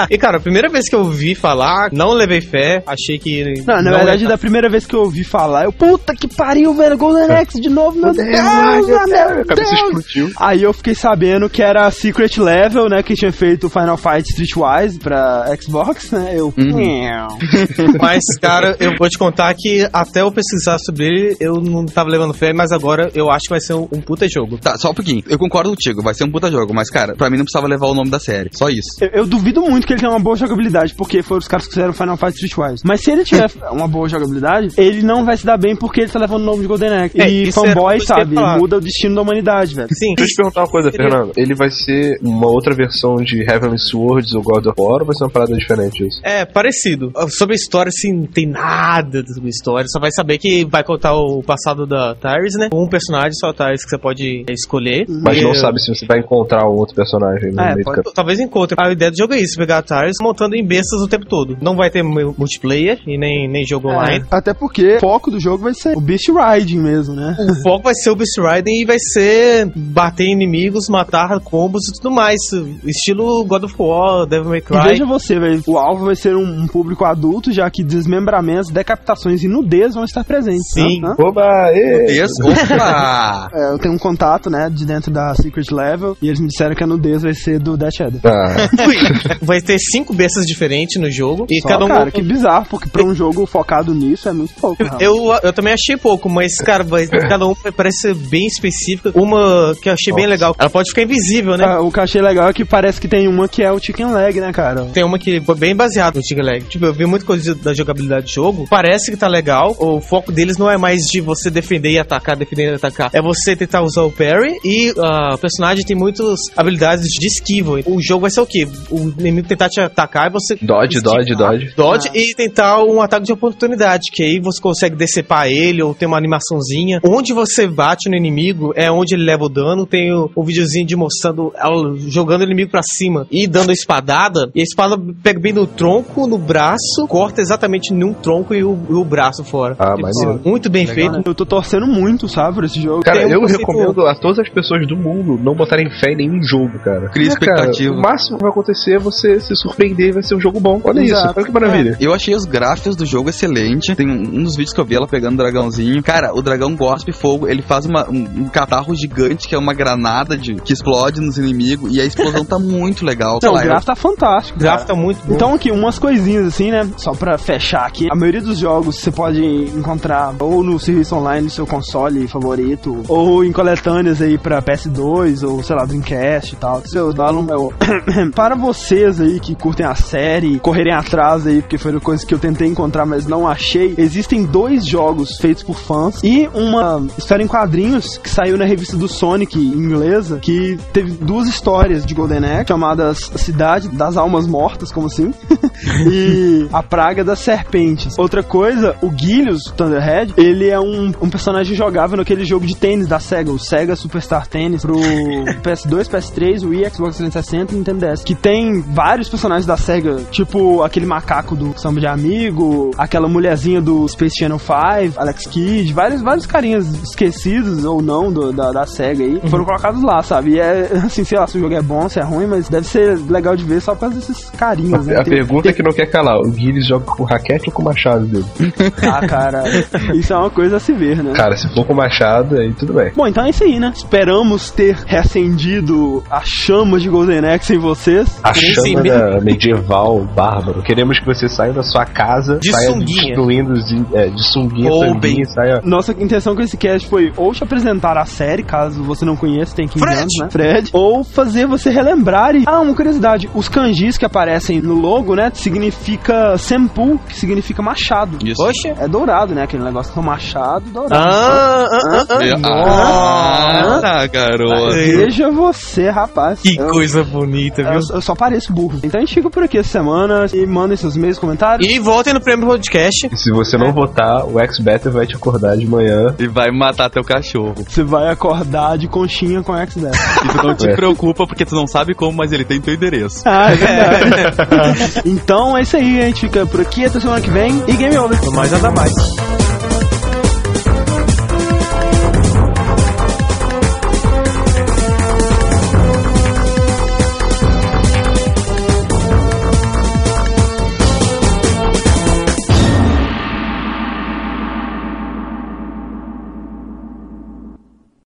C: E cara, a primeira vez que eu ouvi falar, não levei fé, achei que.
B: Não, na
C: não
B: verdade, da primeira vez que eu ouvi falar, eu, puta que pariu, velho, Golden Axe de novo, meu Deus, ah, meu
D: A cabeça
B: Deus.
D: explodiu.
B: Aí eu fiquei sabendo que era Secret Level, né, que tinha feito Final Fight Streetwise pra Xbox, né, eu...
C: Mas, cara, eu vou te contar que até eu pesquisar sobre ele, eu não tava levando fé, mas agora eu acho que vai ser um, um puta jogo.
E: Tá, só um pouquinho. Eu concordo contigo, vai ser um puta jogo, mas cara, pra mim não precisava levar o nome da série. Só isso.
B: Eu, eu duvido muito que ele tenha uma boa jogabilidade, porque foram os caras que fizeram Final Fight Streetwise. Mas se ele tiver uma boa jogabilidade, ele não vai se dar bem porque ele tá levando o nome de Golden Axe.
C: É,
B: e
C: é
B: fanboy, sabe, muda o destino da humanidade, velho.
C: Sim.
D: Deixa eu te perguntar uma coisa, Fernando. Ele vai ser uma outra outra versão de Heavenly Swords ou God of War ou vai ser uma parada diferente isso?
C: É, parecido. Sobre a história, assim, não tem nada sobre a história. Só vai saber que vai contar o passado da Tyrese, né? Um personagem só a Tyrese que você pode escolher.
D: Mas
C: E,
D: não sabe se você vai encontrar um outro personagem no
B: É,
D: meio do
B: pode-
D: caminho.
C: Talvez encontre. A ideia do jogo é isso, pegar a Tyrese montando em bestas o tempo todo. Não vai ter mu- multiplayer e nem, nem jogo online.
B: É, até porque o foco do jogo vai ser o Beast Riding mesmo, né?
C: O foco vai ser o Beast Riding e vai ser bater em inimigos, matar combos e tudo mais. Estilo God of War, Devil May
B: E
C: Cry.
B: veja você, velho, o alvo vai ser um, um público adulto, já que desmembramentos, decapitações e nudez vão estar presentes.
C: Sim.
B: né?
D: Oba, ê!
E: Esse- Opa!
B: É, eu tenho um contato, né, de dentro da Secret Level, e eles me disseram que a nudez vai ser do Death Shadow.
D: Ah,
C: Vai ter cinco bestas diferentes no jogo. E
B: Só,
C: cada um.
B: cara, que bizarro, porque pra um jogo focado nisso é muito pouco. realmente.
C: Eu, eu também achei pouco, mas, cara, vai, cada um parece ser bem específica. Uma que eu achei bem
D: Nossa.
C: legal, ela pode ficar invisível, né?
B: Ah, o que eu achei legal é que parece que tem uma que é o Chicken Leg, né, cara?
C: Tem uma que foi bem baseada no Chicken Leg. Tipo, eu vi muita coisa da jogabilidade do jogo. Parece que tá legal. O foco deles não é mais de você defender e atacar, defender e atacar. É você tentar usar o parry. E ah, o personagem tem muitas habilidades de esquiva. O jogo vai ser o quê? O inimigo tentar te atacar e você.
D: dodge, dodge,
C: esquivar.
D: dodge.
C: Dodge
B: Ah.
C: e tentar um ataque de oportunidade, que aí você consegue decepar ele ou tem uma animaçãozinha. Onde você bate no inimigo é onde ele leva o dano. Tem o, o videozinho de mostrando ela jogando o inimigo pra cima e dando a espadada. E a espada pega bem no tronco, no braço, corta exatamente num tronco e o, o braço fora.
D: Ah,
C: Tipo,
D: maneiro.
C: Muito bem
B: Legal,
C: feito.
B: né? Eu tô torcendo muito, sabe, por esse jogo.
D: Cara,
C: Tem
D: eu recomendo a todas as pessoas do mundo não botarem fé em nenhum jogo, cara.
E: Cria
D: É, cara,
E: expectativa.
D: o máximo que vai acontecer é você se surpreender e vai ser um jogo bom. Olha
B: Exato.
D: isso, olha que maravilha.
E: Eu achei os gráficos do jogo excelente. Tem um, um dos vídeos que eu vi ela pegando o dragãozinho. Cara, o dragão gospe fogo. Ele faz uma- um, um catarro gigante que é uma granada de, que explode nos inimigos. E a explosão tá muito legal.
B: Não, o gráfico tá fantástico.
C: O gráfico tá muito bom.
B: Então aqui, umas coisinhas assim, né? Só pra fechar aqui. A maioria dos jogos você pode encontrar ou no serviço online do seu console favorito, ou em coletâneas aí pra PS2, ou sei lá, Dreamcast e tal. Seu download é o... Para vocês aí que curtem a série, correrem atrás aí, porque foi coisa que eu tentei encontrar, mas não achei. Existem dois jogos feitos por fãs e uma história em quadrinhos que saiu na revista do Sonic inglesa, que teve duas histórias de Golden Axe, chamadas Cidade das Almas Mortas, como assim, e A Praga das Serpentes. Outra coisa, o Guilhos Thunderhead, ele é um, um personagem jogável naquele jogo de tênis da SEGA, o SEGA Superstar Tennis, pro PS2, PS3, Wii, Xbox 360 e Nintendo DS, que tem vários personagens da SEGA, tipo aquele macaco do Samba de Amigo, aquela mulherzinha do Space Channel 5, Alex Kidd, vários, vários carinhas esquecidos ou não do- da, da SEGA aí, foram colocados lá, sabe? E é, assim, sei lá se o jogo é bom, se é ruim, mas deve ser legal de ver só por causa desses carinhos, né?
D: A
B: Tem-
D: pergunta é que não quer calar: o Guilherme joga com raquete ou com machado dele?
B: Ah, cara, isso é uma coisa a se ver, né?
D: Cara, se for com machado, aí tudo bem.
B: Bom, então é isso aí, né? Esperamos ter reacendido a chama de Golden Axe em vocês.
D: A chama da medieval bárbaro. Queremos que você saia da sua casa,
C: De
D: saia
C: sunguinha.
D: destruindo de, é, de sunguinha,
E: Ou
D: tanguinha,
E: bem.
D: e saia.
B: Nossa intenção com esse cast foi ou te apresentar a série, caso você não conheça, tem 15
C: Fred!
B: anos, né? Fred. Ou fazer você relembrar e... Ah, uma curiosidade. Os kanjis que aparecem no logo, né, significa senpu, que significa machado.
E: Isso.
C: Poxa.
B: É dourado, né? Aquele negócio com machado dourado.
C: Ah, ah, ah, ah.
B: Nossa.
E: Ah, garoto.
B: Veja você, rapaz.
C: Que
B: Eu-
C: coisa bonita, viu?
B: eu, eu só pareço burro. Então a gente fica por aqui essa semana e mandem seus e-mails, comentários.
C: E voltem no Prêmio Podcast.
D: E se você não votar, o X-Better vai te acordar de manhã.
E: E vai matar teu cachorro.
B: Você vai acordar de conchinha com X10.
E: E tu não te
D: É.
E: preocupa porque tu não sabe como, mas ele tem teu endereço.
B: ah, é verdade. então é isso aí, a gente fica por aqui até semana que vem e game over.
C: Mais nada mais.